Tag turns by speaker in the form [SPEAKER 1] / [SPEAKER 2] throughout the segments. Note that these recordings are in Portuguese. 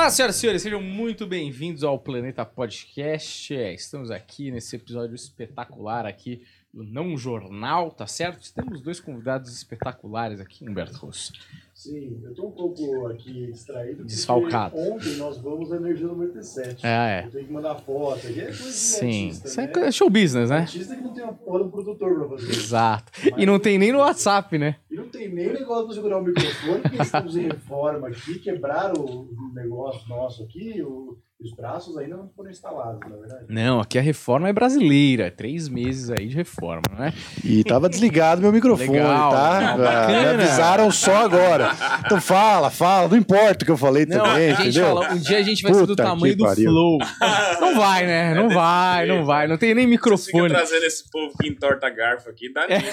[SPEAKER 1] Olá, senhoras e senhores, sejam muito bem-vindos ao Planeta Podcast. É, estamos aqui nesse episódio espetacular aqui do Não Jornal, tá certo? Temos dois convidados espetaculares aqui, Humberto Rosso.
[SPEAKER 2] Sim, eu tô um pouco aqui distraído. porque
[SPEAKER 1] Desfalcado.
[SPEAKER 2] Ontem nós vamos à Energia 97.
[SPEAKER 1] É, é.
[SPEAKER 2] Eu tenho que mandar foto. Aqui é coisa de
[SPEAKER 1] Sim,
[SPEAKER 2] artista,
[SPEAKER 1] isso é
[SPEAKER 2] né?
[SPEAKER 1] coisa- show business, né?
[SPEAKER 2] Artista que não tem uma porra um produtor pra fazer.
[SPEAKER 1] Exato. E não tem nem no WhatsApp, né?
[SPEAKER 2] E não tem nem negócio pra segurar o microfone, porque estamos em reforma aqui, quebraram o negócio nosso aqui, o- os braços ainda não foram instalados, na verdade.
[SPEAKER 1] Não, aqui a reforma é brasileira. é Três meses aí de reforma, não é?
[SPEAKER 3] E tava desligado meu microfone,
[SPEAKER 1] Legal,
[SPEAKER 3] tá?
[SPEAKER 1] legal,
[SPEAKER 3] Ah, avisaram só agora. Então fala, fala, não importa o que eu falei
[SPEAKER 1] Não,
[SPEAKER 3] também,
[SPEAKER 1] a gente
[SPEAKER 3] entendeu?
[SPEAKER 1] fala, um dia a gente vai ser do
[SPEAKER 3] Puta
[SPEAKER 1] tamanho do
[SPEAKER 3] pariu.
[SPEAKER 1] flow. Não vai, né? Não
[SPEAKER 4] desse
[SPEAKER 1] vai, não vai. Não tem nem
[SPEAKER 4] Vocês ficam
[SPEAKER 1] microfone.
[SPEAKER 4] trazendo esse povo que entorta garfo aqui, dá nisso.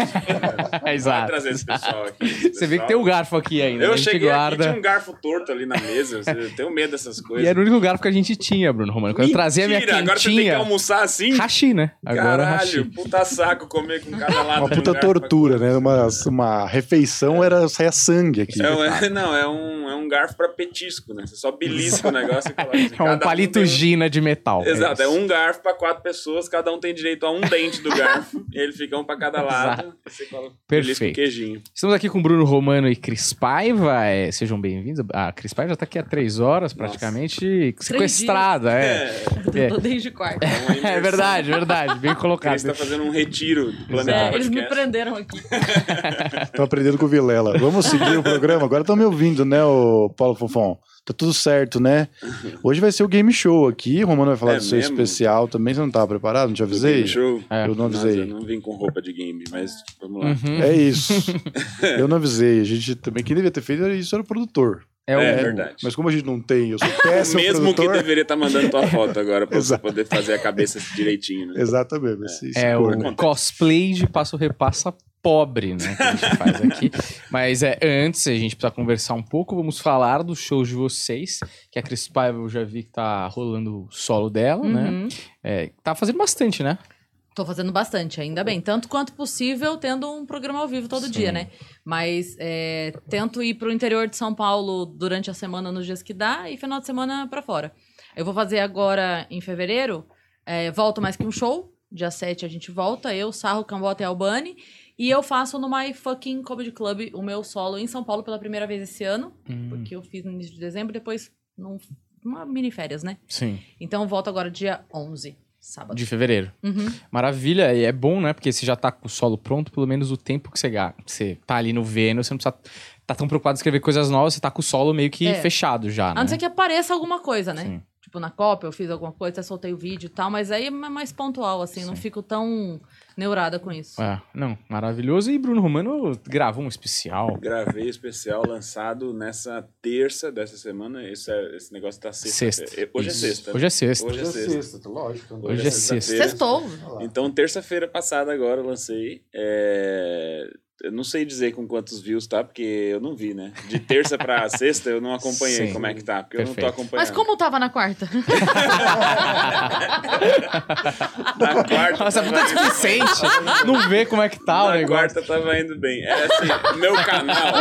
[SPEAKER 1] É, exato.
[SPEAKER 4] Vai trazer esse pessoal aqui.
[SPEAKER 1] Você vê que tem o garfo aqui ainda.
[SPEAKER 4] Eu
[SPEAKER 1] a gente
[SPEAKER 4] cheguei
[SPEAKER 1] guarda.
[SPEAKER 4] aqui, tinha um garfo torto ali na mesa. Eu tenho medo dessas coisas.
[SPEAKER 1] E era o único garfo que a gente tinha, Bruno Romano. Quando eu trazia a minha
[SPEAKER 4] Mentira, Agora você tem que
[SPEAKER 1] quentinha,
[SPEAKER 4] almoçar assim?
[SPEAKER 1] rachi, né? Agora
[SPEAKER 4] Caralho,
[SPEAKER 1] rachi.
[SPEAKER 4] puta saco comer com cada lado.
[SPEAKER 3] Uma
[SPEAKER 4] de um
[SPEAKER 3] puta
[SPEAKER 4] garfo.
[SPEAKER 3] tortura, né? Uma, uma refeição era saia sangue aqui.
[SPEAKER 4] É um- é- não, é um, é um garfo pra petisco, né? Você só belisca o negócio e coloca. assim.
[SPEAKER 1] É um palito
[SPEAKER 4] tem um-
[SPEAKER 1] Gina de metal.
[SPEAKER 4] Exato, é
[SPEAKER 1] isso.
[SPEAKER 4] um garfo pra quatro pessoas, cada um tem direito a um dente do garfo, e ele fica um pra cada lado. e Você coloca
[SPEAKER 1] Perfeito.
[SPEAKER 4] o queijinho.
[SPEAKER 1] Estamos aqui com Bruno Romano e Cris Paiva. é, sejam bem-vindos. A Cris Paiva já tá aqui há três horas, praticamente sequestrada. É.
[SPEAKER 4] É,
[SPEAKER 1] É.
[SPEAKER 5] Tô desde quarta.
[SPEAKER 4] é
[SPEAKER 1] é verdade, verdade. Bem
[SPEAKER 4] Ele
[SPEAKER 1] colocado.
[SPEAKER 4] está fazendo um retiro do Planeta
[SPEAKER 5] É, eles me prenderam aqui.
[SPEAKER 3] Tô aprendendo com o Vilela. Vamos seguir o programa. Agora estão me ouvindo, né, o Paulo Fofão? Tá tudo certo, né? Hoje vai ser o game show aqui. O Romano vai falar
[SPEAKER 4] É
[SPEAKER 3] do seu
[SPEAKER 4] mesmo?
[SPEAKER 3] especial também. Você não tava preparado? Não te avisei?
[SPEAKER 4] Game Show.
[SPEAKER 1] É.
[SPEAKER 3] Eu não
[SPEAKER 4] Nossa,
[SPEAKER 3] avisei.
[SPEAKER 4] eu não vim com roupa de game, mas vamos lá.
[SPEAKER 1] Uhum.
[SPEAKER 3] É isso. Eu não avisei. A gente também. Quem devia ter feito era isso, era o produtor.
[SPEAKER 1] É
[SPEAKER 4] É verdade.
[SPEAKER 3] Mas como a gente não tem, eu sou
[SPEAKER 4] O
[SPEAKER 3] péssimo
[SPEAKER 4] mesmo que
[SPEAKER 3] produtor.
[SPEAKER 4] deveria estar mandando tua foto agora pra você poder fazer a cabeça direitinho, né?
[SPEAKER 3] Exatamente.
[SPEAKER 1] É
[SPEAKER 3] corno.
[SPEAKER 1] o cosplay de passo repassa pobre, né? Que a gente faz aqui. Mas é, antes, a gente precisa conversar um pouco. Vamos falar dos shows de vocês. Que a Cris Paiva eu já vi que tá rolando o solo dela, né?
[SPEAKER 5] Uhum.
[SPEAKER 1] É, tá fazendo bastante, né?
[SPEAKER 5] Tô fazendo bastante, ainda bem. Tanto quanto possível, tendo um programa ao vivo todo
[SPEAKER 1] Sim.
[SPEAKER 5] dia, né? Mas é, tento ir pro interior de São Paulo durante a semana, nos dias que dá, e final de semana pra fora. Eu vou fazer agora em fevereiro, é, volto mais que um show. Dia 7 a gente volta, eu, Sarro, Cambota e Albani. E eu faço no My Fucking Comedy Club o meu solo em São Paulo pela primeira vez esse ano.
[SPEAKER 1] Hum,
[SPEAKER 5] Porque eu fiz no início de dezembro, depois num, uma mini férias, né?
[SPEAKER 1] sim,
[SPEAKER 5] Então volto agora dia 11, sábado.
[SPEAKER 1] de fevereiro.
[SPEAKER 5] Uhum.
[SPEAKER 1] Maravilha, e é bom, né? Porque você já tá com o solo pronto, pelo menos o tempo que você, você tá ali no Vênus, você não precisa tá tão preocupado em escrever coisas novas, você tá com o solo meio que
[SPEAKER 5] É.
[SPEAKER 1] fechado já,
[SPEAKER 5] A
[SPEAKER 1] né?
[SPEAKER 5] não ser que apareça alguma coisa, né?
[SPEAKER 1] Sim.
[SPEAKER 5] Tipo, na Copa eu fiz alguma coisa, até soltei o vídeo e tal, mas aí é mais pontual, assim, não fico tão neurada com isso.
[SPEAKER 1] É, não, maravilhoso. E Bruno Romano gravou um especial.
[SPEAKER 4] Gravei especial lançado nessa terça dessa semana. Esse, é- esse negócio tá sexta.
[SPEAKER 1] Sexta.
[SPEAKER 4] Hoje
[SPEAKER 1] Isso.
[SPEAKER 4] é sexta. né?
[SPEAKER 1] Hoje é sexta.
[SPEAKER 4] Hoje é
[SPEAKER 2] Hoje é
[SPEAKER 4] sexta.
[SPEAKER 2] sexta, lógico. André.
[SPEAKER 1] Hoje é sexta.
[SPEAKER 4] sexta-feira.
[SPEAKER 5] Sextou.
[SPEAKER 4] Então, terça-feira passada agora eu lancei. É, Eu não sei dizer com quantos views tá, porque eu não vi, né? De terça pra sexta eu não acompanhei
[SPEAKER 1] Sim.
[SPEAKER 4] como é que tá, porque eu não
[SPEAKER 1] Perfeito.
[SPEAKER 4] tô acompanhando.
[SPEAKER 5] Mas como tava na quarta?
[SPEAKER 4] Na quarta.
[SPEAKER 1] Nossa, puta
[SPEAKER 4] indo-
[SPEAKER 1] displicente. Não vê como é que tá o
[SPEAKER 4] Na
[SPEAKER 1] negócio.
[SPEAKER 4] quarta tava indo bem. É assim, o meu canal.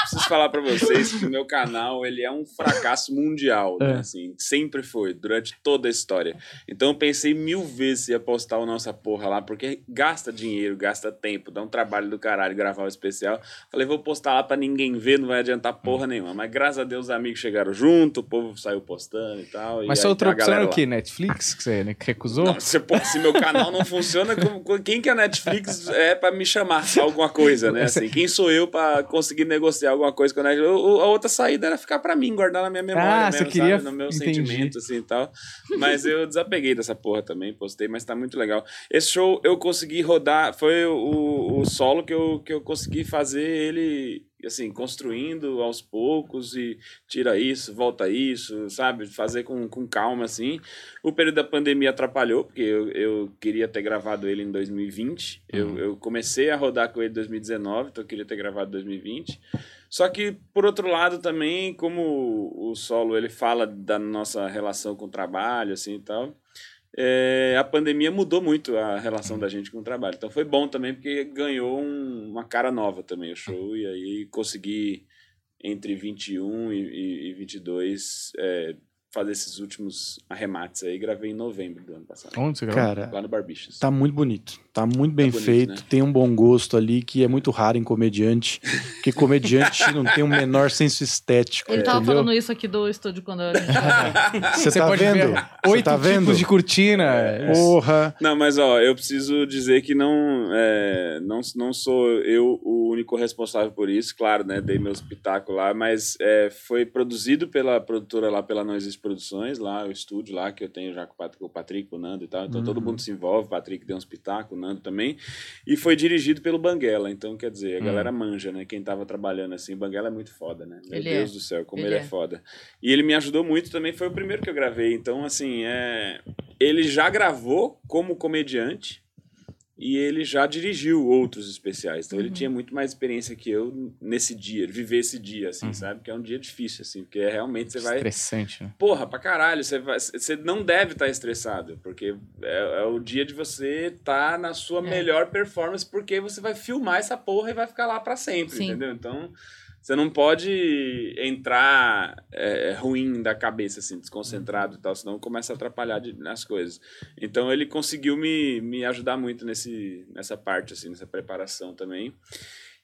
[SPEAKER 4] Preciso falar pra vocês que o meu canal ele é um fracasso mundial, né?
[SPEAKER 1] É.
[SPEAKER 4] Assim, sempre foi, durante toda a história. Então eu pensei mil vezes se ia postar o nossa porra lá, porque gasta dinheiro, gasta tempo, dá um trabalho do caralho gravar o especial. Falei, vou postar lá pra ninguém ver, não vai adiantar porra
[SPEAKER 1] Hum.
[SPEAKER 4] nenhuma. Mas graças a Deus os amigos chegaram junto, o povo saiu postando e tal.
[SPEAKER 1] Mas
[SPEAKER 4] e
[SPEAKER 1] sua outra opção era o quê? Netflix? Que você né, recusou?
[SPEAKER 4] Não, se, pô, se meu canal não funciona, quem que a Netflix é pra me chamar pra alguma coisa, né? Assim, quem sou eu pra conseguir negociar alguma coisa com a Netflix? O- A outra saída era ficar pra mim, guardar na minha memória
[SPEAKER 1] Ah,
[SPEAKER 4] mesmo,
[SPEAKER 1] você queria-
[SPEAKER 4] sabe? No meu
[SPEAKER 1] entendi.
[SPEAKER 4] sentimento, assim, e tal. Mas eu desapeguei dessa porra também, postei, mas tá muito legal. Esse show eu consegui rodar, foi o, o solo que eu, que eu consegui fazer ele, assim, construindo aos poucos e tira isso, volta isso, sabe? Fazer com, com calma, assim. O período da pandemia atrapalhou, porque eu, eu queria ter gravado ele em 2020. Eu, eu comecei a rodar com ele em 2019, então eu queria ter gravado em 2020. Só que, por outro lado, também, como o solo ele fala da nossa relação com o trabalho, assim e tal, é, a pandemia mudou muito a relação da gente com o trabalho. Então foi bom também, porque ganhou um- uma cara nova também o show, e aí consegui entre 21 e, e, e 22, é, fazer esses últimos arremates aí. Gravei em novembro do ano passado.
[SPEAKER 1] Onde você gravou?
[SPEAKER 3] Cara,
[SPEAKER 4] Lá no Barbichas.
[SPEAKER 3] tá muito bonito. Tá muito bem
[SPEAKER 4] bonito,
[SPEAKER 3] feito.
[SPEAKER 4] né?
[SPEAKER 3] Tem um bom gosto ali que é muito raro em comediante. Porque comediante não tem o menor senso estético.
[SPEAKER 5] Ele tava
[SPEAKER 3] entendeu?
[SPEAKER 5] falando isso aqui do estúdio quando a gente
[SPEAKER 3] Você
[SPEAKER 1] Você
[SPEAKER 3] tá
[SPEAKER 1] pode
[SPEAKER 3] vendo?
[SPEAKER 1] oito
[SPEAKER 3] tá vendo?
[SPEAKER 1] tipos de cortina.
[SPEAKER 3] Porra.
[SPEAKER 4] Não, mas ó, eu preciso dizer que não, é, não, não sou eu o único responsável por isso, claro, né? Dei meu espetáculo lá, mas é, foi produzido pela produtora lá, pela Não Existe Produções, lá, o estúdio lá, que eu tenho já com o Patrick, o Nando e tal. Então todo mundo se envolve, o Patrick deu um espetáculo, o Nando também. E foi dirigido pelo Banguela, então quer dizer, a
[SPEAKER 1] Hum.
[SPEAKER 4] galera manja, né? Quem tava trabalhando assim, Banguela é muito foda, né? Meu
[SPEAKER 5] Ele
[SPEAKER 4] Deus
[SPEAKER 5] é.
[SPEAKER 4] do céu, como
[SPEAKER 5] Ele
[SPEAKER 4] ele, é.
[SPEAKER 5] é.
[SPEAKER 4] foda. E ele me ajudou muito também, foi o primeiro que eu gravei. Então, assim, é... ele já gravou como comediante e ele já dirigiu outros especiais. Então, ele tinha muito mais experiência que eu nesse dia, viver esse dia, assim, sabe? Que é um dia difícil, assim, porque é, realmente você vai.
[SPEAKER 1] Estressante, né?
[SPEAKER 4] Porra, pra caralho, você, vai, você não deve estar estressado, porque é, é o dia de você estar na sua
[SPEAKER 5] É.
[SPEAKER 4] melhor performance, porque você vai filmar essa porra e vai ficar lá pra sempre,
[SPEAKER 5] Sim.
[SPEAKER 4] entendeu? Então, você não pode entrar é, ruim da cabeça, assim, desconcentrado e tal, senão começa a atrapalhar de, nas coisas. Então, ele conseguiu me, me ajudar muito nesse, nessa parte, assim, nessa preparação também.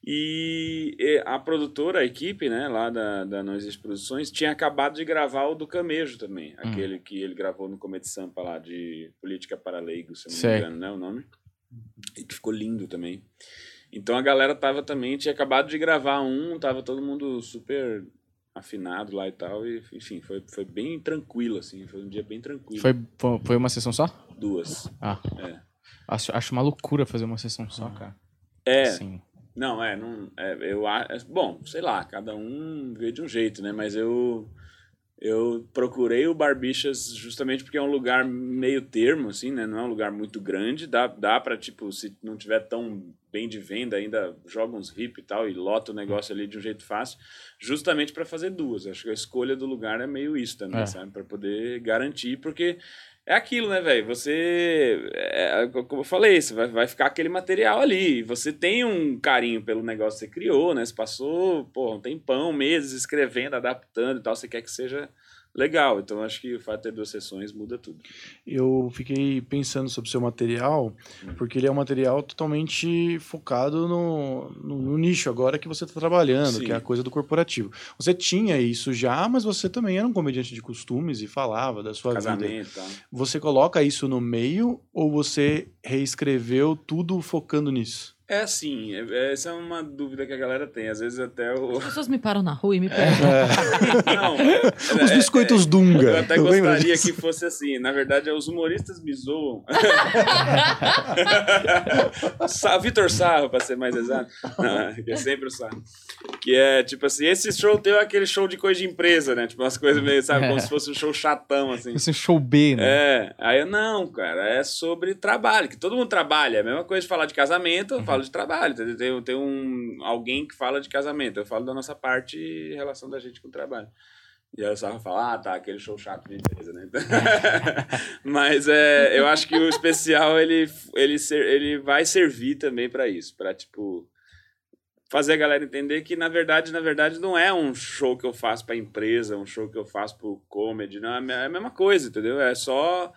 [SPEAKER 4] E a produtora, a equipe, né, lá da, da Não Existe Produções, tinha acabado de gravar o do Camejo também. Aquele que ele gravou no Comedy Sampa lá, de Política para Leigos, se não me engano, né, o nome. E que ficou lindo também. Então a galera tava também, tinha acabado de gravar um, tava todo mundo super afinado lá e tal. E, enfim, foi, foi bem tranquilo, assim. Foi um dia bem tranquilo.
[SPEAKER 1] Foi, foi uma sessão só?
[SPEAKER 4] Duas.
[SPEAKER 1] Ah.
[SPEAKER 4] É.
[SPEAKER 1] Acho, acho uma loucura fazer uma sessão só, cara.
[SPEAKER 4] É,
[SPEAKER 1] Sim.
[SPEAKER 4] Não, é, não, é, eu é, bom, sei lá, cada um vê de um jeito, né? Mas eu eu procurei o Barbichas justamente porque é um lugar meio termo, assim, né? Não é um lugar muito grande, dá, dá pra, tipo, se não tiver tão bem de venda ainda, joga uns VIP e tal e lota o negócio ali de um jeito fácil, justamente para fazer duas. Acho que a escolha do lugar é meio isso também,
[SPEAKER 1] É.
[SPEAKER 4] sabe? Para poder garantir, porque é aquilo, né, velho? Você. é, como eu falei, você vai, vai ficar aquele material ali. Você tem um carinho pelo negócio que você criou, né? Você passou, pô, um tempão, meses escrevendo, adaptando e tal. Você quer que seja legal. Então, acho que o fato de ter duas sessões muda tudo.
[SPEAKER 3] Eu fiquei pensando sobre o seu material, porque ele é um material totalmente focado no, no, no nicho agora que você está trabalhando,
[SPEAKER 4] Sim.
[SPEAKER 3] que é a coisa do corporativo. Você tinha isso já, mas você também era um comediante de costumes e falava da sua vida.
[SPEAKER 4] Casamento e tal.
[SPEAKER 3] Você coloca isso no meio ou você reescreveu tudo focando nisso?
[SPEAKER 4] É assim, é- essa é uma dúvida que a galera tem. Às vezes até o.
[SPEAKER 5] As pessoas me param na rua e me perguntam.
[SPEAKER 4] Não,
[SPEAKER 3] Os
[SPEAKER 4] é-
[SPEAKER 3] biscoitos Dunga.
[SPEAKER 4] Eu até
[SPEAKER 3] lembra
[SPEAKER 4] gostaria
[SPEAKER 3] disso?
[SPEAKER 4] que fosse assim. Na verdade, é os humoristas me zoam. Vitor Sarro, pra ser mais exato. Não, que é sempre o Sarro. Que é tipo assim: esse show teu é aquele show de coisa de empresa, né? Tipo umas coisas meio, sabe? Como se fosse um show chatão, assim.
[SPEAKER 1] Esse show B, né?
[SPEAKER 4] É, aí eu, não, cara, é sobre trabalho, que todo mundo trabalha. É a mesma coisa de falar de casamento, eu falo de trabalho. Tem, tem um, alguém que fala de casamento, eu falo da nossa parte e relação da gente com o trabalho. E aí o Sarro fala, ah, tá, aquele show chato de empresa, né? Mas é, eu acho que o especial, ele, ele, ser, ele vai servir também pra isso, pra, tipo, fazer a galera entender que, na verdade, na verdade, não é um show que eu faço pra empresa, um show que eu faço pro comedy, não, é a é a mesma coisa, entendeu? É só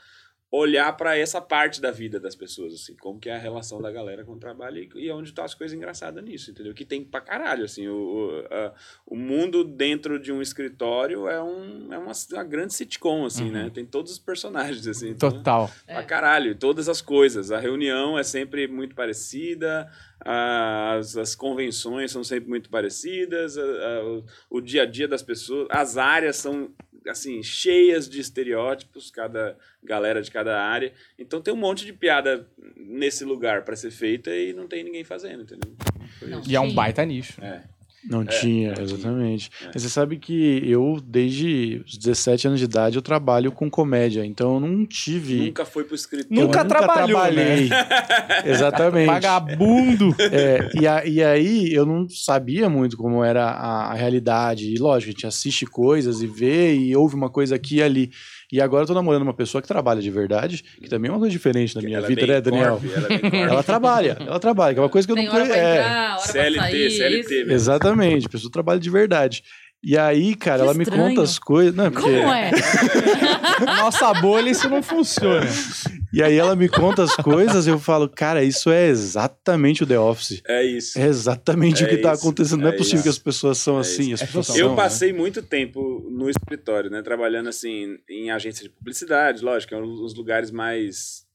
[SPEAKER 4] olhar pra essa parte da vida das pessoas, assim, como que é a relação da galera com o trabalho e, e onde estão as coisas engraçadas nisso, entendeu? Que tem pra caralho, assim, o, o, a- o mundo dentro de um escritório é, um, é uma, uma grande sitcom, assim, né? Tem todos os personagens, assim. então-
[SPEAKER 1] Total.
[SPEAKER 4] Pra caralho, todas as coisas. A reunião é sempre muito parecida, as, as convenções são sempre muito parecidas, a- a- o, o dia a dia das pessoas, as áreas são assim cheias de estereótipos, cada galera de cada área. Então tem um monte de piada nesse lugar pra ser feita e não tem ninguém fazendo, entendeu?
[SPEAKER 5] Não.
[SPEAKER 1] E é um baita nicho.
[SPEAKER 4] É.
[SPEAKER 3] Não tinha,
[SPEAKER 4] não tinha.
[SPEAKER 3] exatamente.
[SPEAKER 4] É.
[SPEAKER 3] Mas Você sabe que eu, desde os 17 anos de idade, eu trabalho com comédia, então eu não tive.
[SPEAKER 4] Nunca foi pro escritório.
[SPEAKER 1] Nunca
[SPEAKER 3] eu
[SPEAKER 1] trabalhou, né?
[SPEAKER 3] trabalhei. Exatamente.
[SPEAKER 1] Vagabundo.
[SPEAKER 3] É, e, a- e aí eu não sabia muito como era a, a realidade. E lógico, a gente assiste coisas e vê e ouve uma coisa aqui e ali. E agora eu tô namorando uma pessoa que trabalha de verdade, que também é uma coisa diferente na minha
[SPEAKER 4] Ela é
[SPEAKER 3] vida,
[SPEAKER 4] bem
[SPEAKER 3] né, Daniel?
[SPEAKER 4] corp, ela é.
[SPEAKER 3] Ela trabalha, ela trabalha, que é uma coisa que eu
[SPEAKER 5] Tem
[SPEAKER 3] não conheço. É,
[SPEAKER 5] entrar,
[SPEAKER 4] CLT,
[SPEAKER 5] sair.
[SPEAKER 4] CLT mesmo.
[SPEAKER 3] exatamente, a pessoa trabalha de verdade. E aí, cara,
[SPEAKER 5] Que
[SPEAKER 3] ela me
[SPEAKER 5] estranho.
[SPEAKER 3] conta as coisas. Não, porque-
[SPEAKER 5] Como é?
[SPEAKER 1] Nossa bolha, isso não funciona.
[SPEAKER 3] E aí ela me conta as coisas, eu falo, cara, isso é exatamente o The Office.
[SPEAKER 4] É isso.
[SPEAKER 3] É exatamente
[SPEAKER 4] É
[SPEAKER 3] o que tá
[SPEAKER 4] isso,
[SPEAKER 3] acontecendo. Não é,
[SPEAKER 4] é
[SPEAKER 3] possível
[SPEAKER 4] isso.
[SPEAKER 3] que as pessoas são
[SPEAKER 4] É
[SPEAKER 3] assim.
[SPEAKER 1] isso.
[SPEAKER 3] As pessoas
[SPEAKER 1] É
[SPEAKER 3] são,
[SPEAKER 4] Eu
[SPEAKER 3] né?
[SPEAKER 4] passei muito tempo no escritório, né? Trabalhando assim em agência de publicidade, lógico, é um dos lugares mais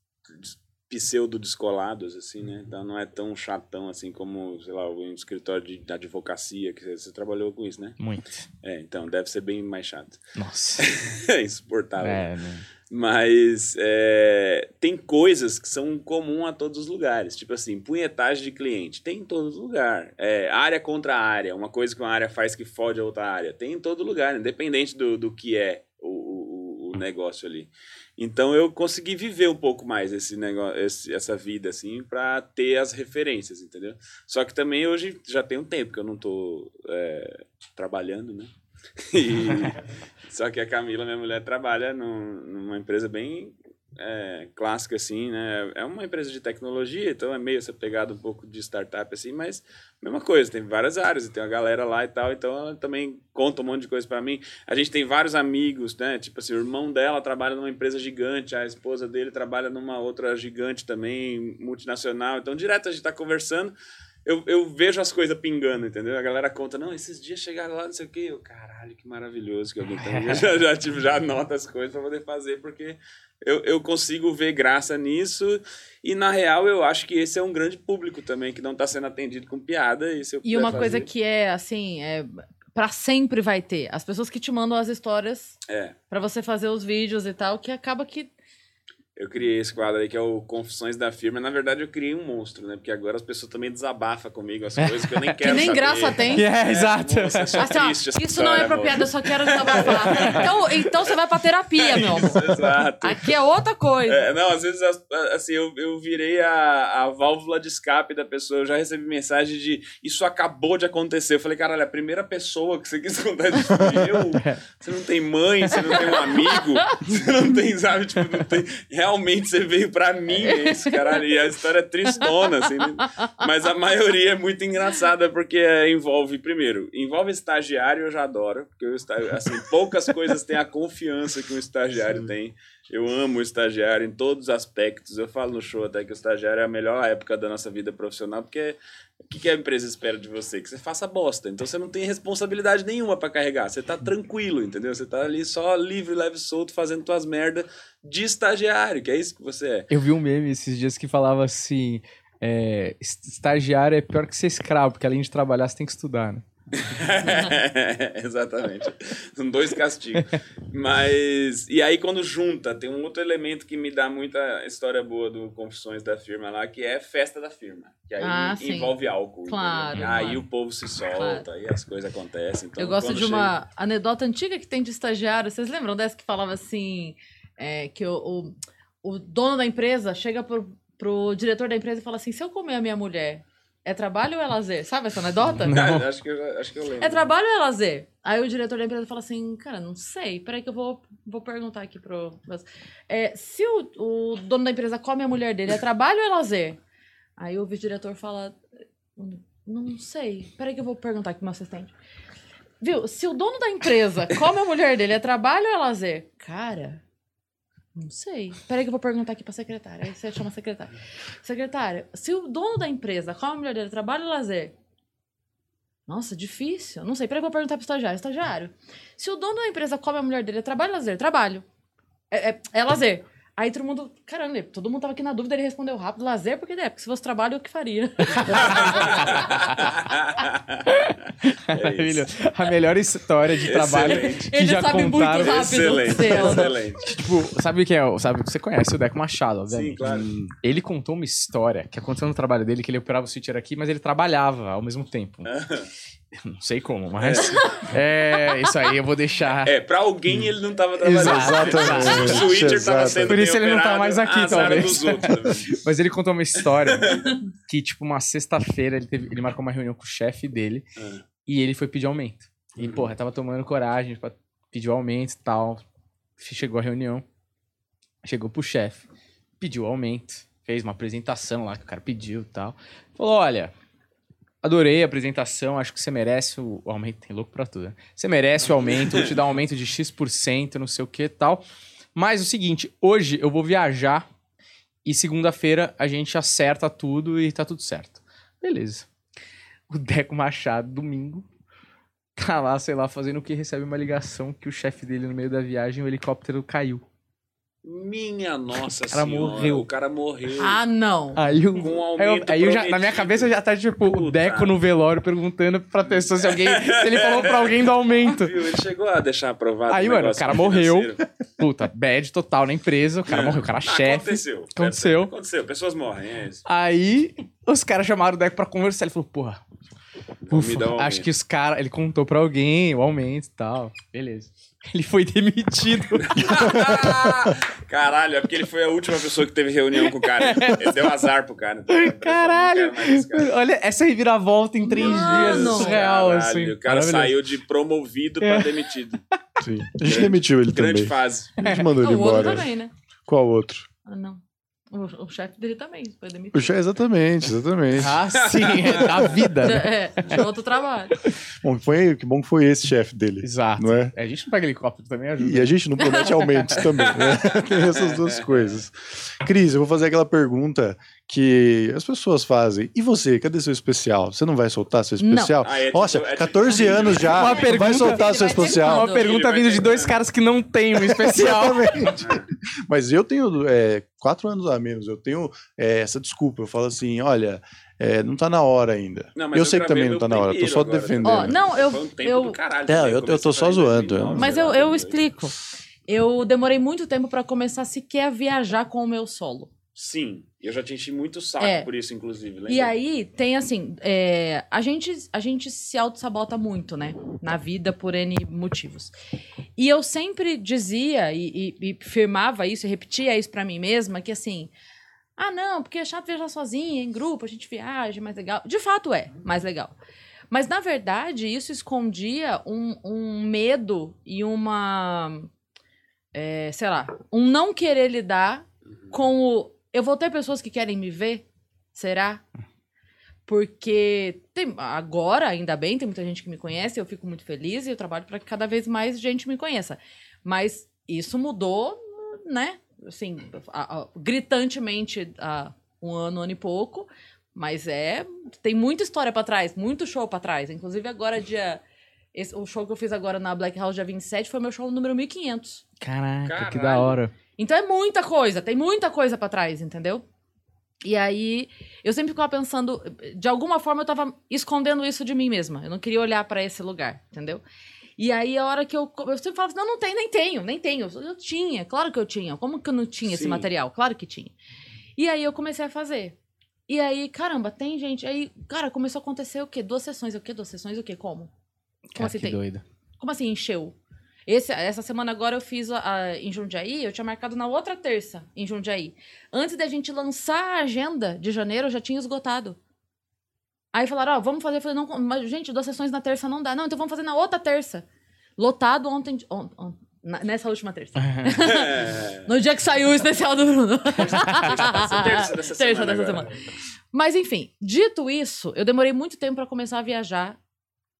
[SPEAKER 4] pseudo descolados, assim, né? Então não é tão chatão assim como, sei lá, um escritório de de advocacia, que você, você trabalhou com isso, né?
[SPEAKER 1] Muito.
[SPEAKER 4] É, então deve ser bem mais chato.
[SPEAKER 1] Nossa.
[SPEAKER 4] É insuportável.
[SPEAKER 1] É, né?
[SPEAKER 4] Mas é, tem coisas que são comum a todos os lugares. Tipo assim, punhetagem de cliente. Tem em todo lugar. É, área contra área. Uma coisa que uma área faz que fode a outra área. Tem em todo lugar, independente do, do que é o, o, o negócio ali. Então eu consegui viver um pouco mais esse negócio, esse, essa vida, assim, pra ter as referências, entendeu? Só que também hoje já tem um tempo que eu não tô é, trabalhando, né? E- só que a Camila, minha mulher, trabalha num- numa empresa bem é, clássica, assim, né? É uma empresa de tecnologia, então é meio essa pegada um pouco de startup, assim, mas mesma coisa, tem várias áreas, tem uma galera lá e tal, então ela também conta um monte de coisa pra mim. A gente tem vários amigos, né? Tipo assim, o irmão dela trabalha numa empresa gigante, a esposa dele trabalha numa outra gigante também, multinacional, então direto a gente tá conversando. Eu, eu vejo as coisas pingando, entendeu? A galera conta, não, esses dias chegaram lá, não sei o quê. Eu, caralho, que maravilhoso que alguém tem. Eu já, já, tipo, já anota as coisas pra poder fazer, porque eu, eu consigo ver graça nisso. E, na real, eu acho que esse é um grande público também, que não tá sendo atendido com piada. E,
[SPEAKER 5] E uma coisa
[SPEAKER 4] fazer-
[SPEAKER 5] que é, assim, é, pra sempre vai ter. As pessoas que te mandam as histórias
[SPEAKER 4] É,
[SPEAKER 5] pra você fazer os vídeos e tal, que acaba que...
[SPEAKER 4] eu criei esse quadro aí, que é o Confissões da Firma. Na verdade, eu criei um monstro, né? Porque agora as pessoas também desabafam comigo as coisas que eu nem
[SPEAKER 5] Que
[SPEAKER 4] quero
[SPEAKER 5] nem
[SPEAKER 4] saber.
[SPEAKER 5] graça tem.
[SPEAKER 1] É, exato.
[SPEAKER 4] nossa, é
[SPEAKER 5] Assim, ó, isso não é apropriado, eu só quero desabafar. Então, então você vai pra terapia, meu amor.
[SPEAKER 4] Exato.
[SPEAKER 5] Aqui é outra coisa.
[SPEAKER 4] É, não, às vezes, as- assim, eu, eu virei a, a válvula de escape da pessoa. Eu já recebi mensagem de isso acabou de acontecer. Eu falei, caralho, a primeira pessoa que você quis contar isso fui eu. Você não tem mãe, você não tem um amigo, você não tem, sabe, tipo, não tem. Realmente você veio pra mim, é isso, caralho. E a história é tristona, assim. né? Mas a maioria é muito engraçada porque é, envolve, primeiro, envolve estagiário, eu já adoro. Porque eu, assim, poucas coisas têm a confiança que um estagiário tem. Eu amo o estagiário em todos os aspectos. Eu falo no show até que o estagiário é a melhor época da nossa vida profissional, porque o que que a empresa espera de você? Que você faça bosta. Então você não tem responsabilidade nenhuma pra carregar. Você tá tranquilo, entendeu? Você tá ali só livre, leve, solto, fazendo tuas merda de estagiário, que é isso que você é.
[SPEAKER 1] Eu vi um meme esses dias que falava assim: é, est- estagiário é pior que ser escravo, porque além de trabalhar, você tem que estudar, né?
[SPEAKER 4] Exatamente. São dois castigos. Mas. E aí, quando junta, tem um outro elemento que me dá muita história boa do Confissões da Firma lá, que é festa da firma. Que aí
[SPEAKER 5] Ah,
[SPEAKER 4] envolve álcool.
[SPEAKER 5] Claro,
[SPEAKER 4] entendeu? Aí
[SPEAKER 5] claro.
[SPEAKER 4] o povo se solta,
[SPEAKER 5] Claro.
[SPEAKER 4] aí as coisas acontecem. Então,
[SPEAKER 5] eu gosto de uma anedota antiga que tem de estagiário. Vocês lembram dessa que falava assim: é, que o, o, o dono da empresa chega pro, pro diretor da empresa e fala assim: se eu comer a minha mulher, é trabalho ou é lazer? Sabe essa anedota?
[SPEAKER 4] Chega... Ah, acho, que eu, acho que eu lembro.
[SPEAKER 5] É trabalho ou é lazer? Aí o diretor da empresa fala assim, cara, não sei, peraí que eu vou, vou perguntar aqui pro... É, se o, o dono da empresa come a mulher dele, é trabalho ou é lazer? Aí o vice-diretor fala, "Hum, não sei, peraí que eu vou perguntar aqui pro meu assistente. Viu, se o dono da empresa come a mulher dele, é trabalho ou é lazer? Cara, não sei. Peraí que eu vou perguntar aqui pra secretária. Aí você chama a secretária. Secretária, se o dono da empresa come a mulher dele, é trabalho ou lazer? Nossa, difícil. Não sei. Peraí, que eu vou perguntar pro estagiário. Estagiário, se o dono da empresa come a mulher dele, é trabalho ou lazer? Trabalho. É, é, é lazer. Aí todo mundo, caramba, todo mundo tava aqui na dúvida, ele respondeu rápido, lazer, porque é, porque se fosse trabalho, eu que faria.
[SPEAKER 4] É.
[SPEAKER 1] Maravilhoso. A melhor história de trabalho
[SPEAKER 4] Excelente.
[SPEAKER 1] que
[SPEAKER 5] Ele
[SPEAKER 1] já
[SPEAKER 5] sabe muito
[SPEAKER 1] contaram.
[SPEAKER 5] rápido.
[SPEAKER 4] Excelente, excelente.
[SPEAKER 1] Tipo, sabe o que é? Sabe, você conhece o Deco Machado, obviamente.
[SPEAKER 4] Sim, claro.
[SPEAKER 1] Hum, Ele contou uma história que aconteceu no trabalho dele, que ele operava o switcher aqui, mas ele trabalhava ao mesmo tempo. Não sei como, mas. É, isso aí eu vou deixar.
[SPEAKER 4] É, pra alguém ele não tava trabalhando.
[SPEAKER 1] Exato,
[SPEAKER 3] exatamente.
[SPEAKER 4] O switcher tava
[SPEAKER 3] Exato.
[SPEAKER 4] sendo
[SPEAKER 1] Por isso ele não tá mais aqui, talvez.
[SPEAKER 4] outros.
[SPEAKER 1] Mas ele contou uma história que, tipo, uma sexta-feira ele, teve- ele marcou uma reunião com o chefe dele
[SPEAKER 4] Ah.
[SPEAKER 1] e ele foi pedir aumento. E, porra, tava tomando coragem pra pedir o aumento e tal. chegou a reunião, chegou pro chefe, pediu aumento, fez uma apresentação lá que o cara pediu e tal. Falou: olha, adorei a apresentação, acho que você merece o, aumento. Tem louco pra tudo, né? Você merece o aumento, vou te dar um aumento de X%, não sei o que tal. Mas o seguinte, hoje eu vou viajar e segunda-feira a gente acerta tudo e tá tudo certo. Beleza. O Deco Machado, domingo, tá lá, sei lá, fazendo o que recebe uma ligação que o chefe dele no meio da viagem, o helicóptero caiu.
[SPEAKER 4] Minha nossa
[SPEAKER 1] O cara
[SPEAKER 4] senhora.
[SPEAKER 1] morreu.
[SPEAKER 4] O cara morreu.
[SPEAKER 5] Ah, não.
[SPEAKER 1] Aí, eu,
[SPEAKER 4] Com um
[SPEAKER 1] aí, eu, aí eu já, na minha cabeça já tá tipo o
[SPEAKER 4] Puta.
[SPEAKER 1] Deco no velório perguntando pra pessoa se alguém. se ele falou pra alguém do aumento.
[SPEAKER 4] Viu? Ele chegou a deixar aprovado.
[SPEAKER 1] Aí,
[SPEAKER 4] o
[SPEAKER 1] mano, o cara morreu.
[SPEAKER 4] financeiro.
[SPEAKER 1] Puta, bad total na empresa, o cara morreu, o cara
[SPEAKER 4] Ah,
[SPEAKER 1] chefe.
[SPEAKER 4] Aconteceu.
[SPEAKER 1] Aconteceu.
[SPEAKER 4] Aconteceu. Pessoas morrem, é isso.
[SPEAKER 1] Aí os caras chamaram o Deco pra conversar. Ele falou, porra, ufa,
[SPEAKER 4] um
[SPEAKER 1] acho que os caras. Ele contou pra alguém o aumento e tal. Beleza. Ele foi demitido.
[SPEAKER 4] Caralho, é porque ele foi a última pessoa que teve reunião com o cara. Ele deu azar pro cara.
[SPEAKER 1] Caralho!
[SPEAKER 4] cara.
[SPEAKER 1] Olha, essa reviravolta em três
[SPEAKER 5] Mano!
[SPEAKER 1] dias. Surreal,
[SPEAKER 4] Caralho,
[SPEAKER 1] assim.
[SPEAKER 4] O cara saiu de promovido pra
[SPEAKER 1] É.
[SPEAKER 4] demitido.
[SPEAKER 3] Sim. A gente demitiu ele
[SPEAKER 4] Grande
[SPEAKER 3] também.
[SPEAKER 4] fase.
[SPEAKER 3] A gente mandou ele
[SPEAKER 5] o outro
[SPEAKER 3] embora.
[SPEAKER 5] também, né?
[SPEAKER 3] Qual outro?
[SPEAKER 5] Ah, não. O, o chefe dele também foi
[SPEAKER 3] O
[SPEAKER 5] demitido.
[SPEAKER 3] Che- exatamente, exatamente.
[SPEAKER 1] Ah, sim, é da vida, né?
[SPEAKER 5] É, de outro trabalho.
[SPEAKER 3] Bom, foi, que bom que foi esse chefe dele.
[SPEAKER 1] Exato.
[SPEAKER 3] Não é?
[SPEAKER 1] A gente não pega helicóptero também, ajuda.
[SPEAKER 3] E a gente não promete aumentos também, né? Tem essas duas coisas. Cris, eu vou fazer aquela pergunta que as pessoas fazem. E você, cadê seu especial? Você não vai soltar seu especial?
[SPEAKER 4] Ah, é tipo-
[SPEAKER 3] Nossa,
[SPEAKER 4] é tipo-
[SPEAKER 3] 14 anos já,
[SPEAKER 1] Uma
[SPEAKER 3] não vai
[SPEAKER 1] pergunta-
[SPEAKER 3] soltar seu especial.
[SPEAKER 1] Uma pergunta vindo de dois caras que não tem um especial.
[SPEAKER 3] Exatamente. Mas eu tenho é, quatro anos a menos. Eu tenho é, essa desculpa. Eu falo assim: olha, é, não tá na hora ainda.
[SPEAKER 4] Não, mas
[SPEAKER 3] eu
[SPEAKER 4] eu
[SPEAKER 3] sei que também não tá na hora. Tô só
[SPEAKER 4] agora
[SPEAKER 3] defendendo.
[SPEAKER 5] Ó, não, eu,
[SPEAKER 4] um
[SPEAKER 5] eu,
[SPEAKER 4] caralho.
[SPEAKER 3] É,
[SPEAKER 4] também.
[SPEAKER 3] eu- eu tô só zoando,
[SPEAKER 4] 2009,
[SPEAKER 5] mas eu, eu
[SPEAKER 4] 2002.
[SPEAKER 5] explico. Eu demorei muito tempo pra começar sequer a viajar com o meu solo.
[SPEAKER 4] Sim, eu já te enchi muito saco
[SPEAKER 5] É.
[SPEAKER 4] por isso, inclusive. Lembra?
[SPEAKER 5] E aí tem assim, é, a, gente, a gente se auto-sabota muito, né? Na vida por N motivos. E eu sempre dizia e, e- e firmava isso, e repetia isso pra mim mesma, que assim. Ah, não, porque é chato viajar sozinha, em grupo, a gente viaja, é mais legal. De fato é, mais legal. Mas, na verdade, isso escondia um, um medo e uma. é, sei lá, um não querer lidar com o. Eu vou ter pessoas que querem me ver? Será? Porque tem, agora, ainda bem, tem muita gente que me conhece, eu fico muito feliz e eu trabalho para que cada vez mais gente me conheça. Mas isso mudou, né? Assim, a- a- gritantemente há um ano, ano e pouco. Mas é. Tem muita história pra trás, muito show pra trás. Inclusive, agora, dia. esse- o show que eu fiz agora na Black House, dia 27, foi meu show número 1500.
[SPEAKER 1] Caraca, que da hora.
[SPEAKER 5] Então é muita coisa, tem muita coisa pra trás, entendeu? E aí, eu sempre ficava pensando, de alguma forma eu tava escondendo isso de mim mesma. Eu não queria olhar pra esse lugar, entendeu? E aí, a hora que eu. Eu sempre falava assim: não, não tem, nem tenho, nem tenho. Eu tinha, claro que eu tinha. Como que eu não tinha esse
[SPEAKER 4] Sim.
[SPEAKER 5] material? Claro que tinha. E aí eu comecei a fazer. E aí, caramba, tem gente. Aí, cara, começou a acontecer o quê? Duas sessões, o quê? Duas sessões, o quê? Como? Como
[SPEAKER 1] Cara,
[SPEAKER 5] assim
[SPEAKER 1] que
[SPEAKER 5] tem?
[SPEAKER 1] doido.
[SPEAKER 5] Como assim encheu? Esse, essa semana agora eu fiz a, a- em Jundiaí, eu tinha marcado na outra terça em Jundiaí. Antes da gente lançar a agenda de janeiro, eu já tinha esgotado. Aí falaram, ó, vamos fazer. Eu falei, não, mas, gente, duas sessões na terça não dá. Não, então vamos fazer na outra terça. Lotado ontem. on- on- nessa última terça.
[SPEAKER 4] É.
[SPEAKER 5] No dia que saiu o especial do Bruno.
[SPEAKER 4] terça dessa
[SPEAKER 5] Terça
[SPEAKER 4] semana
[SPEAKER 5] dessa semana. Mas enfim, dito isso, eu demorei muito tempo pra começar a viajar,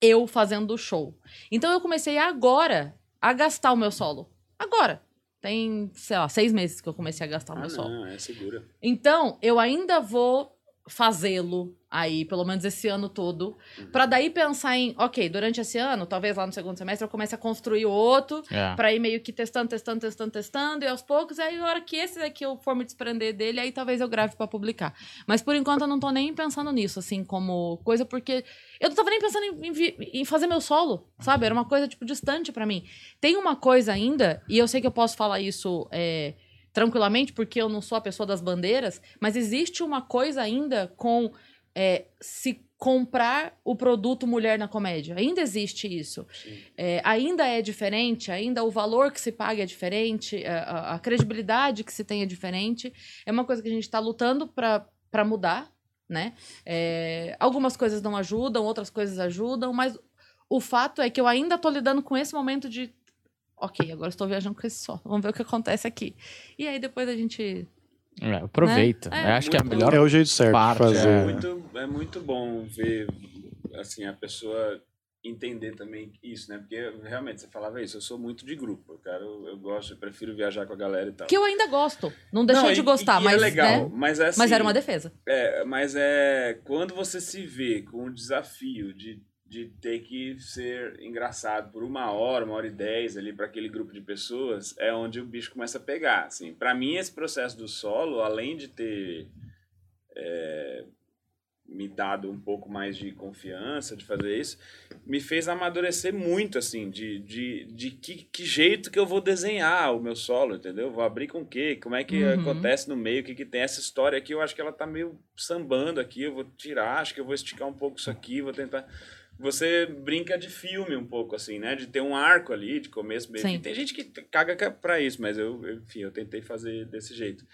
[SPEAKER 5] eu fazendo o show. Então eu comecei agora a gastar o meu solo. Agora. Tem, sei lá, seis meses que eu comecei a gastar o
[SPEAKER 4] Ah,
[SPEAKER 5] meu solo.
[SPEAKER 4] não, é segura.
[SPEAKER 5] Então, eu ainda vou fazê-lo aí, pelo menos esse ano todo, pra daí pensar em, ok, durante esse ano, talvez lá no segundo semestre eu comece a construir outro,
[SPEAKER 1] É.
[SPEAKER 5] Pra ir meio que testando, testando, testando, testando, e aos poucos, aí a hora que esse daqui eu for me desprender dele, aí talvez eu grave pra publicar. Mas por enquanto eu não tô nem pensando nisso, assim, como coisa, porque eu não tava nem pensando em, em fazer meu solo, sabe? Era uma coisa, tipo, distante pra mim. Tem uma coisa ainda, e eu sei que eu posso falar isso é, tranquilamente, porque eu não sou a pessoa das bandeiras, mas existe uma coisa ainda com é, se comprar o produto mulher na comédia. Ainda existe isso. É, ainda é diferente, ainda o valor que se paga é diferente, a, a- a credibilidade que se tem é diferente. É uma coisa que a gente está lutando para mudar, né? É, algumas coisas não ajudam, outras coisas ajudam, mas o fato é que eu ainda tô lidando com esse momento de ok, agora estou viajando com esse solo. Vamos ver o que acontece aqui. E aí depois a gente.
[SPEAKER 1] É, aproveita.
[SPEAKER 5] Né? É,
[SPEAKER 1] Eu acho que é a melhor
[SPEAKER 3] É o jeito certo
[SPEAKER 1] parte,
[SPEAKER 3] fazer.
[SPEAKER 1] é.
[SPEAKER 4] É muito, é muito bom ver assim, a pessoa entender também isso, né? Porque realmente você falava isso, eu sou muito de grupo. Eu quero, eu gosto, eu prefiro viajar com a galera e tal.
[SPEAKER 5] Que eu ainda gosto. Não deixou
[SPEAKER 4] Não,
[SPEAKER 5] de
[SPEAKER 4] e-
[SPEAKER 5] gostar,
[SPEAKER 4] e
[SPEAKER 5] mas.
[SPEAKER 4] é legal,
[SPEAKER 5] né?
[SPEAKER 4] mas é assim,
[SPEAKER 5] Mas era uma defesa.
[SPEAKER 4] É, mas é quando você se vê com o desafio de, de ter que ser engraçado por uma hora, uma hora e dez ali para aquele grupo de pessoas, é onde o bicho começa a pegar. Assim. Para mim, esse processo do solo, além de ter é, me dado um pouco mais de confiança de fazer isso, me fez amadurecer muito, assim, de, de, de que, que jeito que eu vou desenhar o meu solo, entendeu? Vou abrir com o quê? Como é que
[SPEAKER 5] Uhum.
[SPEAKER 4] acontece no meio? O que, que tem? Essa história aqui, eu acho que ela tá meio sambando aqui, eu vou tirar, acho que eu vou esticar um pouco isso aqui, vou tentar... Você brinca de filme um pouco, assim, né? De ter um arco ali, de começo, meio... Tem gente que caga ca- pra isso, mas eu, enfim, eu tentei fazer desse jeito.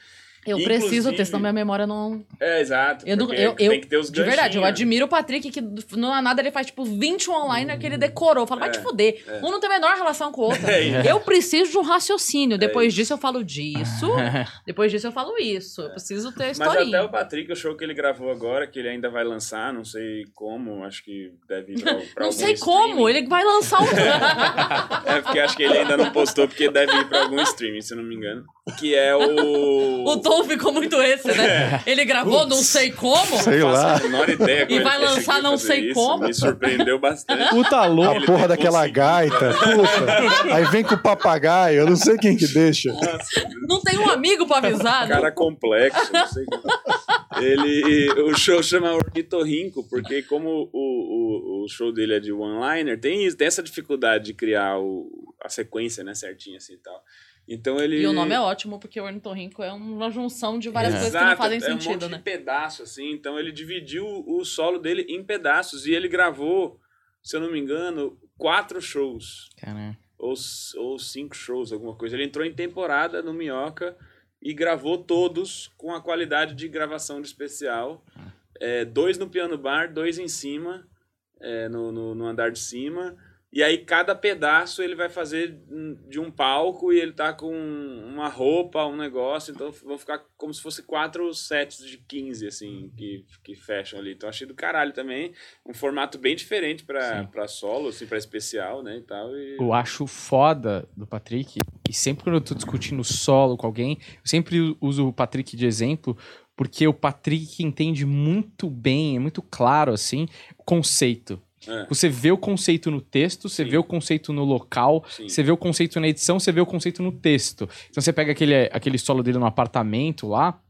[SPEAKER 5] Eu
[SPEAKER 4] Inclusive-
[SPEAKER 5] preciso ter, senão minha memória não.
[SPEAKER 4] É, exato.
[SPEAKER 5] Eu,
[SPEAKER 4] porque
[SPEAKER 5] eu,
[SPEAKER 4] tem
[SPEAKER 5] eu-
[SPEAKER 4] que ter os
[SPEAKER 5] de verdade, eu admiro o Patrick, que não há nada, ele faz tipo 20 online que ele decorou. Eu falo, vai
[SPEAKER 4] É,
[SPEAKER 5] te fuder.
[SPEAKER 4] é.
[SPEAKER 5] Um não tem a menor relação com o outro.
[SPEAKER 4] É.
[SPEAKER 5] Eu preciso de um raciocínio. Depois
[SPEAKER 4] isso.
[SPEAKER 5] disso eu falo disso. Depois disso eu falo isso. Eu preciso ter a
[SPEAKER 4] Mas
[SPEAKER 5] historinha.
[SPEAKER 4] até o Patrick, o show que ele gravou agora, que ele ainda vai lançar, não sei como, acho que deve ir pra, pra
[SPEAKER 5] Não
[SPEAKER 4] algum
[SPEAKER 5] sei
[SPEAKER 4] streaming.
[SPEAKER 5] como, ele vai lançar um.
[SPEAKER 4] É, porque acho que ele ainda não postou, porque deve ir pra algum streaming, se eu não me engano. Que é o...
[SPEAKER 5] o tom ficou muito esse, né? Ele gravou não sei como.
[SPEAKER 3] Sei lá.
[SPEAKER 4] a menor ideia como
[SPEAKER 5] E vai lançar não sei
[SPEAKER 4] isso,
[SPEAKER 5] como.
[SPEAKER 4] Me surpreendeu bastante.
[SPEAKER 1] Puta louco.
[SPEAKER 3] A porra daquela
[SPEAKER 4] conseguido.
[SPEAKER 3] gaita, puta. Aí vem com o papagaio, eu não sei quem que deixa.
[SPEAKER 4] Nossa,
[SPEAKER 5] Não tem um amigo pra avisar. né?
[SPEAKER 4] cara complexo, não sei como. Ele, o show chama Ornitorrinco, porque como o, o, o show dele é de one-liner, tem, tem essa dificuldade de criar o, a sequência, né, certinha assim e tal. Então ele...
[SPEAKER 5] E o nome é ótimo, porque o ornitorrinco é uma junção de várias
[SPEAKER 1] É.
[SPEAKER 5] coisas que não fazem
[SPEAKER 4] é um
[SPEAKER 5] sentido,
[SPEAKER 4] monte
[SPEAKER 5] né?
[SPEAKER 4] de pedaço, assim. Então ele dividiu o solo dele em pedaços e ele gravou, se eu não me engano, quatro shows.
[SPEAKER 1] Caramba.
[SPEAKER 4] Ou, ou cinco shows, alguma coisa. Ele entrou em temporada no Minhoca e gravou todos com a qualidade de gravação de especial. É, dois no piano bar, dois em cima, é, no, no, no andar de cima. E aí cada pedaço ele vai fazer de um palco e ele tá com uma roupa, um negócio. Então vão ficar como se fosse quatro sets de 15, assim, que, que fecham ali. Então achei do caralho também. Um formato bem diferente pra solo, assim, pra especial, né, e tal. E...
[SPEAKER 1] Eu acho foda do Patrick, e sempre quando eu tô discutindo solo com alguém, eu sempre uso o Patrick de exemplo, porque o Patrick entende muito bem, é muito claro, assim, o conceito.
[SPEAKER 4] É.
[SPEAKER 1] Você vê o conceito no texto, você
[SPEAKER 4] Sim.
[SPEAKER 1] vê o conceito no local,
[SPEAKER 4] Sim.
[SPEAKER 1] você vê o conceito na edição, você vê o conceito no texto. Então você pega aquele, aquele solo dele no apartamento lá,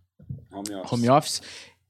[SPEAKER 4] Home office.
[SPEAKER 1] home office,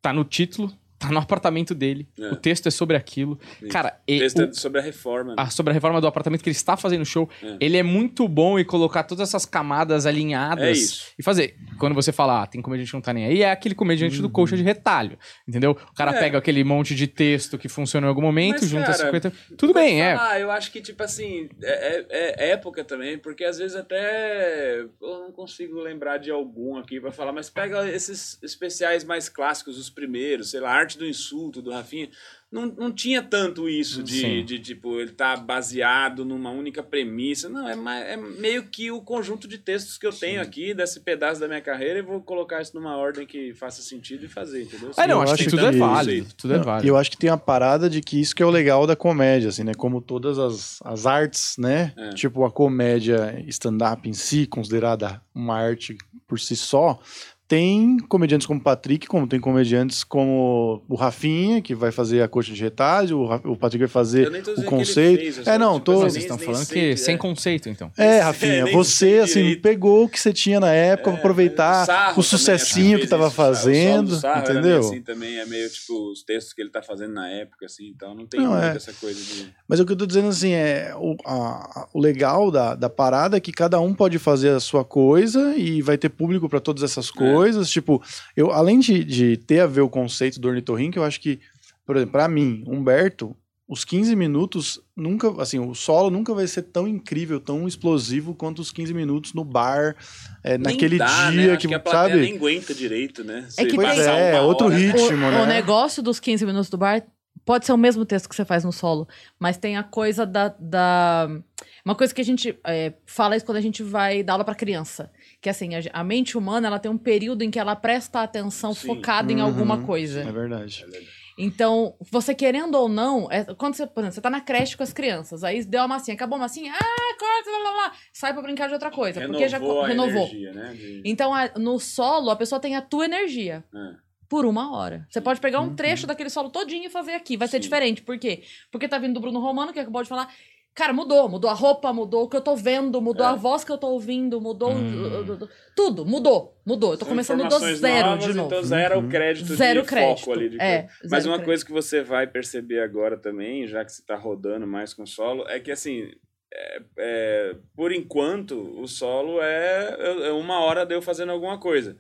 [SPEAKER 1] tá no título, tá no apartamento dele,
[SPEAKER 4] É.
[SPEAKER 1] o texto é sobre aquilo.
[SPEAKER 4] Isso.
[SPEAKER 1] Cara,
[SPEAKER 4] O texto
[SPEAKER 1] o-
[SPEAKER 4] é sobre a reforma. né?
[SPEAKER 1] a- sobre a reforma do apartamento que ele está fazendo show,
[SPEAKER 4] É.
[SPEAKER 1] ele é muito bom em colocar todas essas camadas alinhadas
[SPEAKER 4] É
[SPEAKER 1] e fazer. Quando você fala, ah, tem comediante que não tá nem aí, é aquele comediante do coxa de retalho, entendeu? O cara
[SPEAKER 4] Uhum. É.
[SPEAKER 1] pega aquele monte de texto que funciona em algum momento,
[SPEAKER 4] Mas,
[SPEAKER 1] junta
[SPEAKER 4] cara,
[SPEAKER 1] 50. Tudo bem, é.
[SPEAKER 4] Ah, eu acho que, tipo assim, é, é- é época também, porque às vezes até eu não consigo lembrar de algum aqui pra falar, mas pega esses especiais mais clássicos, os primeiros, sei lá, Arte do Insulto, do Rafinha. Não, não tinha tanto isso de,
[SPEAKER 1] Sim.
[SPEAKER 4] de, tipo, ele tá baseado numa única premissa. Não, é, mais, é meio que o conjunto de textos que eu tenho aqui, desse pedaço da minha carreira, e vou colocar isso numa ordem que faça sentido e fazer, entendeu?
[SPEAKER 1] Ah, não,
[SPEAKER 3] Eu
[SPEAKER 1] acho,
[SPEAKER 3] acho
[SPEAKER 1] que tudo é
[SPEAKER 3] que-
[SPEAKER 1] válido. Tudo é válido.
[SPEAKER 3] Eu acho que tem a parada de que isso que é o legal da comédia, assim, né? Como todas as, as artes, né?
[SPEAKER 4] É.
[SPEAKER 3] Tipo, a comédia stand-up em si, considerada uma arte por si só, tem comediantes como o Patrick, como tem comediantes como o Rafinha, que vai fazer a coxa de retalho, o, o Patrick vai fazer
[SPEAKER 4] Eu nem tô
[SPEAKER 3] o
[SPEAKER 4] dizendo que ele
[SPEAKER 3] conceito.
[SPEAKER 4] fez, eu
[SPEAKER 3] é, não, tô...
[SPEAKER 4] assim,
[SPEAKER 1] Vocês estão falando
[SPEAKER 4] sei,
[SPEAKER 1] que sem
[SPEAKER 4] é.
[SPEAKER 1] conceito, então.
[SPEAKER 3] É,
[SPEAKER 4] É,
[SPEAKER 3] Rafinha,
[SPEAKER 4] nem
[SPEAKER 3] você, assim,
[SPEAKER 4] direito.
[SPEAKER 3] pegou o que você tinha na época
[SPEAKER 4] É,
[SPEAKER 3] pra aproveitar
[SPEAKER 4] o,
[SPEAKER 3] o sucessinho
[SPEAKER 4] também,
[SPEAKER 3] que
[SPEAKER 4] assim,
[SPEAKER 3] tava
[SPEAKER 4] isso, o
[SPEAKER 3] fazendo,
[SPEAKER 4] do Sarro era meio
[SPEAKER 3] entendeu?
[SPEAKER 4] assim também, é meio tipo os textos que ele tá fazendo na época, assim, então não tem
[SPEAKER 3] Não,
[SPEAKER 4] muito
[SPEAKER 3] é.
[SPEAKER 4] essa coisa de...
[SPEAKER 3] Mas o que eu tô dizendo assim é o, a- o legal da, da parada é que cada um pode fazer a sua coisa e vai ter público pra todas essas coisas. Tipo, eu além de, de ter a ver o conceito do ornitorrinco, eu acho que, por exemplo, pra mim, Humberto, os 15 minutos nunca, assim, o solo nunca vai ser tão incrível, tão explosivo quanto os 15 minutos no bar, é,
[SPEAKER 4] Nem
[SPEAKER 3] naquele
[SPEAKER 4] dá, né?
[SPEAKER 3] dia
[SPEAKER 4] Acho
[SPEAKER 3] que,
[SPEAKER 4] que a
[SPEAKER 3] sabe?
[SPEAKER 4] nem aguenta direito, né?
[SPEAKER 5] É que
[SPEAKER 4] Você
[SPEAKER 5] tem-
[SPEAKER 4] passar
[SPEAKER 3] É, outro
[SPEAKER 4] hora-
[SPEAKER 3] ritmo.
[SPEAKER 5] o,
[SPEAKER 3] né?
[SPEAKER 5] o negócio dos 15 minutos do bar pode ser o mesmo texto que você faz no solo, mas tem a coisa da. da uma coisa que a gente é, fala isso quando a gente vai dar aula para criança. Que assim, a, a mente humana ela tem um período em que ela presta atenção
[SPEAKER 4] Sim.
[SPEAKER 5] focada em
[SPEAKER 3] Uhum.
[SPEAKER 5] alguma coisa.
[SPEAKER 3] É verdade.
[SPEAKER 5] Então, você querendo ou não, é- quando você, por exemplo, você tá na creche com as crianças, aí deu a massinha, acabou a massinha, ah, corta, lá, lá, lá, sai pra brincar de outra coisa, porque já
[SPEAKER 4] Renovou
[SPEAKER 5] co-
[SPEAKER 4] a
[SPEAKER 5] renovou.
[SPEAKER 4] energia, né? de-
[SPEAKER 5] Então, a- no solo, a pessoa tem a tua energia.
[SPEAKER 4] É.
[SPEAKER 5] Por uma hora. Você pode pegar um
[SPEAKER 3] Uhum.
[SPEAKER 5] trecho daquele solo todinho e fazer aqui. Vai ser
[SPEAKER 4] Sim.
[SPEAKER 5] diferente. Por quê? Porque tá vindo do Bruno Romano, que acabou de falar. Cara, mudou. Mudou a roupa, mudou o que eu tô vendo, mudou
[SPEAKER 4] É.
[SPEAKER 5] a voz que eu tô ouvindo, mudou.
[SPEAKER 1] Hum.
[SPEAKER 5] Tudo, mudou. Mudou. Eu tô
[SPEAKER 4] São
[SPEAKER 5] começando do zero
[SPEAKER 4] novas,
[SPEAKER 5] de novo.
[SPEAKER 4] Então zero
[SPEAKER 3] Uhum.
[SPEAKER 4] o crédito
[SPEAKER 5] Zero
[SPEAKER 4] de
[SPEAKER 5] crédito.
[SPEAKER 4] foco ali. De
[SPEAKER 5] É.
[SPEAKER 4] Mas uma
[SPEAKER 5] crédito.
[SPEAKER 4] coisa que você vai perceber agora também, já que você está rodando mais com solo, é que assim, é- é, por enquanto, o solo é, é uma hora de eu fazendo alguma coisa.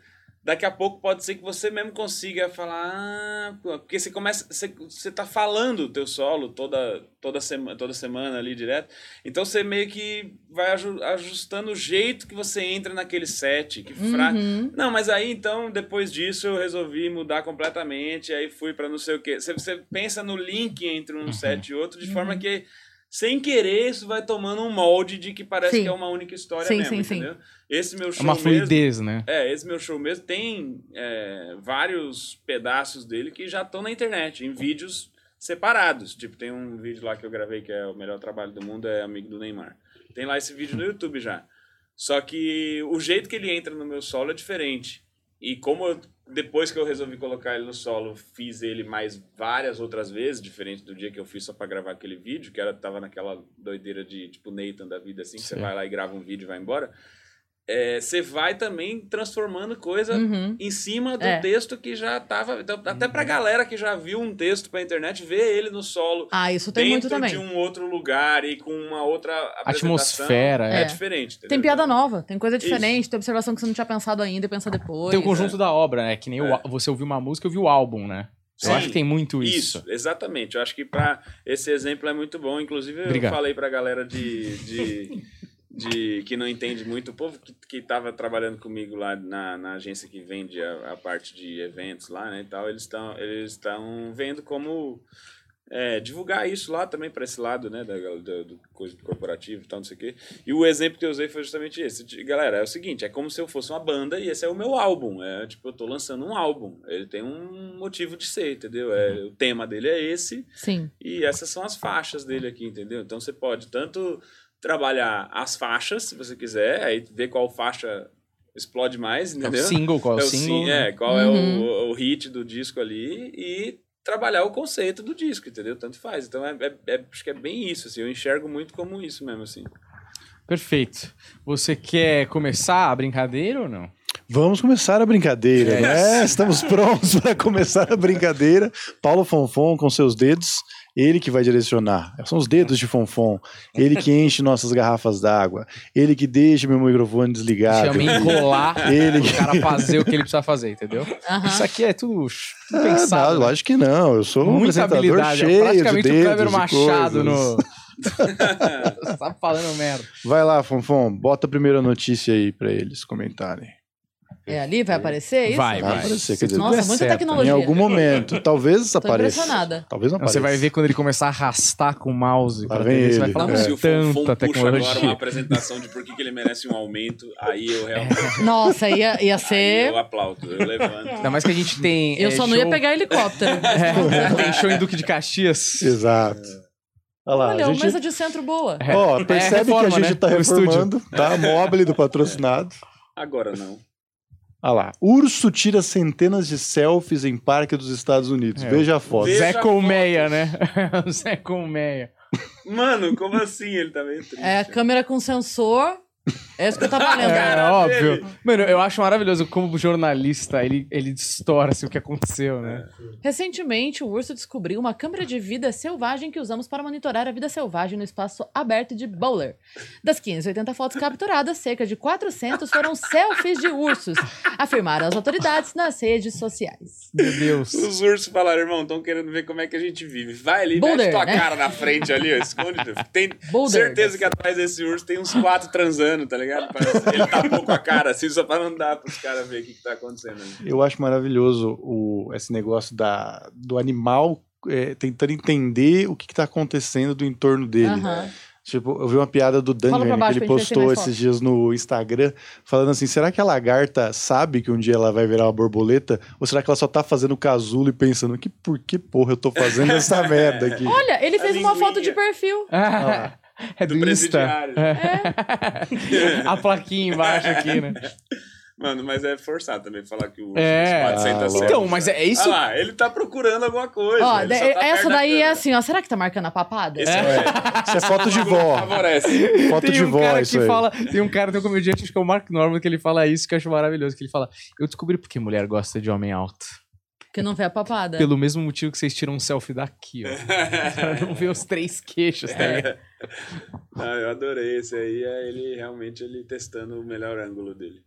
[SPEAKER 4] Daqui a pouco pode ser que você mesmo consiga falar, ah, pô", porque você começa, você, você tá falando o teu solo toda, toda, semana, toda semana ali direto, então você meio que vai aju- ajustando o jeito que você entra naquele set, que fra...
[SPEAKER 5] Uhum.
[SPEAKER 4] Não, mas aí então, depois disso, eu resolvi mudar completamente, aí fui pra não sei o quê. Você, você pensa no link entre um
[SPEAKER 1] Uhum.
[SPEAKER 4] set e outro, de
[SPEAKER 5] Uhum.
[SPEAKER 4] forma que, sem querer, isso vai tomando um molde de que parece
[SPEAKER 5] Sim.
[SPEAKER 4] que é uma única história
[SPEAKER 5] Sim,
[SPEAKER 4] mesmo,
[SPEAKER 5] sim, sim.
[SPEAKER 4] entendeu? Esse meu
[SPEAKER 1] É
[SPEAKER 4] show
[SPEAKER 1] uma
[SPEAKER 4] mesmo...
[SPEAKER 1] fluidez, né?
[SPEAKER 4] É, esse meu show mesmo tem é, vários pedaços dele que já estão na internet, em vídeos separados. Tipo, tem um vídeo lá que eu gravei que é o melhor trabalho do mundo, é amigo do Neymar. Tem lá esse vídeo no YouTube já. Só que o jeito que ele entra no meu solo é diferente. E como eu, depois que eu resolvi colocar ele no solo, fiz ele mais várias outras vezes, diferente do dia que eu fiz só pra gravar aquele vídeo, que era tava naquela doideira de tipo Nathan da vida assim, que você vai lá e grava um vídeo e vai embora. É, você vai também transformando coisa
[SPEAKER 5] Uhum.
[SPEAKER 4] em cima do
[SPEAKER 5] É.
[SPEAKER 4] texto que já tava. Então, até pra galera que já viu um texto pra internet, ver ele no solo.
[SPEAKER 5] Ah, isso tem muito
[SPEAKER 4] dentro
[SPEAKER 5] também.
[SPEAKER 4] de um outro lugar e com uma outra apresentação,
[SPEAKER 1] Atmosfera,
[SPEAKER 4] é,
[SPEAKER 5] é.
[SPEAKER 4] diferente. entendeu?
[SPEAKER 5] Tem piada nova, tem coisa
[SPEAKER 4] Isso.
[SPEAKER 5] diferente, tem observação que você não tinha pensado ainda e pensa depois.
[SPEAKER 1] Tem o conjunto da obra, né? Que nem o
[SPEAKER 4] É.
[SPEAKER 1] você ouviu uma música, eu vi o álbum, né? Eu
[SPEAKER 4] Sim.
[SPEAKER 1] acho que tem muito isso.
[SPEAKER 4] Isso, exatamente. Eu acho que para esse exemplo é muito bom. Inclusive,
[SPEAKER 1] Obrigado.
[SPEAKER 4] eu falei pra galera de, de, de- que não entende muito, o povo que, que tava trabalhando comigo lá na, na agência que vende a, a parte de eventos lá, né, e tal, eles estão eles estão vendo como é, divulgar isso lá também para esse lado, né, da, da- do coisa do corporativo e tal, não sei o quê. E o exemplo que eu usei foi justamente esse. Galera, é o seguinte, é como se eu fosse uma banda e esse é o meu álbum. É tipo, eu tô lançando um álbum. Ele tem um motivo de ser, entendeu? É, o tema dele é esse
[SPEAKER 5] Sim.
[SPEAKER 4] e essas são as faixas dele aqui, entendeu? Então você pode tanto trabalhar as faixas, se você quiser, aí ver qual faixa explode mais,
[SPEAKER 1] É o
[SPEAKER 4] entendeu?
[SPEAKER 1] single, qual é o
[SPEAKER 4] É o
[SPEAKER 1] single?
[SPEAKER 4] sim- é, qual é
[SPEAKER 5] Uhum.
[SPEAKER 4] o, o hit do disco ali e trabalhar o conceito do disco, entendeu? Tanto faz. Então é, é- é- acho que é bem isso, assim. Eu enxergo muito como isso mesmo, assim.
[SPEAKER 1] Perfeito. Você quer começar a brincadeira ou não?
[SPEAKER 3] Vamos começar a brincadeira,
[SPEAKER 1] É
[SPEAKER 3] né? Estamos prontos para começar a brincadeira. Paulo Fonfon com seus dedos, ele que vai direcionar. São os dedos de Fonfon. Ele que enche nossas garrafas d'água. Ele que deixa meu microfone desligado.
[SPEAKER 1] Chama enrolar
[SPEAKER 3] Ele
[SPEAKER 1] o cara fazer o que ele precisa fazer, entendeu?
[SPEAKER 5] Aham.
[SPEAKER 1] Isso aqui é tudo, tudo
[SPEAKER 3] Ah,
[SPEAKER 1] pensado.
[SPEAKER 3] não,
[SPEAKER 1] né?
[SPEAKER 3] lógico que não. Eu sou um
[SPEAKER 1] Muita
[SPEAKER 3] apresentador
[SPEAKER 1] habilidade. é
[SPEAKER 3] cheio
[SPEAKER 1] praticamente
[SPEAKER 3] de
[SPEAKER 1] o Kleber Machado no. tá falando merda.
[SPEAKER 3] Vai lá, Fonfon. Bota a primeira notícia aí para eles comentarem.
[SPEAKER 5] É ali? Vai aparecer é isso?
[SPEAKER 1] Vai,
[SPEAKER 3] Vai
[SPEAKER 1] vai.
[SPEAKER 3] aparecer, quer dizer,
[SPEAKER 5] Nossa,
[SPEAKER 1] der
[SPEAKER 5] muita
[SPEAKER 1] certo.
[SPEAKER 3] Em
[SPEAKER 5] tecnologia.
[SPEAKER 3] algum momento. Talvez
[SPEAKER 5] Tô
[SPEAKER 3] apareça.
[SPEAKER 5] impressionada.
[SPEAKER 3] Talvez não apareça.
[SPEAKER 1] Você vai ver quando ele começar a arrastar com o mouse
[SPEAKER 3] Lá
[SPEAKER 1] pra
[SPEAKER 3] vem
[SPEAKER 1] TV, você vai
[SPEAKER 3] ele.
[SPEAKER 1] falar
[SPEAKER 3] É.
[SPEAKER 4] Se o Fonfon
[SPEAKER 1] tanta
[SPEAKER 4] puxa agora uma
[SPEAKER 1] tecnologia.
[SPEAKER 4] apresentação de por que, que ele merece um aumento, aí eu realmente
[SPEAKER 5] Nossa, ia, ia
[SPEAKER 4] aí
[SPEAKER 5] ser.
[SPEAKER 4] eu aplaudo, eu levanto.
[SPEAKER 1] Ainda mais que a gente tem.
[SPEAKER 5] Eu
[SPEAKER 1] é,
[SPEAKER 5] só não ia
[SPEAKER 1] show-
[SPEAKER 5] pegar helicóptero.
[SPEAKER 1] É, tem show em Duque de Caxias.
[SPEAKER 3] Exato. Olha lá,
[SPEAKER 5] Olha,
[SPEAKER 3] a
[SPEAKER 5] uma
[SPEAKER 3] gente...
[SPEAKER 5] mesa de centro boa.
[SPEAKER 3] Ó, percebe
[SPEAKER 1] reforma,
[SPEAKER 3] que a gente
[SPEAKER 1] né?
[SPEAKER 3] tá
[SPEAKER 1] O estúdio.
[SPEAKER 3] reformando, tá? Mobile do patrocinado.
[SPEAKER 4] Agora não.
[SPEAKER 3] Olha lá. Urso tira centenas de selfies em parque dos Estados Unidos.
[SPEAKER 1] É.
[SPEAKER 3] Veja a foto.
[SPEAKER 4] Veja
[SPEAKER 1] Zé Colmeia, né? Zé Colmeia.
[SPEAKER 4] Mano, como assim? Ele tá meio triste.
[SPEAKER 5] É a câmera com sensor. É isso que eu tava lendo.
[SPEAKER 1] É,
[SPEAKER 4] cara
[SPEAKER 1] óbvio.
[SPEAKER 4] dele.
[SPEAKER 1] Mano, eu acho maravilhoso como jornalista ele, ele distorce o que aconteceu, né?
[SPEAKER 5] Recentemente, o urso descobriu uma câmera de vida selvagem que usamos para monitorar a vida selvagem no espaço aberto de Bowler. Das 580 fotos capturadas, cerca de 400 foram selfies de ursos, afirmaram as autoridades nas redes sociais.
[SPEAKER 1] Meu Deus.
[SPEAKER 4] Os ursos falaram, irmão, estão querendo ver como é que a gente vive. Vai ali,
[SPEAKER 5] Boulder,
[SPEAKER 4] mete tua
[SPEAKER 5] né?
[SPEAKER 4] cara na frente ali, ó, esconde. Tem
[SPEAKER 5] Boulder.
[SPEAKER 4] certeza que atrás desse urso tem uns quatro transando, tá ligado? Parece- Ele tapou com a cara assim, só pra não dar pros caras verem o que, que tá acontecendo ali.
[SPEAKER 3] Eu acho maravilhoso o, esse negócio da, do animal é, tentando entender o que, que tá acontecendo do entorno dele.
[SPEAKER 5] Aham.
[SPEAKER 3] Tipo, eu vi uma piada do
[SPEAKER 5] baixo
[SPEAKER 3] que ele
[SPEAKER 5] ver
[SPEAKER 3] postou esses
[SPEAKER 5] foto.
[SPEAKER 3] dias no Instagram, falando assim: será que a lagarta sabe que um dia ela vai virar uma borboleta? Ou será que ela só tá fazendo casulo e pensando que por que porra eu tô fazendo essa merda aqui?
[SPEAKER 5] Olha, ele
[SPEAKER 4] A
[SPEAKER 5] fez uma foto de
[SPEAKER 4] linguinha.
[SPEAKER 5] perfil.
[SPEAKER 1] Ah, é do,
[SPEAKER 4] Do
[SPEAKER 1] Insta.
[SPEAKER 4] presidiário.
[SPEAKER 1] A plaquinha embaixo aqui, né?
[SPEAKER 4] Mano, mas é forçar também falar que o
[SPEAKER 1] É.
[SPEAKER 4] pode sentar
[SPEAKER 3] Ah,
[SPEAKER 4] certo.
[SPEAKER 1] Então, mas é isso.
[SPEAKER 4] Ah lá, ele tá procurando alguma coisa.
[SPEAKER 5] Ó, de-
[SPEAKER 4] só tá
[SPEAKER 5] essa daí é assim, ó. Será que tá marcando a papada?
[SPEAKER 4] Esse é.
[SPEAKER 3] Isso é foto de vó.
[SPEAKER 4] Favorece.
[SPEAKER 3] Foto
[SPEAKER 1] Tem
[SPEAKER 3] de
[SPEAKER 1] um
[SPEAKER 3] vó,
[SPEAKER 1] cara
[SPEAKER 3] isso
[SPEAKER 1] que
[SPEAKER 3] aí.
[SPEAKER 1] fala, tem um cara, tem um comediante, acho que é o Mark Norman, que ele fala isso, que eu acho maravilhoso, que ele fala, eu descobri porque mulher gosta de homem alto.
[SPEAKER 5] Porque não vê a papada.
[SPEAKER 1] Pelo mesmo motivo que vocês tiram um selfie daqui, ó. pra não ver os três queixos, tá ligado?
[SPEAKER 4] Ah, eu adorei esse aí. É ele realmente ele testando o melhor ângulo dele.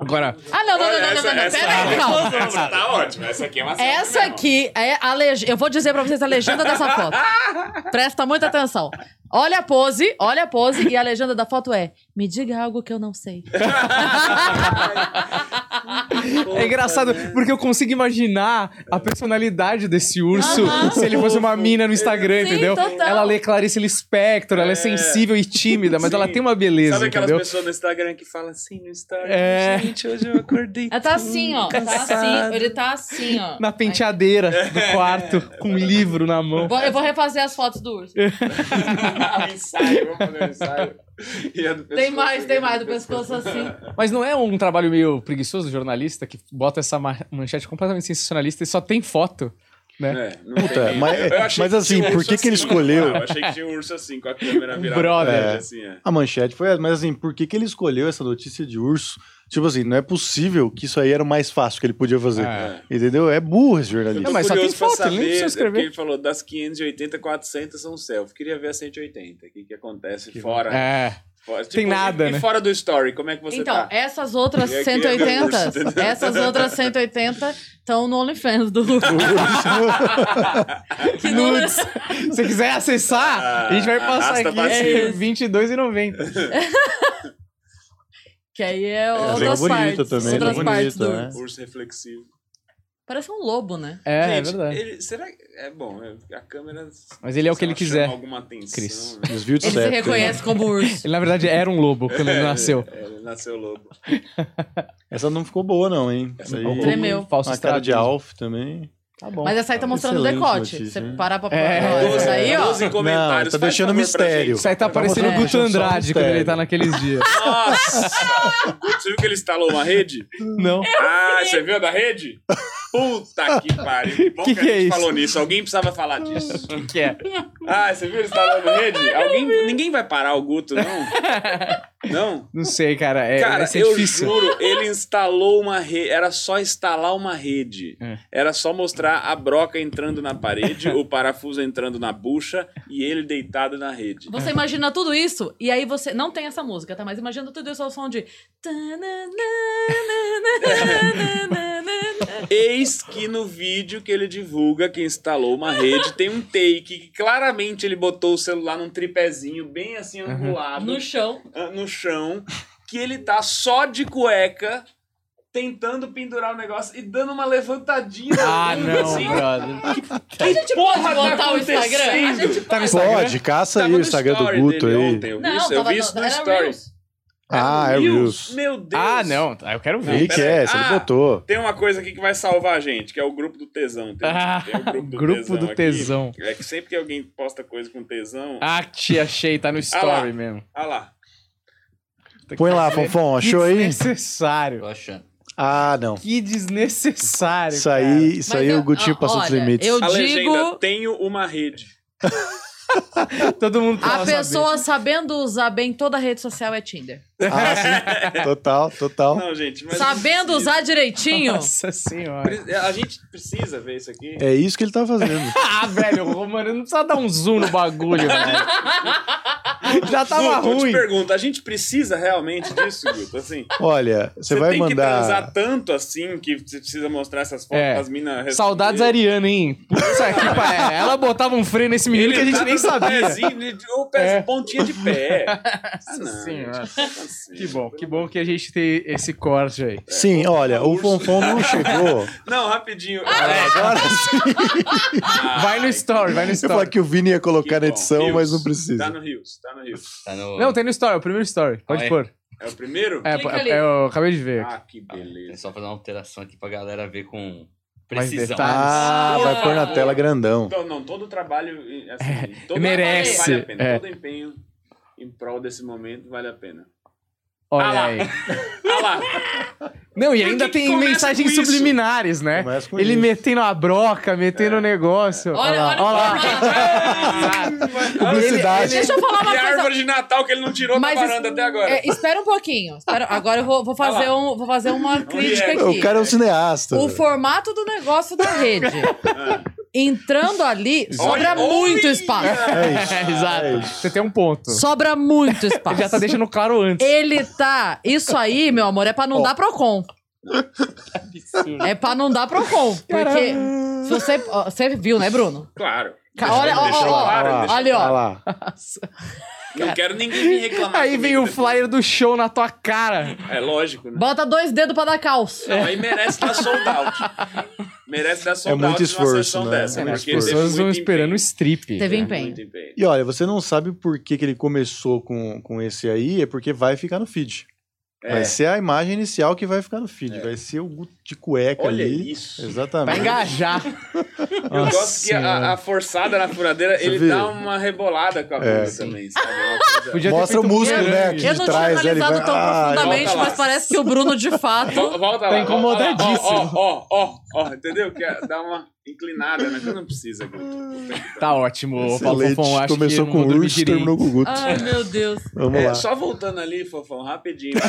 [SPEAKER 1] Agora,
[SPEAKER 5] Ah, não, não, não, não, não, não, não,
[SPEAKER 4] essa,
[SPEAKER 5] pera aí, calma.
[SPEAKER 4] essa tá ótima. Essa aqui é uma
[SPEAKER 5] Essa aqui é a legenda. Eu vou dizer pra vocês a legenda dessa foto. Presta muita atenção. Olha a pose, olha a pose e a legenda da foto é: Me diga algo que eu não sei.
[SPEAKER 1] é engraçado, porque eu consigo imaginar a personalidade desse urso
[SPEAKER 5] Aham.
[SPEAKER 1] se ele fosse uma mina no Instagram,
[SPEAKER 5] Sim,
[SPEAKER 1] entendeu?
[SPEAKER 5] total.
[SPEAKER 1] Ela lê Clarice Lispector, ela é
[SPEAKER 4] É.
[SPEAKER 1] sensível e tímida, mas
[SPEAKER 4] Sim.
[SPEAKER 1] ela tem uma beleza,
[SPEAKER 4] Sabe aquelas
[SPEAKER 1] entendeu?
[SPEAKER 4] pessoas no Instagram que falam assim no Instagram?
[SPEAKER 1] É.
[SPEAKER 4] Gente, hoje eu acordei.
[SPEAKER 5] Ela tá assim, ó. Tá assim, ele tá assim, ó.
[SPEAKER 1] Na penteadeira do quarto, com um livro na mão.
[SPEAKER 5] Vou- Eu vou refazer as fotos do urso.
[SPEAKER 4] ensaio, vamos fazer um ensaio. Do
[SPEAKER 5] Tem mais, tem
[SPEAKER 4] aqui.
[SPEAKER 5] mais do pescoço assim.
[SPEAKER 1] Mas não é um trabalho meio preguiçoso do jornalista que bota essa ma- manchete completamente sensacionalista e só tem foto, né?
[SPEAKER 4] É, não
[SPEAKER 3] Puta,
[SPEAKER 4] tem-
[SPEAKER 3] mas-
[SPEAKER 4] achei
[SPEAKER 3] mas assim,
[SPEAKER 4] um
[SPEAKER 3] por que que ele
[SPEAKER 4] assim.
[SPEAKER 3] escolheu?
[SPEAKER 4] Eu achei que tinha um urso assim, com a câmera virada.
[SPEAKER 1] Brother.
[SPEAKER 3] É.
[SPEAKER 4] assim, é.
[SPEAKER 3] A manchete foi essa, mas assim, por que, que ele escolheu essa notícia de urso? Tipo assim, não é possível que isso aí era o mais fácil que ele podia fazer.
[SPEAKER 1] É.
[SPEAKER 3] Entendeu? É burro esse jornalista.
[SPEAKER 1] Não, mas só tem foto, ele nem precisa escrever.
[SPEAKER 4] ele falou das 580, 400 são selfie. Queria ver a 180. O que, que acontece fora,
[SPEAKER 1] É.
[SPEAKER 4] fora- tipo,
[SPEAKER 1] tem nada,
[SPEAKER 4] e,
[SPEAKER 1] né?
[SPEAKER 4] E fora do story, como é que você
[SPEAKER 5] Então,
[SPEAKER 4] tá?
[SPEAKER 5] essas outras
[SPEAKER 4] Eu queria ver o
[SPEAKER 5] 180,
[SPEAKER 4] urso, entendeu?
[SPEAKER 5] essas outras 180 estão no OnlyFans do que não
[SPEAKER 1] Nudes. Se você quiser acessar, a gente vai passar
[SPEAKER 4] Arrasta
[SPEAKER 1] aqui
[SPEAKER 4] cima.
[SPEAKER 1] é R$22,90.
[SPEAKER 5] Que aí é
[SPEAKER 3] é
[SPEAKER 5] outras partes.
[SPEAKER 3] também,
[SPEAKER 5] outras
[SPEAKER 3] é
[SPEAKER 5] partes do
[SPEAKER 3] bonita,
[SPEAKER 5] urso.
[SPEAKER 4] Reflexivo.
[SPEAKER 5] Parece um lobo, né?
[SPEAKER 1] É, é
[SPEAKER 4] Gente,
[SPEAKER 1] verdade.
[SPEAKER 4] ele- será que. É bom, é- a câmera.
[SPEAKER 1] Mas ele é o que
[SPEAKER 4] se
[SPEAKER 1] ele quiser,
[SPEAKER 4] alguma atenção,
[SPEAKER 1] Cris.
[SPEAKER 4] né?
[SPEAKER 5] Ele se
[SPEAKER 3] septo,
[SPEAKER 5] reconhece como urso.
[SPEAKER 1] Ele, na verdade, era um lobo quando ele nasceu.
[SPEAKER 4] É, ele nasceu lobo.
[SPEAKER 3] Essa não ficou boa, não, hein? Essa aí.
[SPEAKER 5] Tremeu.
[SPEAKER 1] Falso
[SPEAKER 3] Uma cara de. Alf também.
[SPEAKER 1] Tá bom.
[SPEAKER 5] Mas essa aí tá mostrando o decote.
[SPEAKER 3] notícia,
[SPEAKER 5] Você parar pra
[SPEAKER 1] É.
[SPEAKER 5] Não,
[SPEAKER 4] Doze-
[SPEAKER 5] daí, ó.
[SPEAKER 4] doze comentários.
[SPEAKER 3] tá
[SPEAKER 4] faz
[SPEAKER 3] deixando mistério.
[SPEAKER 1] Isso aí tá
[SPEAKER 3] Tá
[SPEAKER 1] parecendo o Guto
[SPEAKER 3] um
[SPEAKER 1] Andrade quando ele tá naqueles dias.
[SPEAKER 4] Nossa! Você viu que ele instalou uma rede?
[SPEAKER 1] Não.
[SPEAKER 4] Ah, você viu a da rede? Puta que pariu. Bom
[SPEAKER 1] Que
[SPEAKER 4] que,
[SPEAKER 1] que
[SPEAKER 4] a
[SPEAKER 1] é
[SPEAKER 4] gente
[SPEAKER 1] isso?
[SPEAKER 4] falou nisso. Alguém precisava falar disso.
[SPEAKER 1] O que, que é?
[SPEAKER 4] Ah, você viu ele instalando rede? Alguém, ninguém vai parar o Guto, não? Não?
[SPEAKER 1] Não sei, cara. É,
[SPEAKER 4] Cara, eu
[SPEAKER 1] difícil.
[SPEAKER 4] juro, ele instalou uma rede. Era só instalar uma rede.
[SPEAKER 1] É.
[SPEAKER 4] Era só mostrar a broca entrando na parede, o parafuso entrando na bucha e ele deitado na rede.
[SPEAKER 5] Você imagina tudo isso e aí você. Não tem essa música, tá? Mas imagina tudo isso ao som de.
[SPEAKER 4] Eis que no vídeo que ele divulga que instalou uma rede, tem um take que claramente ele botou o celular num tripézinho bem assim angulado
[SPEAKER 5] No chão.
[SPEAKER 4] no chão, que ele tá só de cueca tentando pendurar o negócio e dando uma levantadinha
[SPEAKER 1] Ah, não,
[SPEAKER 4] assim.
[SPEAKER 1] brother.
[SPEAKER 4] Que
[SPEAKER 5] gente
[SPEAKER 4] porra
[SPEAKER 5] pode
[SPEAKER 4] tá
[SPEAKER 5] botar o Instagram? A
[SPEAKER 4] acontecendo?
[SPEAKER 5] gente
[SPEAKER 1] Tá no Instagram?
[SPEAKER 3] Pode, caça
[SPEAKER 4] Tava
[SPEAKER 3] aí o Instagram do
[SPEAKER 4] story
[SPEAKER 3] Guto aí.
[SPEAKER 4] Ontem, eu vi
[SPEAKER 5] Não,
[SPEAKER 4] isso, eu
[SPEAKER 5] tava
[SPEAKER 4] vi
[SPEAKER 5] no-
[SPEAKER 4] isso no.
[SPEAKER 5] Reels.
[SPEAKER 3] Ah, é Reels.
[SPEAKER 4] Meu Deus.
[SPEAKER 1] Ah, não. tá, Eu quero
[SPEAKER 3] O
[SPEAKER 1] ver.
[SPEAKER 3] que, que é? Você
[SPEAKER 4] Ah,
[SPEAKER 3] não botou.
[SPEAKER 4] Tem uma coisa aqui que vai salvar a gente, que é o grupo do tesão. Tem,
[SPEAKER 1] Ah,
[SPEAKER 4] tem o grupo do
[SPEAKER 1] grupo
[SPEAKER 4] tesão.
[SPEAKER 1] do
[SPEAKER 4] aqui.
[SPEAKER 1] tesão.
[SPEAKER 4] É que sempre que alguém posta coisa com tesão.
[SPEAKER 1] Ah, te achei. Tá no story
[SPEAKER 4] lá.
[SPEAKER 1] mesmo.
[SPEAKER 4] Ah lá.
[SPEAKER 3] Põe lá, Fonfon,
[SPEAKER 1] Que
[SPEAKER 3] achou aí?
[SPEAKER 1] desnecessário.
[SPEAKER 6] Tô achando.
[SPEAKER 3] Ah, não.
[SPEAKER 1] Que desnecessário,
[SPEAKER 3] Isso aí, isso
[SPEAKER 5] Mas
[SPEAKER 3] aí
[SPEAKER 5] eu-
[SPEAKER 3] o Gutinho
[SPEAKER 5] ó,
[SPEAKER 3] passou dos
[SPEAKER 5] olha,
[SPEAKER 3] limites.
[SPEAKER 5] eu-
[SPEAKER 4] A
[SPEAKER 5] digo-
[SPEAKER 4] legenda, tenho uma rede.
[SPEAKER 1] cara. Todo mundo
[SPEAKER 5] A pessoa sabendo usar bem toda a rede social é Tinder.
[SPEAKER 3] Ah, sim. Total, total.
[SPEAKER 4] Não, gente, mas.
[SPEAKER 5] Sabendo
[SPEAKER 4] precisa.
[SPEAKER 5] usar direitinho.
[SPEAKER 1] Nossa senhora.
[SPEAKER 4] Pre- A gente precisa ver isso aqui.
[SPEAKER 3] É isso que ele tá fazendo.
[SPEAKER 1] Ah, velho, o Romano não precisa dar um zoom no bagulho, velho. Já tava
[SPEAKER 4] Guto, eu te
[SPEAKER 1] ruim.
[SPEAKER 4] pergunto, a gente precisa realmente disso, Guto? Assim,
[SPEAKER 3] Olha, você vai
[SPEAKER 4] tem que transar
[SPEAKER 3] mandar.
[SPEAKER 4] tanto assim que você precisa mostrar essas fotos
[SPEAKER 1] É.
[SPEAKER 4] pras minas.
[SPEAKER 1] Saudades da Ariana, hein? Putz, aqui, pá, é, ela botava um freio nesse menino que a gente nem sabia.
[SPEAKER 4] Ou pé,
[SPEAKER 1] É.
[SPEAKER 4] pontinha de pé. Ah,
[SPEAKER 1] Nossa
[SPEAKER 4] não,
[SPEAKER 1] senhora. Que bom, que bom que a gente tem esse corte aí.
[SPEAKER 3] Sim, olha, o Fonfon não chegou.
[SPEAKER 4] Não, rapidinho.
[SPEAKER 3] Agora sim.
[SPEAKER 4] Ah,
[SPEAKER 1] Vai no story, vai no
[SPEAKER 3] Eu falei
[SPEAKER 1] story.
[SPEAKER 3] que o Vini ia colocar na edição,
[SPEAKER 4] Rios.
[SPEAKER 3] mas não precisa.
[SPEAKER 4] Tá no Rios, tá no Rios.
[SPEAKER 6] Tá no...
[SPEAKER 1] Não, tem no story, é o primeiro story. Pode
[SPEAKER 6] Ah, é?
[SPEAKER 1] pôr.
[SPEAKER 4] É o primeiro?
[SPEAKER 1] É, é, é, eu acabei de ver.
[SPEAKER 4] Ah, que
[SPEAKER 6] É
[SPEAKER 4] beleza.
[SPEAKER 6] só fazer uma alteração aqui pra galera ver com precisão.
[SPEAKER 1] detalhes.
[SPEAKER 3] Ah, vai pôr na tela grandão.
[SPEAKER 4] Então, não, todo o trabalho, assim, todo
[SPEAKER 1] merece,
[SPEAKER 4] trabalho vale a pena.
[SPEAKER 1] é.
[SPEAKER 4] Todo empenho em prol desse momento vale a pena.
[SPEAKER 1] Olha
[SPEAKER 4] Ah lá.
[SPEAKER 1] aí.
[SPEAKER 4] Ah lá,
[SPEAKER 1] Não, e
[SPEAKER 4] Por
[SPEAKER 1] ainda
[SPEAKER 4] que que
[SPEAKER 1] tem mensagens subliminares, né?
[SPEAKER 3] Começa com
[SPEAKER 1] Ele
[SPEAKER 3] isso.
[SPEAKER 1] metendo a broca, metendo o negócio.
[SPEAKER 5] Olha,
[SPEAKER 1] lá,
[SPEAKER 5] olha,
[SPEAKER 1] ó lá.
[SPEAKER 3] Publicidade.
[SPEAKER 5] Deixa eu falar uma
[SPEAKER 4] e a
[SPEAKER 5] coisa.
[SPEAKER 4] árvore de Natal que ele não tirou
[SPEAKER 5] Mas
[SPEAKER 4] da varanda até agora.
[SPEAKER 5] É, espera um pouquinho. Espera- agora eu vou, vou fazer, um, vou fazer uma crítica
[SPEAKER 4] é?
[SPEAKER 5] aqui.
[SPEAKER 3] O cara é um cineasta.
[SPEAKER 5] O formato do negócio da rede. Entrando ali, sobra
[SPEAKER 4] Olha,
[SPEAKER 5] muito
[SPEAKER 4] olha!
[SPEAKER 5] espaço.
[SPEAKER 3] É isso.
[SPEAKER 1] É, exato.
[SPEAKER 3] É isso.
[SPEAKER 1] Você tem um ponto.
[SPEAKER 5] Sobra muito espaço.
[SPEAKER 1] Ele já tá deixando claro antes.
[SPEAKER 5] Ele tá. Isso aí, meu amor, é pra não dar Procon. É pra não dar Procon. Porque se você. ó, Você viu, né, Bruno?
[SPEAKER 4] Claro.
[SPEAKER 5] Ca-
[SPEAKER 4] Deixa-
[SPEAKER 5] olha, ó, ó, ó.
[SPEAKER 4] claro,
[SPEAKER 3] Olha
[SPEAKER 5] Ali, ó.
[SPEAKER 3] Olha lá.
[SPEAKER 4] Não quero ninguém me reclamar.
[SPEAKER 1] Aí vem o
[SPEAKER 4] depois.
[SPEAKER 1] flyer do show na tua cara.
[SPEAKER 4] É lógico, né?
[SPEAKER 5] Bota dois dedos pra dar calço.
[SPEAKER 4] Não, aí merece dar sold out. Merece dar sold
[SPEAKER 3] É muito
[SPEAKER 4] out
[SPEAKER 3] esforço, né?
[SPEAKER 4] dessa.
[SPEAKER 3] É muito
[SPEAKER 1] as
[SPEAKER 4] porque
[SPEAKER 3] esforço.
[SPEAKER 4] teve
[SPEAKER 1] pessoas vão esperando o strip.
[SPEAKER 5] Teve
[SPEAKER 4] É,
[SPEAKER 5] empenho.
[SPEAKER 4] muito empenho.
[SPEAKER 3] E olha, você não sabe por que, que ele começou com, com esse aí, é porque vai ficar no feed.
[SPEAKER 4] É.
[SPEAKER 3] Vai ser a imagem inicial que vai ficar no feed. Vai ser o de cueca
[SPEAKER 4] Olha
[SPEAKER 3] ali.
[SPEAKER 4] isso.
[SPEAKER 1] Pra
[SPEAKER 3] Exatamente.
[SPEAKER 1] engajar.
[SPEAKER 4] Eu gosto que a, a forçada na furadeira,
[SPEAKER 3] Você
[SPEAKER 4] ele
[SPEAKER 3] viu?
[SPEAKER 4] dá uma rebolada com a bunda
[SPEAKER 3] É.
[SPEAKER 4] também, sabe? É uma coisa-
[SPEAKER 1] Podia ter
[SPEAKER 3] Mostra o
[SPEAKER 1] feito um
[SPEAKER 3] músculo, né?
[SPEAKER 1] grande.
[SPEAKER 3] Aqui
[SPEAKER 5] Eu
[SPEAKER 3] de
[SPEAKER 5] não tinha
[SPEAKER 3] trás, né? Ele
[SPEAKER 5] analisado
[SPEAKER 3] vai-
[SPEAKER 5] tão
[SPEAKER 3] Ah,
[SPEAKER 5] profundamente,
[SPEAKER 4] volta lá.
[SPEAKER 5] mas parece que o Bruno, de fato.
[SPEAKER 4] Vol- Volta lá.
[SPEAKER 1] Tá
[SPEAKER 4] ó,
[SPEAKER 1] incomodadíssimo.
[SPEAKER 4] Ó, ó, ó, ó, entendeu? Que é- dá uma inclinada, né? Não precisa, Guto.
[SPEAKER 1] Tá ótimo, Paulo
[SPEAKER 3] Excelente.
[SPEAKER 1] Fofão. Acho
[SPEAKER 3] Começou
[SPEAKER 1] que
[SPEAKER 3] com
[SPEAKER 1] não
[SPEAKER 3] o urso,
[SPEAKER 1] direito.
[SPEAKER 3] terminou com o Guto.
[SPEAKER 5] Ai, meu Deus.
[SPEAKER 3] Vamos
[SPEAKER 4] É,
[SPEAKER 3] lá.
[SPEAKER 4] só voltando ali, Fofão, rapidinho.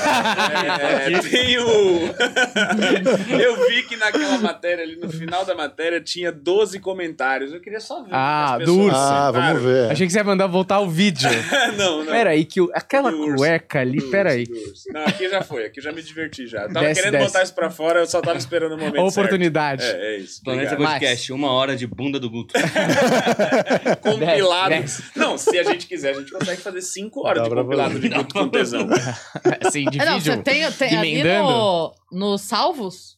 [SPEAKER 4] É, é, tem o... Eu vi que naquela matéria ali, no final da matéria, tinha 12 comentários. Eu queria só ver.
[SPEAKER 1] Ah, do urso.
[SPEAKER 3] Ah, vamos ver.
[SPEAKER 1] Achei que você ia mandar voltar o vídeo.
[SPEAKER 4] não, não.
[SPEAKER 1] Pera aí, que o- aquela
[SPEAKER 4] Do urso.
[SPEAKER 1] cueca ali,
[SPEAKER 4] Do urso,
[SPEAKER 1] aí.
[SPEAKER 4] do urso. Não, aqui já foi. Aqui eu já me diverti já. Eu Tava
[SPEAKER 1] Desce,
[SPEAKER 4] querendo
[SPEAKER 1] desce.
[SPEAKER 4] botar isso pra fora, eu só tava esperando o momento
[SPEAKER 1] oportunidade.
[SPEAKER 4] certo. É, é isso.
[SPEAKER 6] Planeta
[SPEAKER 4] Obrigado.
[SPEAKER 6] Podcast, uma hora de bunda do Guto.
[SPEAKER 4] Compilado.
[SPEAKER 1] Desce,
[SPEAKER 4] Não, se a gente quiser, a gente consegue fazer 5 horas
[SPEAKER 3] Dá
[SPEAKER 4] de compilado de Guto com tesão.
[SPEAKER 1] Assim, de
[SPEAKER 5] não,
[SPEAKER 1] vídeo.
[SPEAKER 5] você tem, tem ali no, no salvos?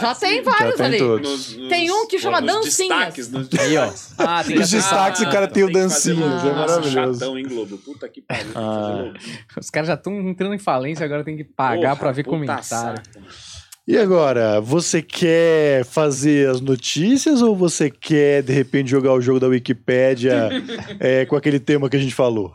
[SPEAKER 5] Já tem vários
[SPEAKER 3] tem
[SPEAKER 5] ali.
[SPEAKER 3] todos.
[SPEAKER 4] Nos- nos-
[SPEAKER 5] Tem um que chama
[SPEAKER 4] nos
[SPEAKER 5] dancinhas.
[SPEAKER 4] Destaques, nos
[SPEAKER 1] Aí, ó.
[SPEAKER 4] destaques.
[SPEAKER 1] Ah, tem
[SPEAKER 3] Os destaques, o cara tem o
[SPEAKER 4] tem fazer
[SPEAKER 3] dancinhas,
[SPEAKER 4] um-
[SPEAKER 3] é
[SPEAKER 4] Nossa,
[SPEAKER 3] maravilhoso.
[SPEAKER 4] chatão, hein, Globo? Puta que pariu.
[SPEAKER 3] Ah.
[SPEAKER 4] fazer louco.
[SPEAKER 1] Os caras já estão entrando em falência, agora tem que pagar
[SPEAKER 4] Porra,
[SPEAKER 1] pra ver comentário.
[SPEAKER 4] saco.
[SPEAKER 3] E agora, você quer fazer as notícias ou você quer, de repente, jogar o jogo da Wikipédia é, com aquele tema que a gente falou?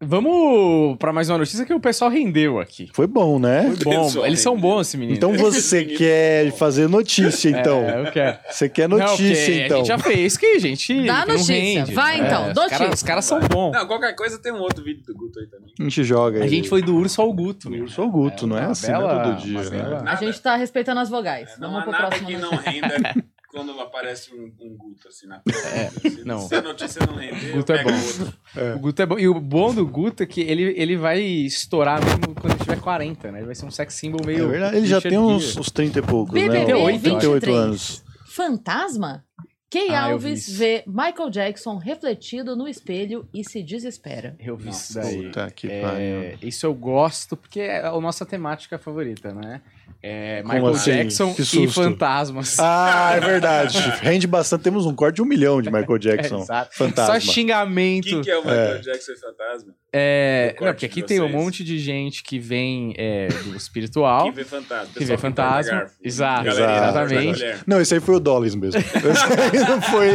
[SPEAKER 1] Vamos pra mais uma notícia que o pessoal rendeu aqui.
[SPEAKER 3] Foi bom, né?
[SPEAKER 1] Foi bom. Eles são
[SPEAKER 4] rendeu.
[SPEAKER 1] bons, esse menino.
[SPEAKER 3] Então você quer
[SPEAKER 4] menino-
[SPEAKER 3] fazer notícia, então.
[SPEAKER 1] É, eu quero.
[SPEAKER 3] Você quer
[SPEAKER 1] Não,
[SPEAKER 3] notícia,
[SPEAKER 1] porque
[SPEAKER 3] então.
[SPEAKER 1] A gente já fez que, gente.
[SPEAKER 5] Dá
[SPEAKER 1] que não
[SPEAKER 5] notícia.
[SPEAKER 1] rende.
[SPEAKER 5] Vai, então,
[SPEAKER 1] os
[SPEAKER 5] notícia.
[SPEAKER 1] caras- Os caras são bons.
[SPEAKER 4] Não, qualquer coisa tem um outro vídeo do Guto aí também.
[SPEAKER 3] A gente joga
[SPEAKER 1] A
[SPEAKER 3] aí.
[SPEAKER 1] gente foi do urso ao Guto.
[SPEAKER 3] Eu sou o Guto, não é assim,
[SPEAKER 1] bela-
[SPEAKER 3] não é todo dia. né?
[SPEAKER 1] bela-
[SPEAKER 5] A gente tá respeitando as vogais.
[SPEAKER 4] Não
[SPEAKER 5] Vamos
[SPEAKER 4] há
[SPEAKER 5] pro
[SPEAKER 4] nada
[SPEAKER 5] próximo.
[SPEAKER 4] que não renda quando aparece um, um Guto assim na frente. Se,
[SPEAKER 1] não.
[SPEAKER 4] se a notícia não render,
[SPEAKER 1] Guto
[SPEAKER 4] eu
[SPEAKER 1] é
[SPEAKER 4] pego
[SPEAKER 1] bom.
[SPEAKER 4] outro.
[SPEAKER 1] O Guto é bom. E o bom do Guto é que ele, ele vai estourar mesmo quando ele tiver 40, né? Ele vai ser um sex symbol meio.
[SPEAKER 3] É verdade, ele já tem uns, uns 30 e poucos, né?
[SPEAKER 5] BBB
[SPEAKER 3] 38
[SPEAKER 5] 23.
[SPEAKER 3] anos.
[SPEAKER 5] Fantasma? Kay
[SPEAKER 1] Ah,
[SPEAKER 5] Alves
[SPEAKER 1] isso.
[SPEAKER 5] vê Michael Jackson refletido no espelho e se desespera.
[SPEAKER 1] Eu vi isso
[SPEAKER 4] Nossa,
[SPEAKER 1] daí.
[SPEAKER 3] Puta que
[SPEAKER 1] É,
[SPEAKER 3] pariu.
[SPEAKER 1] isso eu gosto porque é a nossa temática favorita, né? É
[SPEAKER 3] Como
[SPEAKER 1] Michael
[SPEAKER 3] assim?
[SPEAKER 1] Jackson
[SPEAKER 3] Que
[SPEAKER 1] e fantasmas.
[SPEAKER 3] Ah, é verdade. Rende bastante. Temos um corte de um milhão de Michael Jackson.
[SPEAKER 1] Exato.
[SPEAKER 3] Fantasma.
[SPEAKER 1] Só xingamento.
[SPEAKER 4] O que, que é o Michael Jackson e Fantasma?
[SPEAKER 1] É, não, porque aqui tem um monte de gente que vem é, do espiritual.
[SPEAKER 4] Que vê fantasma.
[SPEAKER 1] Que vê fantasma.
[SPEAKER 4] corta garfo.
[SPEAKER 1] Exato,
[SPEAKER 4] Galerinha,
[SPEAKER 1] exatamente.
[SPEAKER 3] Não, esse aí foi o Dollins mesmo. Esse aí não foi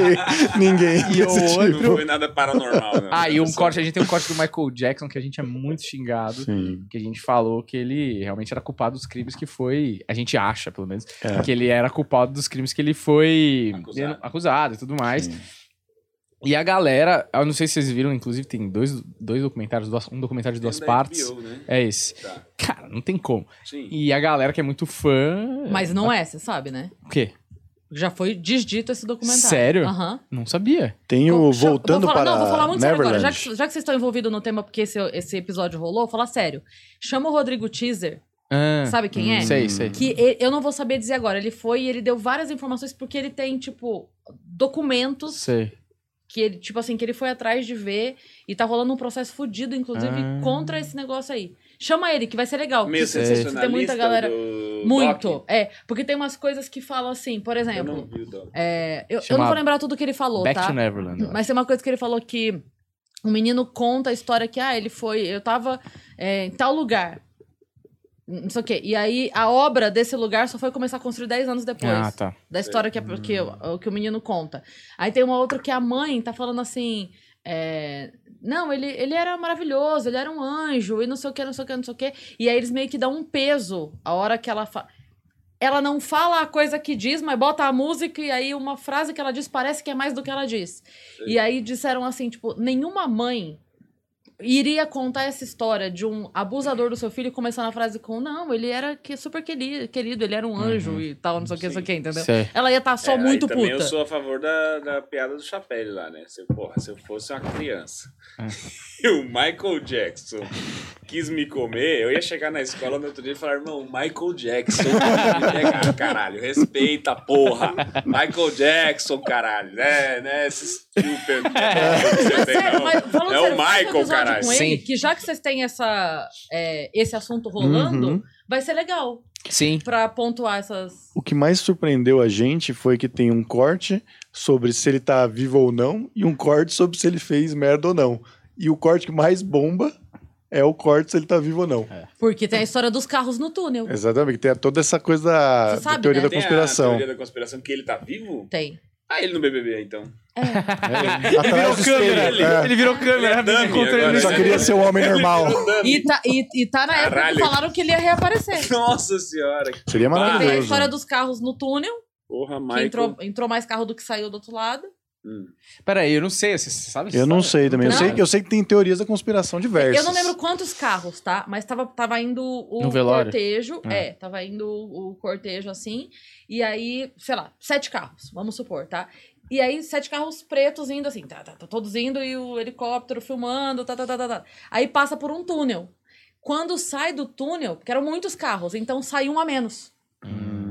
[SPEAKER 3] ninguém
[SPEAKER 1] E
[SPEAKER 3] tipo.
[SPEAKER 1] outro-
[SPEAKER 4] Não foi nada paranormal, né?
[SPEAKER 1] Ah, e um corte, a gente tem um corte do Michael Jackson que a gente é muito xingado.
[SPEAKER 3] Sim.
[SPEAKER 1] Que a gente falou que ele realmente era culpado dos crimes que foi. A gente acha, pelo menos,
[SPEAKER 3] É.
[SPEAKER 1] que ele era culpado dos crimes que ele foi
[SPEAKER 4] Acusado.
[SPEAKER 1] acusado e tudo mais.
[SPEAKER 3] Sim.
[SPEAKER 1] E a galera, eu não sei se vocês viram, inclusive tem dois, dois documentários, duas- um documentário de duas
[SPEAKER 4] Tem
[SPEAKER 1] partes.
[SPEAKER 4] HBO, né?
[SPEAKER 1] É esse.
[SPEAKER 4] Tá.
[SPEAKER 1] Cara, não tem como.
[SPEAKER 4] Sim.
[SPEAKER 1] E a galera que é muito fã.
[SPEAKER 5] Mas não é, você sabe, né?
[SPEAKER 1] O quê?
[SPEAKER 5] Já foi desdito esse documentário.
[SPEAKER 1] Sério?
[SPEAKER 5] Aham.
[SPEAKER 1] Não sabia.
[SPEAKER 3] Tem o
[SPEAKER 5] Vou-
[SPEAKER 3] Voltando
[SPEAKER 5] vou falar,
[SPEAKER 3] para
[SPEAKER 5] Não, vou falar muito sério agora.
[SPEAKER 3] Neverland.
[SPEAKER 5] Já que, já que vocês estão envolvidos no tema, porque esse, esse episódio rolou, vou falar sério. Chama o Rodrigo Teaser,
[SPEAKER 1] Ah,
[SPEAKER 5] sabe quem é?
[SPEAKER 1] Sei, sei.
[SPEAKER 5] Que e- eu não vou saber dizer agora. Ele foi e ele deu várias informações porque ele tem, tipo, documentos
[SPEAKER 1] Sei.
[SPEAKER 5] que ele, tipo assim, que ele foi atrás de ver e tá rolando um processo fudido, inclusive,
[SPEAKER 1] Ah.
[SPEAKER 5] contra esse negócio aí. Chama ele, que vai ser legal.
[SPEAKER 4] Meio sensacionalista
[SPEAKER 5] tem muita galera.
[SPEAKER 4] do
[SPEAKER 5] Muito.
[SPEAKER 4] Doc.
[SPEAKER 5] É, porque tem umas coisas que falam assim, por
[SPEAKER 4] Eu não
[SPEAKER 5] exemplo.
[SPEAKER 4] vi o Doc.
[SPEAKER 5] é, eu, eu não vou lembrar tudo que ele falou,
[SPEAKER 1] Back
[SPEAKER 5] tá?
[SPEAKER 1] to Neverland.
[SPEAKER 5] Mas tem uma coisa que ele falou que o menino conta a história que, ah, ele foi. Eu tava é, em tal lugar. Não sei o quê. E aí a obra desse lugar só foi começar a construir 10 anos depois.
[SPEAKER 1] Ah, tá.
[SPEAKER 5] Da história que, é, que, o- que o menino conta. Aí tem uma outra que a mãe tá falando assim. é, não, ele, ele era maravilhoso, ele era um anjo, e não sei o que, não sei o que, não sei o que. E aí eles meio que dão um peso a hora que ela fala. Ela não fala a coisa que diz, mas bota a música e aí uma frase que ela diz parece que é mais do que ela diz. E aí disseram assim, tipo, nenhuma mãe iria contar essa história de um abusador do seu filho começando a frase com não, ele era que super querido, querido ele era um anjo e tal, não sei o que, não sei o que, entendeu?
[SPEAKER 1] Sei.
[SPEAKER 5] Ela ia estar só
[SPEAKER 4] É,
[SPEAKER 5] muito
[SPEAKER 4] também
[SPEAKER 5] puta.
[SPEAKER 4] eu sou a favor da, da piada do chapéu lá, né? Se, porra, se eu fosse uma criança e o Michael Jackson quis me comer, eu ia chegar na escola no outro dia e falar, irmão, Michael Jackson pegar, caralho. Respeita, porra. Michael Jackson, caralho. Né, né? Esse stupid.
[SPEAKER 5] Mas sério, mas
[SPEAKER 4] É o Michael,
[SPEAKER 5] episódio Com ele,
[SPEAKER 1] Sim.
[SPEAKER 5] que já que vocês têm essa, é, esse assunto rolando,
[SPEAKER 3] Uhum.
[SPEAKER 5] vai ser legal
[SPEAKER 1] Sim.
[SPEAKER 5] pra pontuar essas.
[SPEAKER 3] O que mais surpreendeu a gente foi que tem um corte sobre se ele tá vivo ou não e um corte sobre se ele fez merda ou não. E o corte que mais bomba é o corte se ele tá vivo ou não.
[SPEAKER 5] Porque tem a história dos carros no túnel.
[SPEAKER 3] Exatamente, tem toda essa coisa da,
[SPEAKER 5] Você
[SPEAKER 3] da
[SPEAKER 5] sabe,
[SPEAKER 3] teoria
[SPEAKER 5] né?
[SPEAKER 3] da
[SPEAKER 4] Tem a
[SPEAKER 3] conspiração.
[SPEAKER 4] teoria da conspiração que ele tá vivo?
[SPEAKER 5] Tem.
[SPEAKER 4] Ah, ele no BBB, então.
[SPEAKER 3] Do espelho. é.
[SPEAKER 1] Ele virou câmera,
[SPEAKER 4] Ele é dummy
[SPEAKER 1] encontrei
[SPEAKER 4] agora,
[SPEAKER 1] ele.
[SPEAKER 3] Ele só queria ser um homem normal.
[SPEAKER 5] E tá, e, e tá na época que
[SPEAKER 4] Caralho.
[SPEAKER 5] falaram que ele ia reaparecer.
[SPEAKER 4] Nossa senhora.
[SPEAKER 3] Seria
[SPEAKER 5] Tem a
[SPEAKER 3] maravilhoso.
[SPEAKER 5] história dos carros no túnel,
[SPEAKER 4] Porra,
[SPEAKER 5] que
[SPEAKER 4] Michael.
[SPEAKER 5] entrou, entrou mais carro do que saiu do outro lado.
[SPEAKER 4] Hum.
[SPEAKER 1] Peraí, eu não sei. Você sabe?
[SPEAKER 3] Eu não sei também. Eu
[SPEAKER 5] Não.
[SPEAKER 3] sei, que, eu sei que tem teorias da conspiração diversas.
[SPEAKER 5] Eu não lembro quantos carros, tá? Mas tava, tava indo o cortejo.
[SPEAKER 1] Ah.
[SPEAKER 5] É, tava indo o, o cortejo assim. E aí, sei lá, sete carros, vamos supor, tá? E aí, sete carros pretos indo assim, tá, tá, tá todos indo e o helicóptero filmando, tá, tá, tá, tá, tá. Aí passa por um túnel. Quando sai do túnel, porque eram muitos carros, então sai um a menos.
[SPEAKER 3] Hum.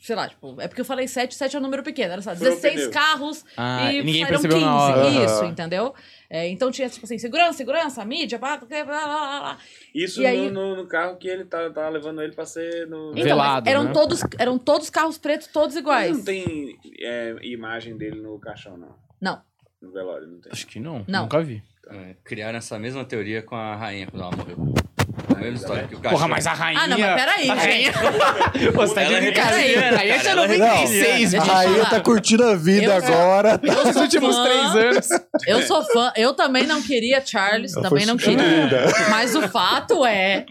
[SPEAKER 5] Sei lá, tipo, é porque eu falei sete, sete é um número pequeno, era só
[SPEAKER 4] Furou o
[SPEAKER 5] 16
[SPEAKER 4] pneu.
[SPEAKER 5] carros
[SPEAKER 1] Ah,
[SPEAKER 5] e
[SPEAKER 1] ninguém
[SPEAKER 5] saíram
[SPEAKER 1] percebeu na hora.
[SPEAKER 5] Isso,
[SPEAKER 3] Aham.
[SPEAKER 5] entendeu? É, então tinha, tipo assim, segurança, segurança, mídia, blá, blá, blá, blá, blá.
[SPEAKER 4] Isso
[SPEAKER 5] E aí-
[SPEAKER 4] no, no- no carro que ele tá, tá levando ele pra ser no.
[SPEAKER 5] Então,
[SPEAKER 1] Velado,
[SPEAKER 5] mas eram,
[SPEAKER 1] né?
[SPEAKER 5] todos, eram todos carros pretos, todos
[SPEAKER 4] Mas
[SPEAKER 5] iguais.
[SPEAKER 4] não tem é, imagem dele no caixão, não.
[SPEAKER 5] Não.
[SPEAKER 4] No velório, não tem.
[SPEAKER 1] Acho que não.
[SPEAKER 5] Não.
[SPEAKER 1] Nunca vi.
[SPEAKER 6] É, criaram essa mesma teoria com a rainha quando ela morreu. A mesma história que o cachorro.
[SPEAKER 1] Porra, mas a rainha...
[SPEAKER 5] Ah, não, mas peraí,
[SPEAKER 1] a rainha... Pô, você tá de
[SPEAKER 6] Ela
[SPEAKER 1] brincadeira. A rainha tinha
[SPEAKER 6] cara, ela
[SPEAKER 1] 96,
[SPEAKER 5] Deixa
[SPEAKER 3] A
[SPEAKER 5] eu
[SPEAKER 3] rainha tá curtindo a vida
[SPEAKER 5] Eu-
[SPEAKER 3] agora.
[SPEAKER 5] Eu
[SPEAKER 1] Nos
[SPEAKER 5] sou
[SPEAKER 1] últimos
[SPEAKER 5] fã,
[SPEAKER 1] três anos.
[SPEAKER 5] Eu sou fã. Eu também não queria Charles,
[SPEAKER 3] Ela
[SPEAKER 5] também não queria.
[SPEAKER 3] substituída.
[SPEAKER 5] Mas o fato é.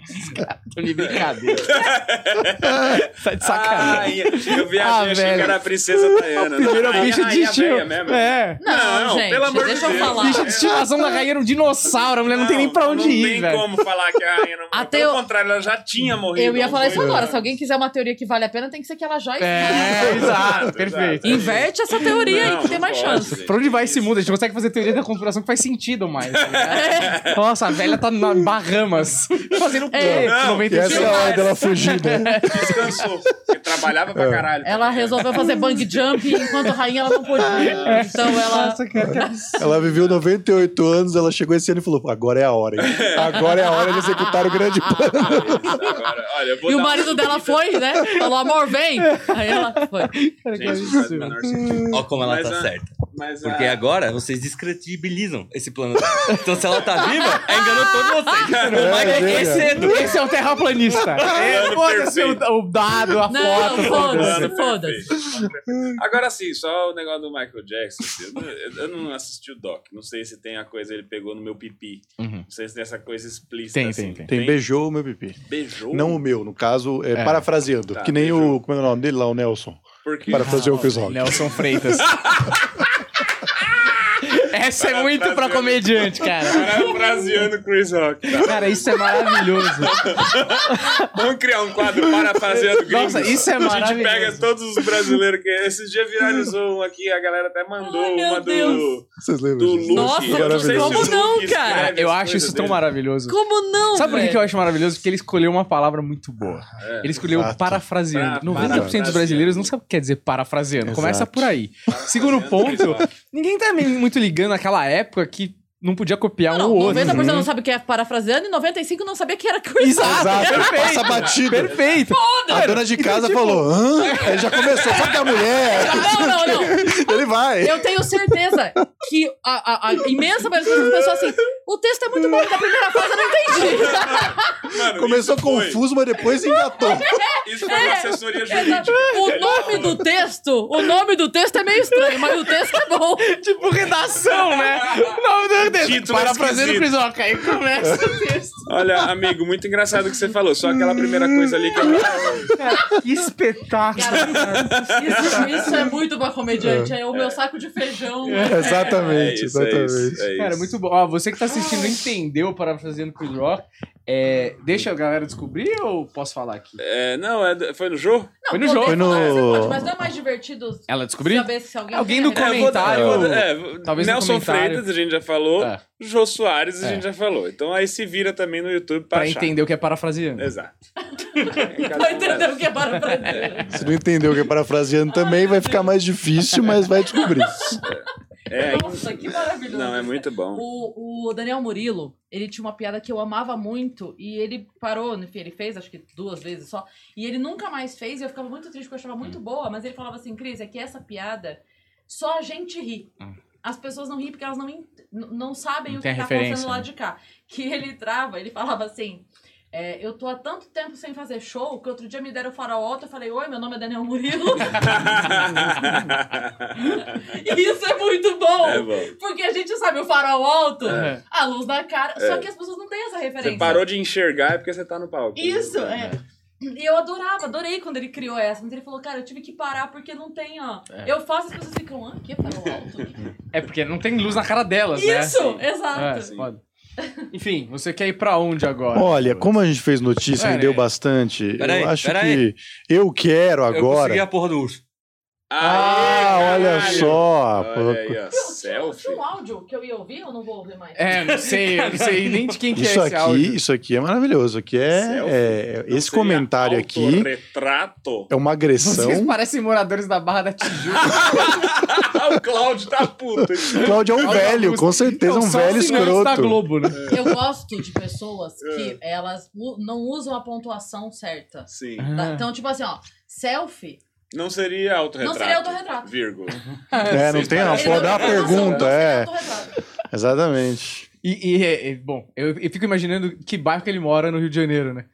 [SPEAKER 1] Tô de brincadeira. tá de sacanagem.
[SPEAKER 4] eu viajei,
[SPEAKER 1] Ah,
[SPEAKER 4] achei que era a princesa Diana.
[SPEAKER 1] Primeiro
[SPEAKER 4] Rainha-
[SPEAKER 1] bicho de estilo.
[SPEAKER 4] mesmo.
[SPEAKER 1] É.
[SPEAKER 5] Não,
[SPEAKER 4] Não,
[SPEAKER 5] gente,
[SPEAKER 4] pelo amor de
[SPEAKER 5] deixa eu
[SPEAKER 4] Deus.
[SPEAKER 5] falar.
[SPEAKER 1] Bicho de estimação da rainha era um dinossauro. A mulher não, tem nem pra onde
[SPEAKER 4] não
[SPEAKER 1] ir,
[SPEAKER 4] tem
[SPEAKER 1] velho.
[SPEAKER 4] como falar que a rainha não
[SPEAKER 5] Até
[SPEAKER 4] Pelo
[SPEAKER 5] eu-
[SPEAKER 4] contrário, ela já tinha morrido.
[SPEAKER 5] Eu ia falar isso agora.
[SPEAKER 4] né?
[SPEAKER 5] Se alguém quiser uma teoria que vale a pena, tem que ser que ela já
[SPEAKER 1] É, exato, perfeito.
[SPEAKER 5] Inverte essa teoria aí, que tem mais
[SPEAKER 4] pode,
[SPEAKER 5] chance.
[SPEAKER 1] Pra onde vai esse mundo? A gente consegue fazer teoria da conspiração que faz sentido mais. ligado? Nossa, a velha tá na Bahamas. Fazendo o quê?
[SPEAKER 5] É.
[SPEAKER 4] Não,
[SPEAKER 1] Com 95
[SPEAKER 3] essa é a hora dela fugir, né?
[SPEAKER 4] Descansou. Porque trabalhava pra caralho.
[SPEAKER 5] Ela resolveu fazer bang jump enquanto a rainha ela não podia. Então ela.
[SPEAKER 1] Nossa, cara.
[SPEAKER 3] Ela viveu 98 anos, ela chegou esse ano e falou: agora é a hora, hein? Agora é a hora de executar o grande plano.
[SPEAKER 4] Agora, olha,
[SPEAKER 5] E o marido dela foi, né? Falou, amor, vem! Aí ela foi.
[SPEAKER 4] Gente.
[SPEAKER 6] Olha como ela
[SPEAKER 4] Mas,
[SPEAKER 6] tá
[SPEAKER 4] ah,
[SPEAKER 6] certa.
[SPEAKER 4] Mas,
[SPEAKER 6] Porque
[SPEAKER 4] ah,
[SPEAKER 6] agora vocês descredibilizam esse plano dela. Então se ela tá viva, é enganou todos vocês. O Mike
[SPEAKER 3] é,
[SPEAKER 6] é
[SPEAKER 3] é.
[SPEAKER 6] cedo.
[SPEAKER 1] Esse é o terraplanista. É, Foda-se o, o dado, a
[SPEAKER 5] Não,
[SPEAKER 1] foto.
[SPEAKER 5] foda-se. Foda-se.
[SPEAKER 4] Agora sim, só o negócio do Michael Jackson. assim, Eu não, eu não assisti o Doc. Não sei se tem a coisa ele pegou no meu pipi.
[SPEAKER 1] Uhum.
[SPEAKER 4] Não sei se tem essa coisa explícita.
[SPEAKER 1] Tem,
[SPEAKER 4] assim.
[SPEAKER 1] tem,
[SPEAKER 3] Tem beijou o meu pipi.
[SPEAKER 4] Beijou?
[SPEAKER 3] Não o meu, no caso, é,
[SPEAKER 1] É.
[SPEAKER 3] parafraseando.
[SPEAKER 4] Tá,
[SPEAKER 3] que nem
[SPEAKER 4] beijou.
[SPEAKER 3] o. Como é o nome dele lá, o Nelson.
[SPEAKER 4] Porque
[SPEAKER 3] Parafraseou o Chris Rock.
[SPEAKER 1] Nelson Freitas. Essa é muito pra comediante, cara.
[SPEAKER 4] Parafraseando Chris Rock. tá?
[SPEAKER 1] Cara, isso é maravilhoso.
[SPEAKER 4] Vamos criar um quadro parafraseando gringos.
[SPEAKER 1] Nossa, isso é
[SPEAKER 4] A gente
[SPEAKER 1] maravilhoso.
[SPEAKER 4] pega todos os brasileiros que esses dias viralizou um aqui, a galera até mandou
[SPEAKER 5] Ai,
[SPEAKER 4] uma do.
[SPEAKER 3] Vocês lembram
[SPEAKER 4] do? Luke.
[SPEAKER 5] Nossa,
[SPEAKER 4] não sei
[SPEAKER 5] como não, cara?
[SPEAKER 1] Eu acho isso tão
[SPEAKER 4] dele.
[SPEAKER 1] maravilhoso.
[SPEAKER 5] Como não,
[SPEAKER 1] Sabe por que eu acho maravilhoso? Porque ele escolheu uma palavra muito boa.
[SPEAKER 4] É.
[SPEAKER 1] Ele escolheu
[SPEAKER 3] Exato.
[SPEAKER 1] parafraseando.
[SPEAKER 4] Pra-
[SPEAKER 1] 90% dos brasileiros não sabe o que quer dizer parafraseando. Começa
[SPEAKER 3] Exato.
[SPEAKER 1] por aí. Segundo ponto, ninguém tá muito ligando naquela época que não podia copiar um
[SPEAKER 5] Não,
[SPEAKER 1] ou outro.
[SPEAKER 5] 90% não sabe o que é parafraseando e 95% não sabia que era Chris
[SPEAKER 1] Exato,
[SPEAKER 3] Exato,
[SPEAKER 1] perfeito.
[SPEAKER 3] passa batido.
[SPEAKER 1] Perfeito.
[SPEAKER 3] A dona de casa falou, hã? Aí já começou, só que a mulher.
[SPEAKER 5] Não, não, não.
[SPEAKER 3] Ele vai.
[SPEAKER 5] Eu tenho certeza que a, a- a imensa maioria das pessoas assim, o texto é muito bom, da primeira fase eu não entendi.
[SPEAKER 4] Mano,
[SPEAKER 3] Começou
[SPEAKER 4] foi-
[SPEAKER 3] confuso, mas depois engatou.
[SPEAKER 4] Isso foi uma assessoria jurídica.
[SPEAKER 5] O nome do texto, o nome do texto é meio estranho, mas o texto é bom.
[SPEAKER 1] Tipo redação, né? O nome do
[SPEAKER 4] Título
[SPEAKER 1] Parafraseando
[SPEAKER 4] esquisito.
[SPEAKER 1] Chris Rock. Aí começa o texto.
[SPEAKER 4] Olha, amigo, muito engraçado o que você falou. Só aquela primeira coisa ali que eu...
[SPEAKER 1] Cara, que espetáculo.
[SPEAKER 5] Cara, isso, isso é muito pra comediante. É o meu saco de feijão.
[SPEAKER 4] É
[SPEAKER 3] Exatamente,
[SPEAKER 4] isso, é
[SPEAKER 3] exatamente.
[SPEAKER 4] isso, é
[SPEAKER 1] Cara, muito bom. Ó, você que tá assistindo entendeu parafraseando Chris Rock. É, deixa a galera descobrir ou posso falar aqui?
[SPEAKER 4] É, não, é, foi no jogo?
[SPEAKER 5] Não,
[SPEAKER 1] Foi no jogo.
[SPEAKER 3] Foi no-
[SPEAKER 5] pode, mas não é mais divertido
[SPEAKER 1] Ela descobriu?
[SPEAKER 5] saber se alguém
[SPEAKER 1] Alguém no
[SPEAKER 5] a
[SPEAKER 4] É, vou
[SPEAKER 1] comentário-
[SPEAKER 4] é,
[SPEAKER 1] talvez no
[SPEAKER 4] Nelson
[SPEAKER 1] comentário.
[SPEAKER 4] Freitas, a gente já falou.
[SPEAKER 1] É.
[SPEAKER 4] Jô Soares, a
[SPEAKER 1] É.
[SPEAKER 4] gente já falou. Então aí se vira também no YouTube pra,
[SPEAKER 1] Pra
[SPEAKER 4] achar.
[SPEAKER 1] entender o que é parafraseando.
[SPEAKER 4] Exato.
[SPEAKER 5] Vai entender o que é parafraseando.
[SPEAKER 3] Se não entendeu o que é parafraseando também, vai ficar mais difícil, mas vai descobrir.
[SPEAKER 4] É,
[SPEAKER 5] Nossa, que maravilhoso.
[SPEAKER 4] não, é muito bom.
[SPEAKER 5] O, o Daniel Murilo, ele tinha uma piada que eu amava muito e ele parou, enfim, ele fez acho que duas vezes só, e ele nunca mais fez e eu ficava muito triste porque eu achava muito boa, mas ele falava assim, Cris, é que essa piada só a gente ri.
[SPEAKER 1] Hum.
[SPEAKER 5] As pessoas não riem porque elas não, não sabem
[SPEAKER 1] Não
[SPEAKER 5] o que tá
[SPEAKER 1] referência,
[SPEAKER 5] acontecendo lá
[SPEAKER 1] né?
[SPEAKER 5] de cá. Que ele trava, ele falava assim. É, eu tô há tanto tempo sem fazer show que outro dia me deram o farol alto. Eu falei, oi, meu nome é Daniel Murilo. e isso é muito bom.
[SPEAKER 4] É bom.
[SPEAKER 5] Porque a gente sabe o farol alto,
[SPEAKER 1] É.
[SPEAKER 5] a luz na cara.
[SPEAKER 4] É.
[SPEAKER 5] Só que as pessoas não têm essa referência.
[SPEAKER 4] Você parou de enxergar é porque você tá no palco.
[SPEAKER 5] Isso, é. E eu adorava, adorei quando ele criou essa. Mas ele falou, cara, eu tive que parar porque não tem, ó.
[SPEAKER 1] É.
[SPEAKER 5] Eu faço, as pessoas ficam, ah, que farol alto?
[SPEAKER 1] É porque não tem luz na cara delas, né?
[SPEAKER 5] Isso,
[SPEAKER 1] É,
[SPEAKER 5] exato.
[SPEAKER 4] Sim.
[SPEAKER 1] Enfim, você quer ir pra onde agora?
[SPEAKER 3] Olha, como a gente fez notícia,
[SPEAKER 1] É,
[SPEAKER 3] rendeu
[SPEAKER 1] né?
[SPEAKER 3] bastante.
[SPEAKER 6] Peraí,
[SPEAKER 3] eu acho
[SPEAKER 6] peraí.
[SPEAKER 3] que eu quero
[SPEAKER 6] Eu consegui
[SPEAKER 3] agora.
[SPEAKER 6] a porra do urso.
[SPEAKER 3] Ah,
[SPEAKER 4] Aê,
[SPEAKER 3] olha
[SPEAKER 4] caralho!
[SPEAKER 3] só.
[SPEAKER 4] Olha aí, ó,
[SPEAKER 5] Tinha,
[SPEAKER 4] selfie.
[SPEAKER 5] um áudio que eu ia ouvir ou não vou ouvir mais?
[SPEAKER 1] É, não sei, eu não sei nem de quem que
[SPEAKER 3] Isso
[SPEAKER 1] é esse
[SPEAKER 3] aqui,
[SPEAKER 1] áudio.
[SPEAKER 3] isso aqui é maravilhoso. Aqui é, é- esse comentário aqui
[SPEAKER 4] autorretrato?
[SPEAKER 3] é uma agressão.
[SPEAKER 1] Vocês parecem moradores da Barra da Tijuca.
[SPEAKER 4] Ah, o Cláudio tá puto.
[SPEAKER 3] Cláudio é um velho, com certeza
[SPEAKER 1] Não,
[SPEAKER 3] um velho
[SPEAKER 1] da
[SPEAKER 3] escroto.
[SPEAKER 1] Globo, né?
[SPEAKER 5] Eu gosto de pessoas
[SPEAKER 4] É.
[SPEAKER 5] que elas u- não usam a pontuação certa.
[SPEAKER 4] Sim.
[SPEAKER 5] Tá? Então, tipo assim, ó, selfie
[SPEAKER 4] Não seria autorretrato.
[SPEAKER 5] Não seria autorretrato.
[SPEAKER 4] Vírgula.
[SPEAKER 3] É, não tem uma
[SPEAKER 5] não
[SPEAKER 3] dá uma
[SPEAKER 5] tem noção,
[SPEAKER 3] pergunta, é. Exatamente.
[SPEAKER 1] E, e, é, é, bom, eu, eu fico imaginando que bairro que ele mora no Rio de Janeiro, né?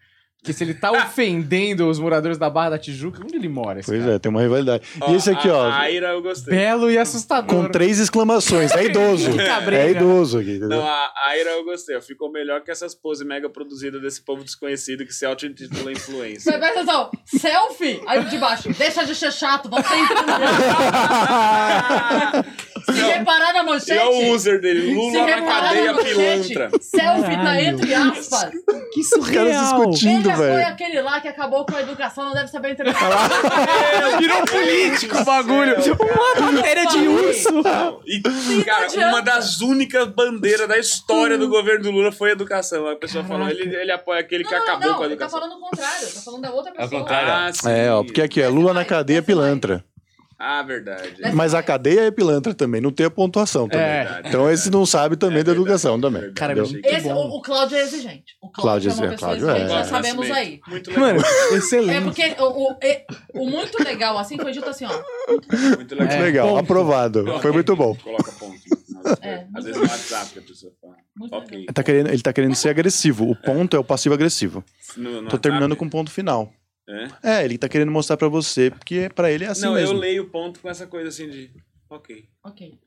[SPEAKER 1] Porque se ele tá ofendendo os moradores da Barra da Tijuca, onde ele mora? Esse
[SPEAKER 3] Pois
[SPEAKER 1] cara?
[SPEAKER 3] é, tem uma rivalidade. E esse aqui,
[SPEAKER 4] a,
[SPEAKER 3] ó,
[SPEAKER 4] A Aira eu gostei.
[SPEAKER 1] Belo e assustador.
[SPEAKER 3] com três exclamações. É idoso. É idoso aqui,
[SPEAKER 4] Não,
[SPEAKER 3] entendeu?
[SPEAKER 4] a Aira eu gostei. Ficou melhor que essas poses mega produzidas desse povo desconhecido que se auto-intitula
[SPEAKER 5] Mas
[SPEAKER 4] influencer.
[SPEAKER 5] presta atenção, selfie, aí de baixo, deixa de ser chato, vamos ter Se reparar na manchete...
[SPEAKER 4] É o user dele, Lula na cadeia
[SPEAKER 5] manchete,
[SPEAKER 4] pilantra.
[SPEAKER 5] Selfie tá entre aspas.
[SPEAKER 1] Que
[SPEAKER 3] Os caras
[SPEAKER 1] surreal.
[SPEAKER 3] discutindo,
[SPEAKER 5] Ele foi
[SPEAKER 3] velho.
[SPEAKER 5] aquele lá que acabou com a educação, não deve saber entrevistar.
[SPEAKER 1] Virou político o bagulho. Uma matéria de urso.
[SPEAKER 4] E, cara, uma das únicas bandeiras da história do governo do Lula foi a educação. A pessoa falou, ele, ele apoia aquele que
[SPEAKER 5] Não,
[SPEAKER 4] acabou
[SPEAKER 5] não,
[SPEAKER 4] com a
[SPEAKER 5] ele tá
[SPEAKER 4] educação.
[SPEAKER 5] falando o contrário, tá falando da outra pessoa.
[SPEAKER 6] contrário.
[SPEAKER 4] Ah.
[SPEAKER 3] É, ó, porque aqui é Lula na cadeia pilantra.
[SPEAKER 4] Ah, verdade.
[SPEAKER 3] Mas a
[SPEAKER 5] mais.
[SPEAKER 3] cadeia é pilantra também, não tem a pontuação também.
[SPEAKER 1] É.
[SPEAKER 3] Então esse não sabe também
[SPEAKER 4] É
[SPEAKER 3] da
[SPEAKER 4] verdade,
[SPEAKER 3] educação também.
[SPEAKER 4] verdade.
[SPEAKER 1] Cara, muito
[SPEAKER 5] Esse,
[SPEAKER 1] bom.
[SPEAKER 5] o, o Cláudio é exigente. O
[SPEAKER 3] Cláudio
[SPEAKER 5] Cláudio, é uma
[SPEAKER 3] é-
[SPEAKER 5] pessoa
[SPEAKER 3] Cláudio
[SPEAKER 5] exigente,
[SPEAKER 3] é.
[SPEAKER 5] já sabemos aí.
[SPEAKER 4] Muito legal.
[SPEAKER 1] Mano,
[SPEAKER 5] É
[SPEAKER 1] excelente.
[SPEAKER 5] porque o, o, o muito legal, assim, foi dito assim, ó.
[SPEAKER 4] Muito legal.
[SPEAKER 1] É,
[SPEAKER 3] Legal, aprovado. Foi muito bom.
[SPEAKER 4] Coloca ponto. no final.
[SPEAKER 5] É,
[SPEAKER 4] Às
[SPEAKER 5] muito
[SPEAKER 4] vezes no WhatsApp que a pessoa fala.
[SPEAKER 5] Muito
[SPEAKER 4] Ok.
[SPEAKER 3] Ele tá querendo, ele tá querendo ser agressivo. O ponto é o passivo-agressivo.
[SPEAKER 4] No- no
[SPEAKER 3] Tô terminando
[SPEAKER 4] WhatsApp?
[SPEAKER 3] com ponto final.
[SPEAKER 4] É?
[SPEAKER 3] É, ele tá querendo mostrar pra você, porque pra ele é assim
[SPEAKER 4] não,
[SPEAKER 3] mesmo.
[SPEAKER 4] eu leio ponto com essa coisa assim de. Ok.
[SPEAKER 5] Ok.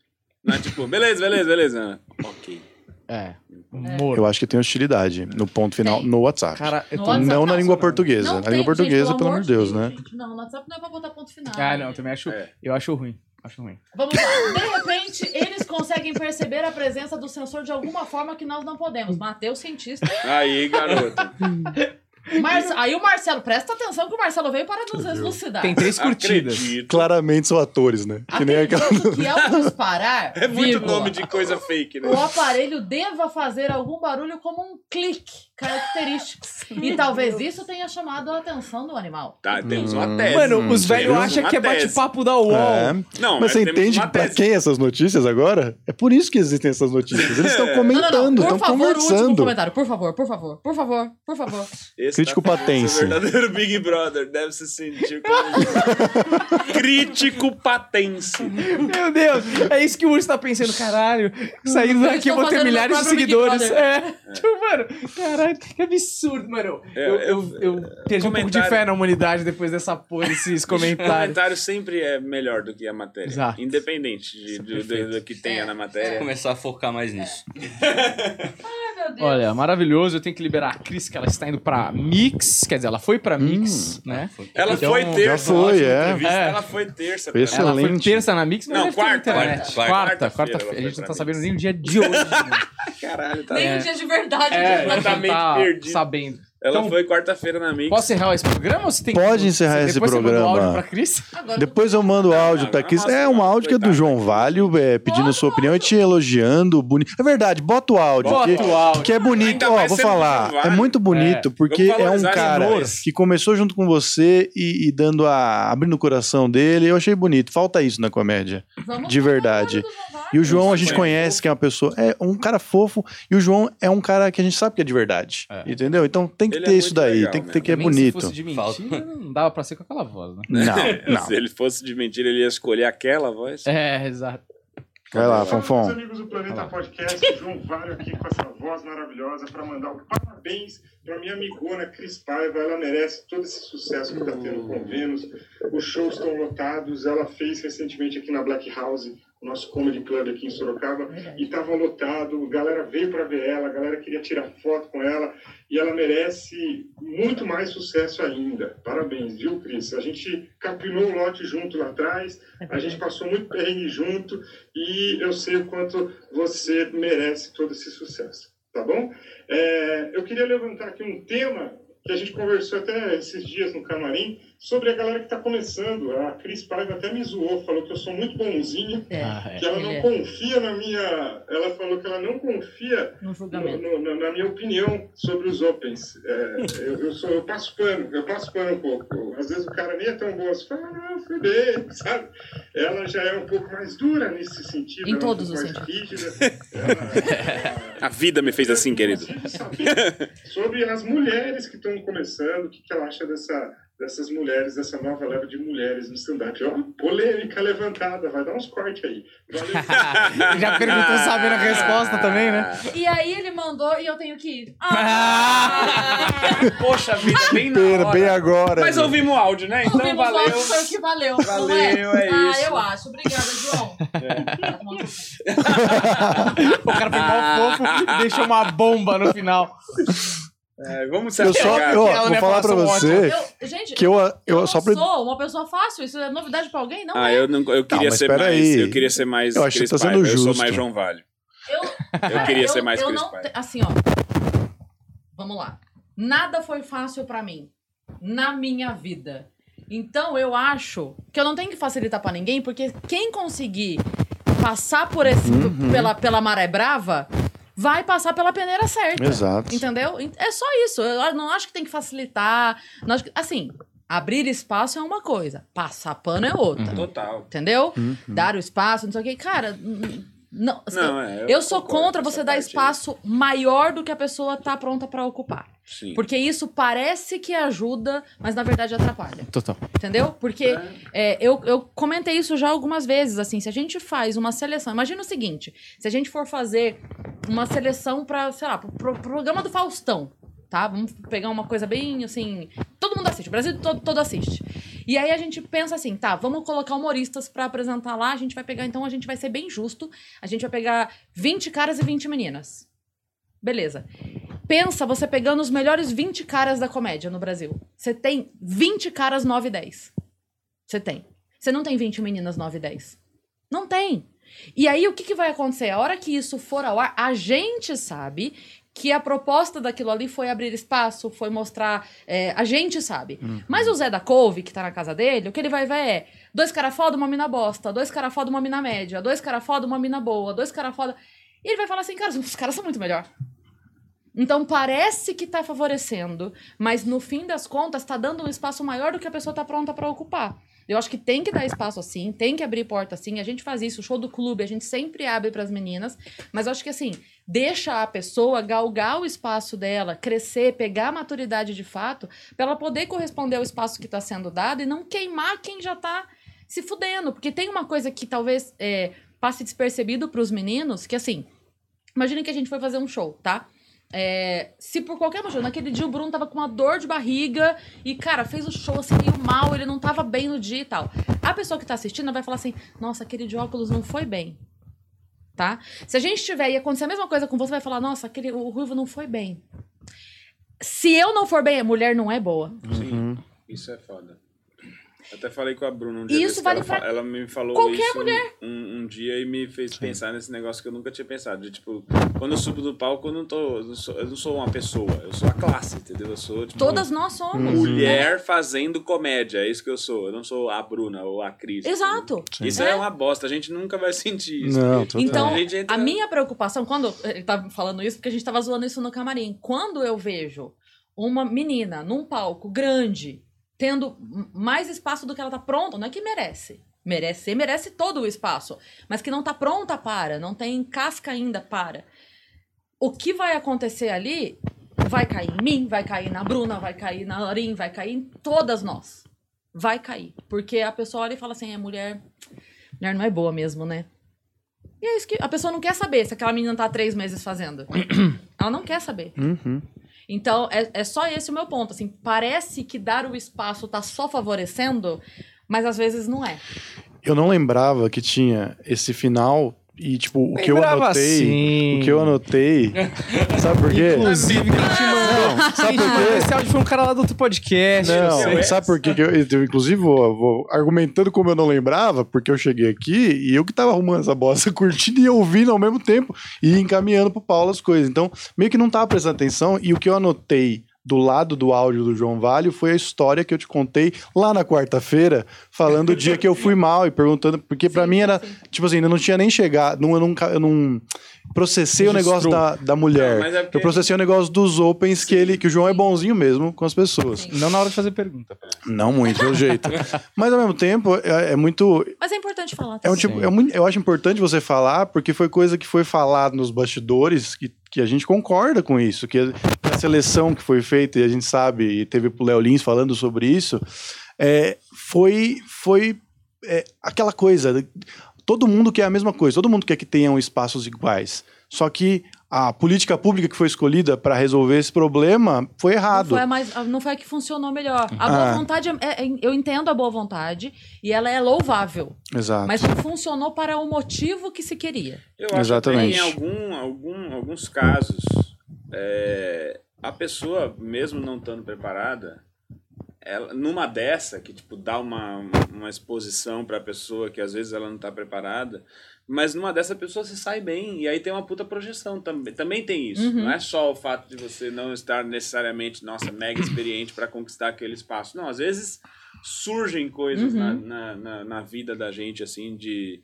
[SPEAKER 4] Não é tipo, beleza, beleza, beleza. Ok.
[SPEAKER 1] É. Humor.
[SPEAKER 3] Eu acho que tem hostilidade no ponto final
[SPEAKER 5] Tem.
[SPEAKER 3] no WhatsApp.
[SPEAKER 1] Cara, eu
[SPEAKER 5] No
[SPEAKER 1] tô...
[SPEAKER 5] WhatsApp
[SPEAKER 3] não na
[SPEAKER 5] não,
[SPEAKER 3] língua
[SPEAKER 5] só-
[SPEAKER 3] portuguesa.
[SPEAKER 5] Não
[SPEAKER 3] na
[SPEAKER 5] tem,
[SPEAKER 3] língua portuguesa,
[SPEAKER 5] gente,
[SPEAKER 3] pelo amor de Deus, né?
[SPEAKER 5] gente. Não, no WhatsApp não é pra botar ponto final.
[SPEAKER 1] Ah, não, também acho...
[SPEAKER 4] É.
[SPEAKER 1] Eu acho ruim. Acho ruim.
[SPEAKER 5] Vamos lá. De repente, eles conseguem perceber a presença do sensor de alguma forma que nós não podemos. Mateus, cientista.
[SPEAKER 4] Aí, garoto.
[SPEAKER 5] Marce- Aí o Marcelo, presta atenção que o Marcelo veio para nos elucidar.
[SPEAKER 1] Tem três curtidas.
[SPEAKER 4] Acredito.
[SPEAKER 3] Claramente são atores, né? Que nem aquela.
[SPEAKER 5] Que ao disparar,
[SPEAKER 4] É muito
[SPEAKER 5] vírgula,
[SPEAKER 4] nome de coisa fake, né?
[SPEAKER 5] o aparelho deva fazer algum barulho como um clique característico. E talvez isso tenha chamado a atenção do animal.
[SPEAKER 4] Tá, temos
[SPEAKER 3] Hum.
[SPEAKER 4] uma tese.
[SPEAKER 1] Mano, os velhos acham que é bate-papo da UOL.
[SPEAKER 3] É.
[SPEAKER 4] Não,
[SPEAKER 3] Mas você entende pra
[SPEAKER 4] tese.
[SPEAKER 3] quem essas notícias agora? É por isso que existem essas notícias. Eles estão
[SPEAKER 5] Não, não, não.
[SPEAKER 3] comentando,
[SPEAKER 5] Por
[SPEAKER 3] estão
[SPEAKER 5] favor, o último
[SPEAKER 3] conversando.
[SPEAKER 5] comentário. Por favor, por favor, por favor, por favor.
[SPEAKER 4] Esse
[SPEAKER 3] Crítico
[SPEAKER 4] tá
[SPEAKER 3] patense.
[SPEAKER 4] ser verdadeiro Big Brother. Deve se sentir como... Crítico patense.
[SPEAKER 1] Meu Deus, é isso que o Urso tá pensando, caralho. Saindo daqui eu vou ter milhares de seguidores.
[SPEAKER 5] Brother.
[SPEAKER 1] É. Tipo, mano, caralho, que absurdo, mano.
[SPEAKER 4] É,
[SPEAKER 1] eu,
[SPEAKER 4] eu-
[SPEAKER 1] eu, eu perdi um pouco de fé na humanidade depois dessa porra desses
[SPEAKER 4] O
[SPEAKER 1] comentários.
[SPEAKER 4] comentário sempre é melhor do que a matéria.
[SPEAKER 1] Exato.
[SPEAKER 4] Independente de-
[SPEAKER 1] é
[SPEAKER 4] do, do- do que tenha
[SPEAKER 5] É,
[SPEAKER 4] na matéria.
[SPEAKER 6] começar a focar mais nisso.
[SPEAKER 5] Meu Deus.
[SPEAKER 1] Olha, maravilhoso. Eu tenho que liberar a Cris, que ela está indo pra Mix. Quer dizer, ela foi pra Mix, né?
[SPEAKER 4] Ela
[SPEAKER 1] Então,
[SPEAKER 4] foi
[SPEAKER 1] já
[SPEAKER 4] terça.
[SPEAKER 3] foi, é.
[SPEAKER 4] entrevista,
[SPEAKER 1] É.
[SPEAKER 4] Ela foi terça.
[SPEAKER 3] Foi
[SPEAKER 4] pra-
[SPEAKER 1] Ela foi
[SPEAKER 3] Excelente.
[SPEAKER 1] terça na Mix, mas
[SPEAKER 4] Não,
[SPEAKER 1] ter
[SPEAKER 4] quarta,
[SPEAKER 1] internet.
[SPEAKER 6] quarta,
[SPEAKER 1] quarta,
[SPEAKER 4] quarta-feira
[SPEAKER 1] quarta-feira.
[SPEAKER 4] ela
[SPEAKER 1] A gente não tá sabendo nem o dia de hoje. né?
[SPEAKER 4] Caralho, tá.
[SPEAKER 5] Nem
[SPEAKER 1] É.
[SPEAKER 5] o dia de verdade.
[SPEAKER 1] É,
[SPEAKER 5] né?
[SPEAKER 1] a gente tá
[SPEAKER 4] perdido.
[SPEAKER 1] sabendo.
[SPEAKER 4] Ela
[SPEAKER 1] Então,
[SPEAKER 4] foi quarta-feira na Mix.
[SPEAKER 1] Posso encerrar esse programa ou você tem
[SPEAKER 3] Pode
[SPEAKER 1] que...
[SPEAKER 3] encerrar
[SPEAKER 1] você-
[SPEAKER 3] esse
[SPEAKER 1] depois Você manda o
[SPEAKER 3] programa.
[SPEAKER 1] áudio pra Cris?
[SPEAKER 5] Agora
[SPEAKER 3] Depois eu mando o áudio pra Cris. É um áudio que é do. João Valho, é, pedindo
[SPEAKER 5] Bota
[SPEAKER 3] sua opinião e te elogiando. Bonito. É verdade, bota o áudio.
[SPEAKER 1] Bota
[SPEAKER 3] que,
[SPEAKER 1] o áudio.
[SPEAKER 3] que é bonito. Ó, vou falar. É muito bonito, porque
[SPEAKER 4] Vamos
[SPEAKER 3] é um cara que começou junto com você e, e dando a. abrindo o coração dele. Eu achei bonito. Falta isso na comédia.
[SPEAKER 5] Vamos
[SPEAKER 3] de verdade.
[SPEAKER 5] Vargas.
[SPEAKER 3] E o João a gente conhece que é uma pessoa. É um cara fofo. E o João é um cara que a gente sabe que é de verdade.
[SPEAKER 1] É.
[SPEAKER 3] Entendeu? Então tem que
[SPEAKER 4] Ele
[SPEAKER 3] ter
[SPEAKER 4] é
[SPEAKER 3] isso daí.
[SPEAKER 4] legal,
[SPEAKER 3] tem que ter que é
[SPEAKER 1] Também, Se
[SPEAKER 3] bonito.
[SPEAKER 1] fosse de mentira,
[SPEAKER 6] Falta.
[SPEAKER 1] não dava pra ser com aquela voz, né?
[SPEAKER 3] Não, não.
[SPEAKER 4] Se ele fosse de mentira, ele ia escolher aquela voz.
[SPEAKER 1] É, exato.
[SPEAKER 3] Vai lá,
[SPEAKER 2] Fala, meus
[SPEAKER 3] Fonfon.
[SPEAKER 2] amigos do Planeta Podcast, João Vário aqui com essa voz maravilhosa para mandar um parabéns para minha amigona Cris Paiva. Ela merece todo esse sucesso que está tendo com Vênus. Os shows estão lotados. Ela fez recentemente aqui na Black House, o nosso comedy club aqui em Sorocaba, e estava lotado. A galera veio para ver ela, a galera queria tirar foto com ela e ela merece muito mais sucesso ainda. Parabéns, viu, Cris? A gente capinou o lote junto lá atrás. A gente passou muito perrengue junto e eu sei o quanto você merece todo esse sucesso, tá bom? É, eu queria levantar aqui um tema que a gente conversou até esses dias no camarim sobre a galera que está começando. A Cris Paiva até me zoou, falou que eu sou muito bonzinho,
[SPEAKER 5] É,
[SPEAKER 1] Ah, é.
[SPEAKER 2] que ela não
[SPEAKER 5] é.
[SPEAKER 2] confia na minha... Ela falou que ela não confia
[SPEAKER 5] no
[SPEAKER 2] no- no- na, minha opinião sobre os Opens. É, eu, eu, sou, eu passo pano, eu passo pano um pouco. Às vezes o cara nem é tão bom, você fala, ah, foi bem, sabe? Ela já é um pouco mais dura nesse sentido.
[SPEAKER 5] Em
[SPEAKER 2] ela é
[SPEAKER 5] todos os.
[SPEAKER 2] Ela-
[SPEAKER 4] A vida me fez assim, querido.
[SPEAKER 2] Sobre as mulheres que estão começando, o que, que ela acha dessa, dessas mulheres, dessa nova leva de mulheres no stand-up? Ó, polêmica levantada, vai dar uns cortes aí. Valeu.
[SPEAKER 1] Já perguntou sabendo a resposta também, né?
[SPEAKER 5] E aí ele mandou e eu tenho que ir.
[SPEAKER 1] Ah!
[SPEAKER 4] Poxa vida, bem na
[SPEAKER 3] Pera,
[SPEAKER 4] hora.
[SPEAKER 3] bem agora.
[SPEAKER 4] Mas ouvimos o áudio, né? Então
[SPEAKER 5] Ouvimos
[SPEAKER 4] valeu.
[SPEAKER 5] logo, foi o que valeu. não
[SPEAKER 4] Valeu, é
[SPEAKER 5] ah,
[SPEAKER 4] isso.
[SPEAKER 5] eu acho. Obrigada, João.
[SPEAKER 1] O cara foi mal fofo e deixou uma bomba no final.
[SPEAKER 4] É, vamos se
[SPEAKER 3] Eu só, eu,
[SPEAKER 1] Ela
[SPEAKER 3] vou
[SPEAKER 1] não é
[SPEAKER 3] falar pra você
[SPEAKER 5] Eu, gente,
[SPEAKER 3] que eu, eu,
[SPEAKER 5] eu não
[SPEAKER 3] só pra.
[SPEAKER 5] sou uma pessoa fácil. Isso é novidade pra alguém? Não
[SPEAKER 4] Ah,
[SPEAKER 5] é.
[SPEAKER 4] eu, não, eu queria
[SPEAKER 3] mas
[SPEAKER 4] ser mais.
[SPEAKER 3] aí.
[SPEAKER 4] Eu queria ser mais.
[SPEAKER 3] Eu acho que
[SPEAKER 4] Cris
[SPEAKER 3] tá sendo
[SPEAKER 4] Paiva, Eu sou
[SPEAKER 3] justo.
[SPEAKER 4] mais João Valho.
[SPEAKER 5] Eu,
[SPEAKER 4] Eu queria
[SPEAKER 5] eu-
[SPEAKER 4] ser mais
[SPEAKER 5] eu
[SPEAKER 4] Cris
[SPEAKER 5] não
[SPEAKER 4] Paiva.
[SPEAKER 5] Assim, ó. Vamos lá. Nada foi fácil pra mim na minha vida. Então eu acho que eu não tenho que facilitar pra ninguém, porque quem conseguir passar por esse
[SPEAKER 3] Uhum.
[SPEAKER 5] pela, pela maré brava vai passar pela peneira certa.
[SPEAKER 3] Exato.
[SPEAKER 5] Entendeu? É só isso. Eu não acho que tem que facilitar. Não acho que- assim, abrir espaço é uma coisa, passar pano é outra.
[SPEAKER 4] Total.
[SPEAKER 5] Entendeu?
[SPEAKER 3] Uhum.
[SPEAKER 5] Dar o espaço, não sei o quê. Cara, não. assim,
[SPEAKER 4] Não, é,
[SPEAKER 5] eu, sou
[SPEAKER 4] concordo
[SPEAKER 5] contra você dar
[SPEAKER 4] parte aí.
[SPEAKER 5] espaço maior do que a pessoa tá pronta pra ocupar.
[SPEAKER 4] Sim.
[SPEAKER 5] Porque isso parece que ajuda, mas na verdade atrapalha.
[SPEAKER 1] Total.
[SPEAKER 5] Entendeu? Porque é, eu, eu comentei isso já algumas vezes, assim, se a gente faz uma seleção, imagina o seguinte, se a gente for fazer uma seleção pra, sei lá, pro, pro programa do Faustão, tá? Vamos pegar uma coisa bem, assim, todo mundo assiste, o Brasil todo, todo assiste. E aí a gente pensa assim, tá, vamos colocar humoristas pra apresentar lá, a gente vai pegar, então a gente vai ser bem justo, a gente vai pegar 20 caras e 20 meninas. Beleza. Pensa você pegando os melhores 20 caras da comédia no Brasil. Você tem 20 caras 9 e 10. Você tem. Você não tem 20 meninas 9 e 10. Não tem. E aí, o que, que vai acontecer? A hora que isso for ao ar, a gente sabe que a proposta daquilo ali foi abrir espaço, foi mostrar. é, a gente sabe. Mas o Zé da Couve, que tá na casa dele, o que ele vai ver é dois cara foda, uma mina bosta, dois cara foda, uma mina média, dois cara foda, uma mina boa, dois cara foda. E ele vai falar assim, cara, os caras são muito melhor. Então parece que tá favorecendo, mas no fim das contas tá dando um espaço maior do que a pessoa tá pronta pra ocupar. Eu acho que tem que dar espaço assim, tem que abrir porta assim. A gente faz isso, o show do clube, a gente sempre abre pras meninas, mas eu acho que assim, deixa a pessoa galgar o espaço dela, crescer, pegar a maturidade de fato, pra ela poder corresponder ao espaço que tá sendo dado e não queimar quem já tá se fudendo. Porque tem uma coisa que talvez é, passe despercebido pros meninos, que assim, imagine que a gente foi fazer um show, tá? É, se por qualquer motivo, naquele dia o Bruno tava com uma dor de barriga e, cara, fez o show assim meio mal, ele não tava bem no dia e tal. A pessoa que tá assistindo vai falar assim: nossa, aquele de óculos não foi bem. Tá? Se a gente tiver e acontecer a mesma coisa com você, vai falar: nossa, aquele, o Ruivo não foi bem. Se eu não for bem, a mulher não é boa.
[SPEAKER 4] Sim, isso é foda. Até falei com a Bruna um dia
[SPEAKER 5] Isso vale
[SPEAKER 4] ela,
[SPEAKER 5] pra
[SPEAKER 4] ela me falou
[SPEAKER 5] qualquer
[SPEAKER 4] isso
[SPEAKER 5] mulher.
[SPEAKER 4] Um, um dia e me fez pensar nesse negócio que eu nunca tinha pensado. De, tipo, quando eu subo do palco, eu não, tô, eu não, sou, eu não sou uma pessoa, eu sou a classe, entendeu? Eu sou, tipo,
[SPEAKER 5] Todas nós somos.
[SPEAKER 4] mulher fazendo comédia, é isso que eu sou. Eu não sou a Bruna ou a Cris.
[SPEAKER 5] Exato.
[SPEAKER 4] Isso é. uma bosta, a gente nunca vai sentir isso.
[SPEAKER 3] Não.
[SPEAKER 5] Então,
[SPEAKER 4] a entra-
[SPEAKER 5] a minha preocupação, quando ele tava falando isso, porque a gente tava zoando isso no camarim. Quando eu vejo uma menina num palco grande, tendo mais espaço do que ela tá pronta, não é que merece. Merece, merece todo o espaço, mas que não tá pronta para, não tem casca ainda para. O que vai acontecer ali vai cair em mim, vai cair na Bruna, vai cair na Lorin, vai cair em todas nós. Vai cair. Porque a pessoa olha e fala assim: é mulher. Mulher não é boa mesmo, né? E é isso que a pessoa não quer saber se aquela menina tá há três meses fazendo. Ela não quer saber.
[SPEAKER 3] Uhum.
[SPEAKER 5] Então, é, é só esse o meu ponto. Assim, parece que dar o espaço tá só favorecendo, mas às vezes não é.
[SPEAKER 3] Eu não lembrava que tinha esse final e, tipo, o que eu
[SPEAKER 1] Lembrava
[SPEAKER 3] anotei.
[SPEAKER 1] sim.
[SPEAKER 3] O que eu anotei. sabe por quê?
[SPEAKER 1] Inclusive, quem te mandou,
[SPEAKER 3] sabe por quê?
[SPEAKER 1] esse áudio foi um cara lá do outro podcast.
[SPEAKER 3] Não,
[SPEAKER 1] sei.
[SPEAKER 3] sabe por quê? que eu, eu, inclusive, vou, vou argumentando como eu não lembrava, porque eu cheguei aqui e eu que tava arrumando essa bosta, curtindo e ouvindo ao mesmo tempo e encaminhando pro Paulo as coisas. Então, meio que não tava prestando atenção e o que eu anotei do lado do áudio do João Valho foi a história que eu te contei lá na quarta-feira, falando o dia que eu fui mal e perguntando, porque pra
[SPEAKER 5] Sim,
[SPEAKER 3] mim era,
[SPEAKER 5] sim.
[SPEAKER 3] tipo assim, ainda não tinha nem chegado, não, eu, nunca, eu não processei o negócio
[SPEAKER 1] Registrou.
[SPEAKER 3] da, da mulher.
[SPEAKER 4] Não, é porque-
[SPEAKER 3] Eu processei o negócio dos opens, que, ele, que o João é bonzinho mesmo com as pessoas.
[SPEAKER 5] Sim.
[SPEAKER 1] Não na hora de fazer pergunta.
[SPEAKER 3] Não muito, pelo jeito. Mas ao mesmo tempo, é, é muito.
[SPEAKER 5] Mas é importante falar.
[SPEAKER 3] É um tipo, é muito. Eu acho importante você falar, porque foi coisa que foi falada nos bastidores que, que a gente concorda com isso. Que a seleção que foi feita, e a gente sabe, e teve o Léo Lins falando sobre isso, é, foi, foi é, aquela coisa. Todo mundo quer a mesma coisa, todo mundo quer que tenham espaços iguais. Só que a política pública que foi escolhida para resolver esse problema foi
[SPEAKER 5] Não
[SPEAKER 3] errado.
[SPEAKER 5] foi, a mais, não foi a que funcionou melhor. A boa
[SPEAKER 3] Ah.
[SPEAKER 5] vontade, é- é- eu entendo a boa vontade e ela é louvável.
[SPEAKER 3] Exato.
[SPEAKER 5] Mas não funcionou para o motivo que se queria.
[SPEAKER 4] Eu acho
[SPEAKER 3] Exatamente.
[SPEAKER 4] que em algum, algum, alguns casos, é, a pessoa, mesmo não estando preparada, ela, numa dessa, que tipo, dá uma, uma exposição para a pessoa que às vezes ela não está preparada, mas numa dessa pessoa se sai bem, e aí tem uma puta projeção também. Também tem isso.
[SPEAKER 5] Uhum.
[SPEAKER 4] Não é só o fato de você não estar necessariamente, nossa, mega experiente para conquistar aquele espaço. Não, às vezes surgem coisas
[SPEAKER 5] Uhum.
[SPEAKER 4] na, na, na, na vida da gente, assim, de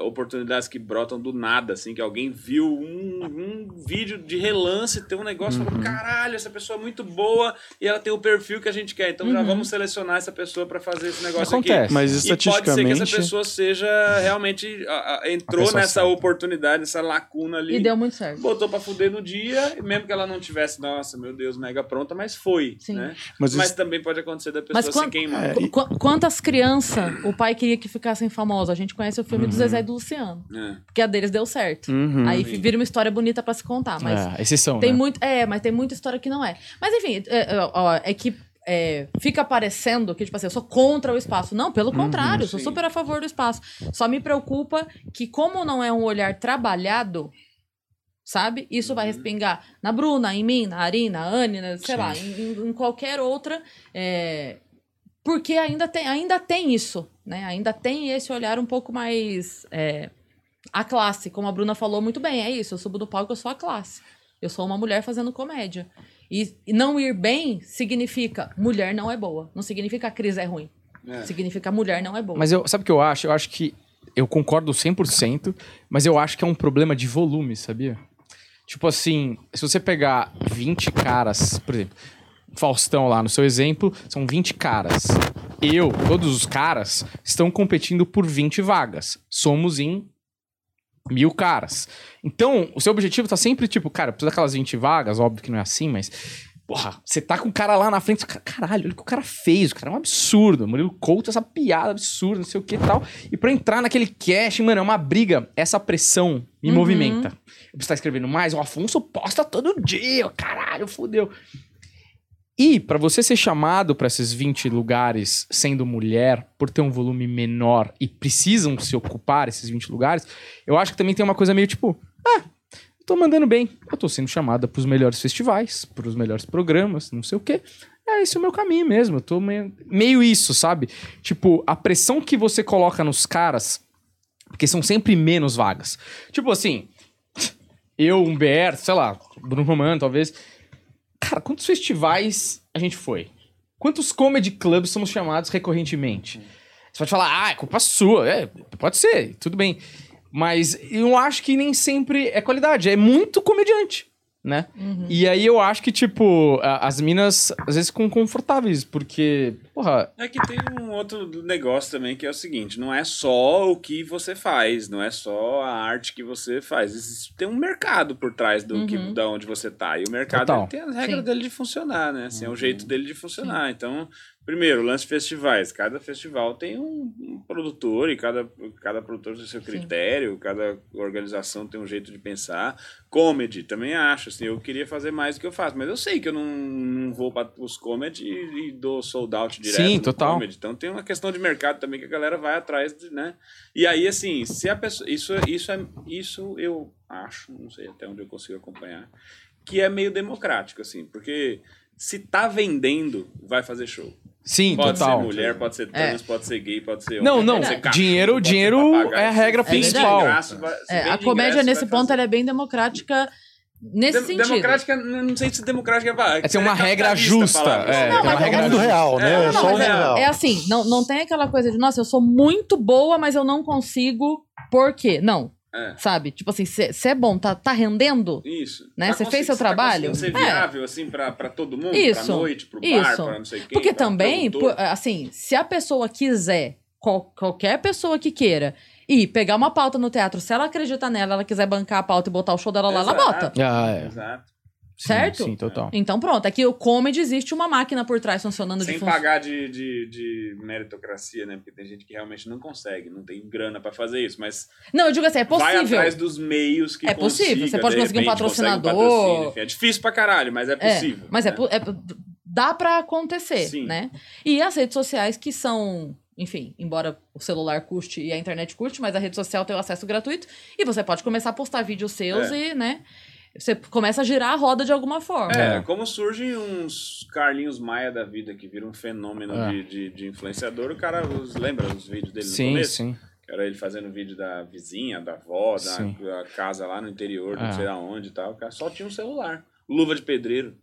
[SPEAKER 4] oportunidades que brotam do nada, assim, que alguém viu um, um vídeo de relance, tem um negócio,
[SPEAKER 5] Uhum.
[SPEAKER 4] falou, caralho, essa pessoa é muito boa e ela tem o perfil que a gente quer, então já
[SPEAKER 5] Uhum.
[SPEAKER 4] vamos selecionar essa pessoa para fazer esse negócio
[SPEAKER 1] Acontece.
[SPEAKER 4] aqui.
[SPEAKER 3] Mas
[SPEAKER 4] E pode ser que
[SPEAKER 3] estatisticamente.
[SPEAKER 4] essa pessoa seja realmente a- a- entrou nessa
[SPEAKER 1] certa.
[SPEAKER 4] oportunidade, nessa lacuna ali.
[SPEAKER 5] E deu muito certo.
[SPEAKER 4] Botou pra fuder no dia, e mesmo que ela não tivesse, nossa, meu Deus, mega pronta, mas foi,
[SPEAKER 5] Sim.
[SPEAKER 4] né?
[SPEAKER 3] Mas
[SPEAKER 4] Mas,
[SPEAKER 3] isso-
[SPEAKER 4] também pode acontecer da
[SPEAKER 5] Mas
[SPEAKER 4] pessoa se
[SPEAKER 5] quando-
[SPEAKER 4] queimar.
[SPEAKER 3] É,
[SPEAKER 5] qu- Quantas crianças o pai queria que ficassem famosos? A gente conhece o filme do Zezé e do Luciano.
[SPEAKER 4] É.
[SPEAKER 5] Porque a deles deu certo.
[SPEAKER 3] Uhum.
[SPEAKER 5] Aí
[SPEAKER 4] Sim.
[SPEAKER 5] vira uma história bonita pra se contar. Mas
[SPEAKER 1] é, exceção,
[SPEAKER 5] tem
[SPEAKER 1] né?
[SPEAKER 5] muito. É, mas tem muita história que não é. Mas enfim, é, é, ó, é que. é, fica parecendo que, tipo assim, eu sou contra o espaço. Não, pelo contrário, eu sou
[SPEAKER 4] sim.
[SPEAKER 5] super a favor do espaço. Só me preocupa que, como não é um olhar trabalhado, sabe? Isso vai respingar na Bruna, em mim, na Arina, na Anne, né, sei lá, em, em- em qualquer outra. é, porque ainda tem, ainda tem isso né? Ainda tem esse olhar um pouco mais é, a classe, como a Bruna falou muito bem, é isso, eu subo do palco, eu sou a classe. Eu sou uma mulher fazendo comédia. E, e não ir bem significa mulher não é boa. Não significa a Cris é ruim.
[SPEAKER 4] É.
[SPEAKER 5] Significa mulher não é boa.
[SPEAKER 1] Mas eu, sabe o que eu acho? Eu acho que eu concordo 100%, mas eu acho que é um problema de volume, sabia? Tipo assim, se você pegar 20 caras, por exemplo, Faustão lá no seu exemplo, são 20 caras. Eu, todos os caras, estão competindo por 20 vagas. Somos em mil caras. Então, o seu objetivo tá sempre tipo, cara, precisa daquelas 20 vagas, óbvio que não é assim, mas. Porra, você tá com o cara lá na frente, cara, caralho, olha o que o cara fez, o cara é um absurdo. Murilo Couto, essa piada absurda, não sei o que e tal. E pra entrar naquele cash, mano, é uma briga. Essa pressão me
[SPEAKER 5] Uhum.
[SPEAKER 1] movimenta. Eu preciso estar escrevendo mais, o Afonso posta todo dia, caralho, fudeu. E pra você ser chamado pra esses 20 lugares sendo mulher, por ter um volume menor e precisam se ocupar esses 20 lugares, eu acho que também tem uma coisa meio tipo, ah, eu tô mandando bem, eu tô sendo chamada pros melhores festivais, pros melhores programas, não sei o quê. É esse é o meu caminho mesmo, eu tô meio, meio isso, sabe? Tipo, a pressão que você coloca nos caras, porque são sempre menos vagas. Tipo assim, eu, Humberto, sei lá, Bruno Romano, talvez. Cara, quantos festivais a gente foi? Quantos comedy clubs somos chamados recorrentemente? Você pode falar, ah, é culpa sua. É, pode ser, tudo bem. Mas eu acho que nem sempre é qualidade, é muito comediante, né? E aí eu acho que, tipo, a- as minas às vezes ficam confortáveis, porque, porra,
[SPEAKER 4] É que tem um outro negócio também que é o seguinte: não é só o que você faz, não é só a arte que você faz. Existe, tem um mercado por trás do que,
[SPEAKER 5] Uhum.
[SPEAKER 4] da onde você tá. E o mercado tem as regras
[SPEAKER 5] Sim.
[SPEAKER 4] dele de funcionar, né? Assim, É o jeito dele de funcionar. Então, primeiro, lance de festivais. Cada festival tem um, um produtor e cada, cada produtor tem seu critério, cada organização tem um jeito de pensar. Comedy, também acho. Assim, eu queria fazer mais do que eu faço, mas eu sei que eu não, não vou para os comedy e, e dou sold out direto.
[SPEAKER 1] Sim,
[SPEAKER 4] no
[SPEAKER 1] total.
[SPEAKER 4] comedy. Então tem uma questão de mercado também que a galera vai atrás, de, né? E aí, assim, se a pessoa. Isso, isso, é, isso eu acho, não sei até onde eu consigo acompanhar, que é meio democrático, assim, porque se tá vendendo, vai fazer show.
[SPEAKER 1] sim,
[SPEAKER 4] Pode
[SPEAKER 1] total.
[SPEAKER 4] ser mulher, pode ser trans, pode ser gay, pode ser
[SPEAKER 1] Não,
[SPEAKER 4] homem,
[SPEAKER 1] não,
[SPEAKER 4] pode ser cachorro,
[SPEAKER 1] dinheiro-
[SPEAKER 4] pode
[SPEAKER 1] dinheiro é a regra
[SPEAKER 4] vende
[SPEAKER 1] principal.
[SPEAKER 4] ingresso, vai-
[SPEAKER 5] É, a comédia
[SPEAKER 4] ingresso,
[SPEAKER 5] nesse ponto
[SPEAKER 4] fazer.
[SPEAKER 5] ela é bem democrática nesse
[SPEAKER 4] Dem-
[SPEAKER 5] sentido.
[SPEAKER 4] Democrática, não sei se democrática vai.
[SPEAKER 1] É ter uma regra justa, é,
[SPEAKER 5] Não,
[SPEAKER 1] tem uma regra
[SPEAKER 5] é
[SPEAKER 3] mundo
[SPEAKER 1] justa.
[SPEAKER 3] real, né?
[SPEAKER 4] É,
[SPEAKER 3] É,
[SPEAKER 4] não,
[SPEAKER 3] só o mundo
[SPEAKER 4] mas é-
[SPEAKER 3] real.
[SPEAKER 5] É assim, não, não tem aquela coisa de, nossa, eu sou muito boa, mas eu não consigo. Por quê? Não.
[SPEAKER 4] É.
[SPEAKER 5] Sabe? Tipo assim, você é bom, tá, tá rendendo?
[SPEAKER 4] Isso.
[SPEAKER 5] Né? Você fez seu
[SPEAKER 4] tá
[SPEAKER 5] trabalho? É.
[SPEAKER 4] ser viável, assim, pra, pra todo mundo? Pra
[SPEAKER 5] Isso.
[SPEAKER 4] noite, pro bar,
[SPEAKER 5] Isso.
[SPEAKER 4] pra não sei quem.
[SPEAKER 5] Porque
[SPEAKER 4] pra
[SPEAKER 5] também, por- assim, se a pessoa quiser, qual- qualquer pessoa que queira, ir pegar uma pauta no teatro, se ela acredita nela, ela quiser bancar a pauta e botar o show dela lá, ela
[SPEAKER 4] Exato.
[SPEAKER 5] bota.
[SPEAKER 1] Ah, é.
[SPEAKER 4] Exato.
[SPEAKER 1] Sim,
[SPEAKER 5] Certo?
[SPEAKER 1] Sim, total.
[SPEAKER 5] Então pronto, aqui o comedy existe uma máquina por trás funcionando
[SPEAKER 4] Sem
[SPEAKER 5] de fun-
[SPEAKER 4] pagar de, de, de meritocracia, né? Porque tem gente que realmente não consegue, não tem grana pra fazer isso, mas
[SPEAKER 5] Não, eu digo assim, é
[SPEAKER 4] vai
[SPEAKER 5] possível.
[SPEAKER 4] atrás dos meios que
[SPEAKER 5] É possível,
[SPEAKER 4] consiga,
[SPEAKER 5] você pode
[SPEAKER 4] de
[SPEAKER 5] conseguir um patrocinador.
[SPEAKER 4] um. É difícil pra caralho, mas é
[SPEAKER 5] É,
[SPEAKER 4] possível.
[SPEAKER 5] mas é,
[SPEAKER 4] né?
[SPEAKER 5] po- é- dá pra acontecer,
[SPEAKER 4] Sim.
[SPEAKER 5] né? E as redes sociais que são, enfim, embora o celular custe e a internet custe, mas a rede social tem o acesso gratuito e você pode começar a postar vídeos seus
[SPEAKER 4] É.
[SPEAKER 5] e, né? Você começa a girar a roda de alguma forma.
[SPEAKER 4] É,
[SPEAKER 1] É.
[SPEAKER 4] como surgem uns Carlinhos Maia da vida que viram um fenômeno
[SPEAKER 1] É.
[SPEAKER 4] de, de, de influenciador. O cara, os, lembra os vídeos dele no
[SPEAKER 1] Sim,
[SPEAKER 4] começo?
[SPEAKER 1] sim.
[SPEAKER 4] Que era ele fazendo vídeo da vizinha, da avó,
[SPEAKER 1] Sim.
[SPEAKER 4] da, da casa lá no interior, não
[SPEAKER 1] É.
[SPEAKER 4] sei aonde e tal. O cara só tinha um celular. Luva de pedreiro,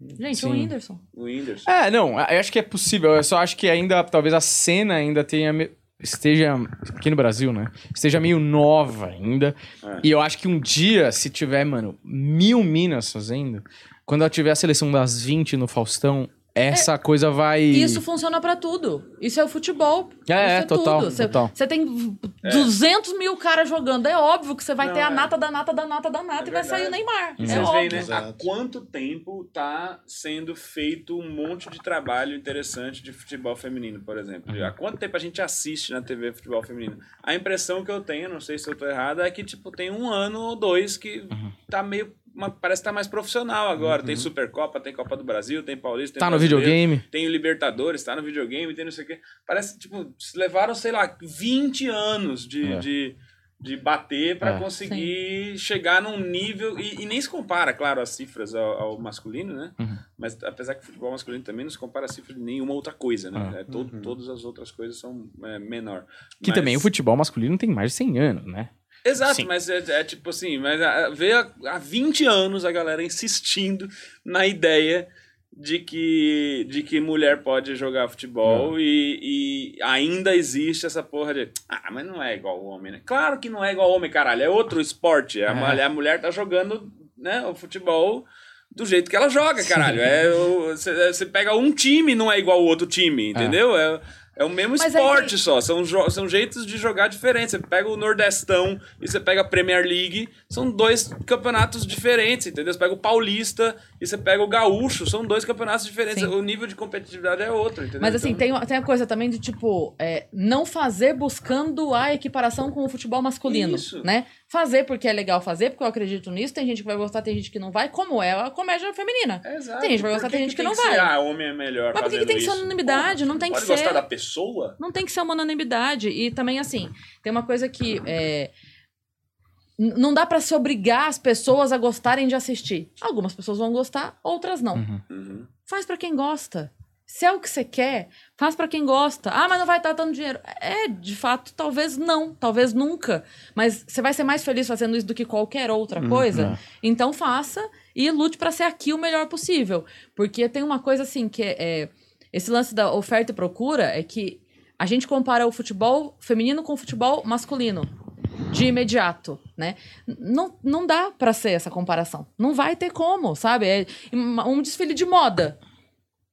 [SPEAKER 5] Gente,
[SPEAKER 1] Sim.
[SPEAKER 5] o Whindersson.
[SPEAKER 4] o Whindersson.
[SPEAKER 1] É, não, eu acho que é possível. Eu só acho que ainda, talvez a cena ainda tenha. me- Esteja. Aqui no Brasil, né? Esteja meio nova ainda.
[SPEAKER 4] É.
[SPEAKER 1] E eu acho que um dia, se tiver, mano, mil minas fazendo, quando ela tiver a seleção das 20 no Faustão, essa coisa vai.
[SPEAKER 5] Isso funciona pra tudo. Isso é o futebol.
[SPEAKER 1] É,
[SPEAKER 5] Isso
[SPEAKER 1] é, total,
[SPEAKER 5] tudo. Você,
[SPEAKER 1] total.
[SPEAKER 5] você tem 200 mil caras jogando. É óbvio que você vai
[SPEAKER 4] Não,
[SPEAKER 5] ter a
[SPEAKER 4] é.
[SPEAKER 5] nata da nata da nata da nata
[SPEAKER 4] É
[SPEAKER 5] e vai sair o. Neymar. É
[SPEAKER 4] vocês
[SPEAKER 5] óbvio.
[SPEAKER 4] veem, né? Há quanto tempo tá sendo feito um monte de trabalho interessante de futebol feminino, por exemplo?
[SPEAKER 1] Uhum.
[SPEAKER 4] Há quanto tempo a gente assiste na TV futebol feminino? A impressão que eu tenho, não sei se eu tô errado, é que, tipo, tem um ano ou dois que
[SPEAKER 1] Uhum.
[SPEAKER 4] tá meio... uma- parece que tá mais profissional agora. Tem Supercopa, tem Copa do Brasil, tem Paulista, tem
[SPEAKER 1] Tá no videogame.
[SPEAKER 4] Tem o Libertadores, tá no videogame, tem não sei o quê. Parece, tipo, levaram, sei lá, 20 anos de,
[SPEAKER 1] É.
[SPEAKER 4] de, de bater pra
[SPEAKER 1] É.
[SPEAKER 4] conseguir chegar num nível. E, e nem se compara, claro, as cifras ao, ao masculino, né?
[SPEAKER 1] Uhum.
[SPEAKER 4] Mas apesar que o futebol masculino também não se compara a cifra de nenhuma outra coisa, né?
[SPEAKER 1] Ah.
[SPEAKER 4] É, todo- Todas as outras coisas são é, menor.
[SPEAKER 1] Que
[SPEAKER 4] Mas-
[SPEAKER 1] também o futebol masculino tem mais de 100 anos, né?
[SPEAKER 4] Exato,
[SPEAKER 1] Sim.
[SPEAKER 4] mas é, é tipo assim, mas vê há, há 20 anos a galera insistindo na ideia de que, de que mulher pode jogar futebol e, e ainda existe essa porra de ah, mas não é igual o homem, né? Claro que não é igual ao homem, caralho, é outro esporte. A,
[SPEAKER 1] É.
[SPEAKER 4] mulher, a mulher tá jogando né, o futebol do jeito que ela joga, caralho. É, Você pega um time não é igual ao outro time, entendeu? É, é o mesmo
[SPEAKER 5] Mas aí
[SPEAKER 4] esporte
[SPEAKER 5] tem-
[SPEAKER 4] só, são, são jeitos de jogar diferentes. Você pega o Nordestão e você pega a Premier League, são dois campeonatos diferentes, entendeu? Você pega o Paulista e você pega o Gaúcho, são dois campeonatos diferentes.
[SPEAKER 5] Sim.
[SPEAKER 4] O nível de competitividade é outro, entendeu?
[SPEAKER 5] Mas assim,
[SPEAKER 4] Então,
[SPEAKER 5] tem, tem a coisa também de, tipo, é, não fazer buscando a equiparação com o futebol masculino,
[SPEAKER 4] Isso.
[SPEAKER 5] né? Fazer porque é legal fazer, porque eu acredito nisso. Tem gente que vai gostar, tem gente que não vai, como é a comédia feminina.
[SPEAKER 4] é exato.
[SPEAKER 5] tem gente que vai gostar,
[SPEAKER 4] que
[SPEAKER 5] tem gente que
[SPEAKER 4] tem
[SPEAKER 5] não vai.
[SPEAKER 4] ah, homem é melhor
[SPEAKER 5] Mas por que, que tem que ser
[SPEAKER 4] isso?
[SPEAKER 5] unanimidade? Não tem que
[SPEAKER 4] Pode
[SPEAKER 5] ser.
[SPEAKER 4] gostar da pessoa?
[SPEAKER 5] Não tem que ser uma unanimidade. E também, assim, tem uma coisa que. é, não dá pra se obrigar as pessoas a gostarem de assistir. Algumas pessoas vão gostar, outras não.
[SPEAKER 4] Uhum.
[SPEAKER 5] Faz pra quem gosta. Se é o que você quer, faz pra quem gosta. Ah, mas não vai estar dando dinheiro. É, de fato, talvez não, talvez nunca. Mas você vai ser mais feliz fazendo isso do que qualquer outra coisa. Então faça e lute pra ser aqui o melhor possível. Porque tem uma coisa assim que é, é- esse lance da oferta e procura é que a gente compara o futebol feminino com o futebol masculino de imediato, né? Não, não dá pra ser essa comparação. Não vai ter como, sabe? É um desfile de moda.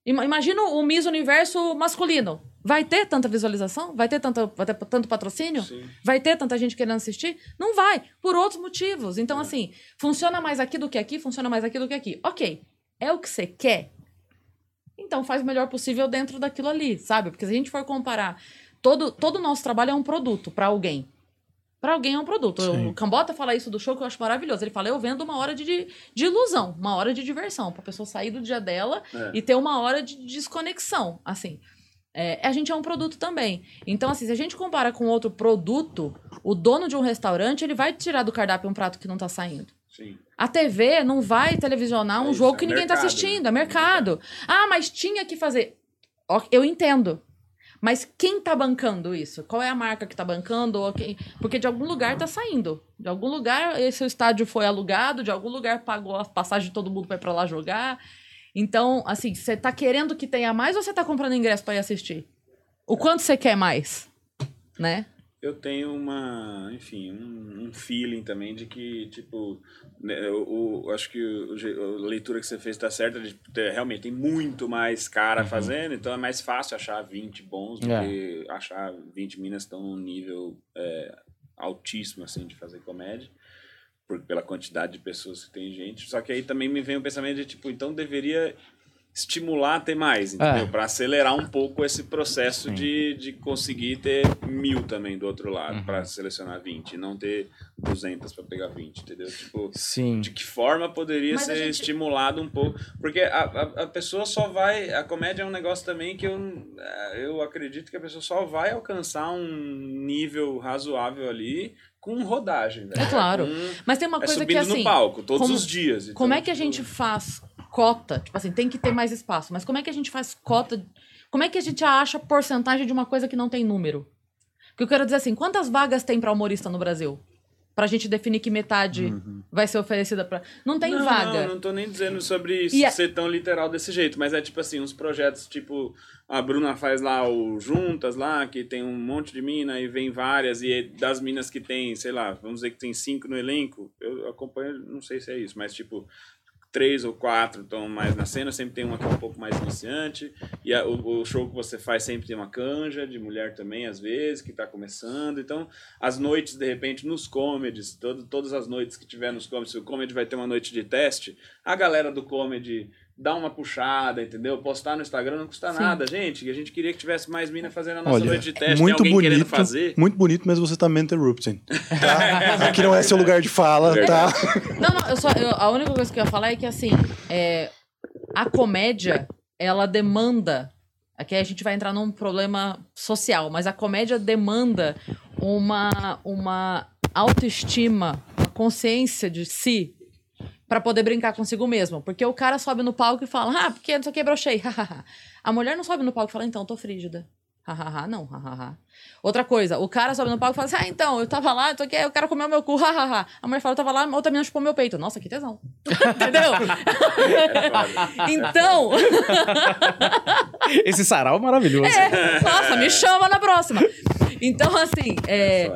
[SPEAKER 5] Ima- Imagina o Miss Universo masculino. Vai ter tanta visualização? Vai ter, tanta, vai ter tanto patrocínio?
[SPEAKER 4] Sim.
[SPEAKER 5] Vai ter tanta gente querendo assistir? Não vai, por outros motivos. Então, assim, funciona mais aqui do que aqui, funciona mais aqui do que aqui. Ok, é o que você quer? Então faz o melhor possível dentro daquilo ali, sabe? Porque se a gente for comparar, todo todo o nosso trabalho é um produto pra alguém. Pra alguém é um produto.
[SPEAKER 3] Sim.
[SPEAKER 5] O Cambota fala isso do show que eu acho maravilhoso. Ele fala: eu vendo uma hora de, de, de ilusão, uma hora de diversão, pra pessoa sair do dia dela
[SPEAKER 4] É.
[SPEAKER 5] e ter uma hora de desconexão. Assim. É, a gente é um produto também. Então, assim, se a gente compara com outro produto, o dono de um restaurante, ele vai tirar do cardápio um prato que não tá saindo.
[SPEAKER 4] Sim.
[SPEAKER 5] A TV não vai televisionar
[SPEAKER 4] É
[SPEAKER 5] um
[SPEAKER 4] isso,
[SPEAKER 5] jogo
[SPEAKER 4] é
[SPEAKER 5] que ninguém tá
[SPEAKER 4] mercado,
[SPEAKER 5] assistindo,
[SPEAKER 4] né?
[SPEAKER 5] é mercado. Ah, mas tinha que fazer. Eu entendo. Mas quem tá bancando isso? Qual é a marca que tá bancando? Ou quem- Porque de algum lugar tá saindo. De algum lugar esse estádio foi alugado, de algum lugar pagou a passagem de todo mundo pra ir pra lá jogar. Então, assim, você tá querendo que tenha mais ou você tá comprando ingresso pra ir assistir? O quanto você quer mais? Né?
[SPEAKER 4] Eu tenho uma, enfim, um, um feeling também de que, tipo, né, o, o- acho que o, a leitura que você fez tá certa, de ter, realmente tem muito mais cara fazendo, então é mais fácil achar 20 bons do
[SPEAKER 1] É.
[SPEAKER 4] que achar 20 minas estão num nível é, altíssimo, assim, de fazer comédia, por, pela quantidade de pessoas que tem gente. Só que aí também me vem o pensamento de, tipo, então deveria estimular a ter mais, entendeu?
[SPEAKER 1] É.
[SPEAKER 4] Para acelerar um pouco esse processo
[SPEAKER 1] Sim.
[SPEAKER 4] de, de conseguir ter mil também do outro lado
[SPEAKER 1] Uhum.
[SPEAKER 4] para selecionar 20 e não ter 200 para pegar 20, entendeu? Tipo,
[SPEAKER 1] Sim.
[SPEAKER 4] de que forma poderia
[SPEAKER 5] Mas
[SPEAKER 4] ser
[SPEAKER 5] gente-
[SPEAKER 4] estimulado um pouco? Porque a, a, a pessoa só vai. A comédia é um negócio também que eu, eu acredito que a pessoa só vai alcançar um nível razoável ali com rodagem, velho.
[SPEAKER 5] É claro.
[SPEAKER 4] Com-
[SPEAKER 5] Mas tem uma
[SPEAKER 4] é
[SPEAKER 5] coisa que assim.
[SPEAKER 4] no palco todos
[SPEAKER 5] como-
[SPEAKER 4] os dias. então,
[SPEAKER 5] Como é que a
[SPEAKER 4] tipo,
[SPEAKER 5] gente faz cota? Tipo assim, tem que ter mais espaço, mas como é que a gente faz cota? Como é que a gente acha porcentagem de uma coisa que não tem número? Porque eu quero dizer assim, quantas vagas tem pra humorista no Brasil? Pra gente definir que metade vai ser oferecida pra. Não tem
[SPEAKER 4] não,
[SPEAKER 5] vaga.
[SPEAKER 4] Não, não tô nem dizendo sobre isso
[SPEAKER 5] a-
[SPEAKER 4] ser tão literal desse jeito, mas é tipo assim, uns projetos tipo. A Bruna faz lá o Juntas lá, que tem um monte de mina e vem várias, e é das minas que tem, sei lá, vamos dizer que tem cinco no elenco, eu acompanho, não sei se é isso, mas tipo. Três ou quatro estão mais na cena, sempre tem uma que é um pouco mais iniciante. E a- o, o show que você faz sempre tem uma canja de mulher também, às vezes, que está começando. Então, as noites, de repente, nos comedies, todo, todas as noites que tiver nos comedies, o comedy vai ter uma noite de teste, a galera do comedy dá uma puxada, entendeu? Postar no Instagram não custa
[SPEAKER 5] Sim.
[SPEAKER 4] nada, gente. A gente queria que tivesse mais mina fazendo a nossa
[SPEAKER 3] Olha,
[SPEAKER 4] noite de teste.
[SPEAKER 3] muito
[SPEAKER 4] tem alguém querendo
[SPEAKER 3] bonito,
[SPEAKER 4] fazer?
[SPEAKER 3] muito bonito, mas você tá me interrupting. Tá? Aqui não é seu lugar de fala, tá?
[SPEAKER 5] Não, não, eu só, eu- a única coisa que eu ia falar é que assim, é, a comédia, ela demanda. Aqui a gente vai entrar num problema social, mas a comédia demanda uma, uma autoestima, uma consciência de si Pra poder brincar consigo mesmo. Porque o cara sobe no palco e fala, ah, porque não sei o que, brochei. a mulher não sobe no palco e fala, então, tô frígida. Hahaha, não, hahaha. Outra coisa, o cara sobe no palco e fala assim: Ah, então, eu tava lá, tô aqui, o cara comeu meu cu, hahaha. A mulher fala: Eu tava lá, a outra menina chupou meu peito. Nossa, que tesão. Entendeu? então,
[SPEAKER 1] Esse sarau é maravilhoso.
[SPEAKER 5] é, nossa, me chama na próxima. Então, assim, é.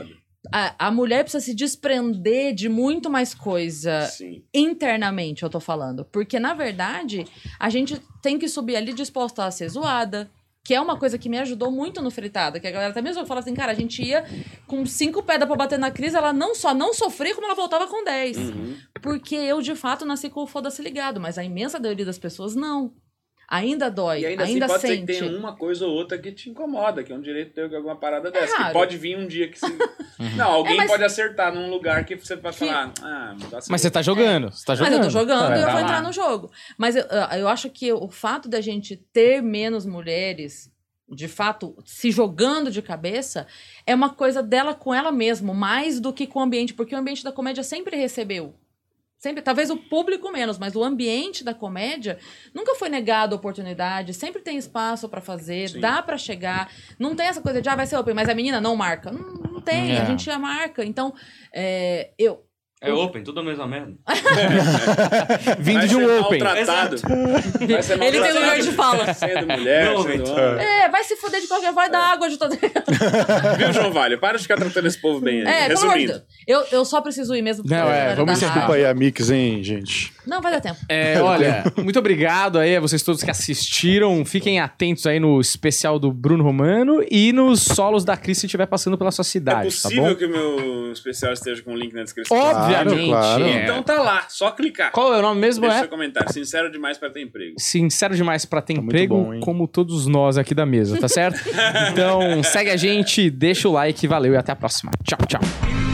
[SPEAKER 5] A, a mulher precisa se desprender de muito mais coisa
[SPEAKER 4] Sim.
[SPEAKER 5] internamente, eu tô falando. Porque, na verdade, a gente tem que subir ali disposta a ser zoada. Que é uma coisa que me ajudou muito no fritado. Que a galera até mesmo fala assim, cara, a gente ia com cinco pedras pra bater na crise, ela não só não sofria, como ela voltava com 10.
[SPEAKER 4] Uhum.
[SPEAKER 5] Porque eu, de fato, nasci com o foda-se ligado, mas a imensa maioria das pessoas não. Ainda dói,
[SPEAKER 4] E ainda,
[SPEAKER 5] ainda,
[SPEAKER 4] assim pode ser
[SPEAKER 5] sente.
[SPEAKER 4] que tenha uma coisa ou outra que te incomoda, que é um direito teu que alguma parada dessa.
[SPEAKER 5] raro.
[SPEAKER 4] que pode vir um dia que se. Não, alguém
[SPEAKER 5] É, mas-
[SPEAKER 4] pode acertar num lugar que você vai
[SPEAKER 5] Que-
[SPEAKER 4] falar, ah,
[SPEAKER 1] Mas você tá jogando. Você tá
[SPEAKER 5] Mas
[SPEAKER 1] jogando.
[SPEAKER 5] eu tô jogando
[SPEAKER 1] É,
[SPEAKER 5] e eu
[SPEAKER 1] tá
[SPEAKER 5] vou
[SPEAKER 1] lá.
[SPEAKER 5] entrar no jogo. Mas eu, eu acho que o fato da gente ter menos mulheres, de fato, se jogando de cabeça, é uma coisa dela com ela mesma, mais do que com o ambiente, porque o ambiente da comédia sempre recebeu. Sempre, talvez o público menos, mas o ambiente da comédia nunca foi negado a oportunidade, sempre tem espaço pra fazer,
[SPEAKER 4] Sim.
[SPEAKER 5] dá pra chegar. Não tem essa coisa de, ah, vai ser open, mas a menina não marca. Não, não tem,
[SPEAKER 1] É.
[SPEAKER 5] a gente já marca. Então, é, eu,
[SPEAKER 6] É open, tudo a mesma merda.
[SPEAKER 1] Vindo
[SPEAKER 4] Vai
[SPEAKER 1] de um
[SPEAKER 4] ser
[SPEAKER 1] open.
[SPEAKER 4] maltratado. Vai ser
[SPEAKER 5] Ele tem
[SPEAKER 4] maltratado.
[SPEAKER 5] lugar de fala.
[SPEAKER 4] Sendo mulher,
[SPEAKER 6] Não,
[SPEAKER 4] sendo homem.
[SPEAKER 5] É, vai se fuder de qualquer vai dar água de todo
[SPEAKER 4] Viu, João Vale? Para de ficar tratando esse povo bem aí.
[SPEAKER 5] É,
[SPEAKER 4] Resumindo.
[SPEAKER 5] Eu, eu só preciso ir mesmo.
[SPEAKER 1] Não, é, vamos encerrar.
[SPEAKER 3] Desculpa aí a Mix, hein, gente.
[SPEAKER 5] Não, vai dar tempo.
[SPEAKER 1] É, olha, muito obrigado aí a vocês todos que assistiram. Fiquem atentos aí no especial do Bruno Romano e nos solos da Cris se estiver passando pela sua
[SPEAKER 4] É
[SPEAKER 1] cidade, tá
[SPEAKER 4] possível
[SPEAKER 1] bom?
[SPEAKER 4] que o meu especial esteja com o link na descrição.
[SPEAKER 1] Obviamente.
[SPEAKER 3] Claro, claro.
[SPEAKER 1] é.
[SPEAKER 4] Então tá lá, só clicar.
[SPEAKER 1] Qual é o nome mesmo?
[SPEAKER 4] Deixa
[SPEAKER 1] É
[SPEAKER 4] seu comentário. Sincero demais pra ter emprego.
[SPEAKER 1] sincero demais pra ter
[SPEAKER 3] Tá
[SPEAKER 1] emprego,
[SPEAKER 3] bom,
[SPEAKER 1] como todos nós aqui da mesa, tá certo? então segue a gente, deixa o like, valeu e até a próxima. Tchau, tchau.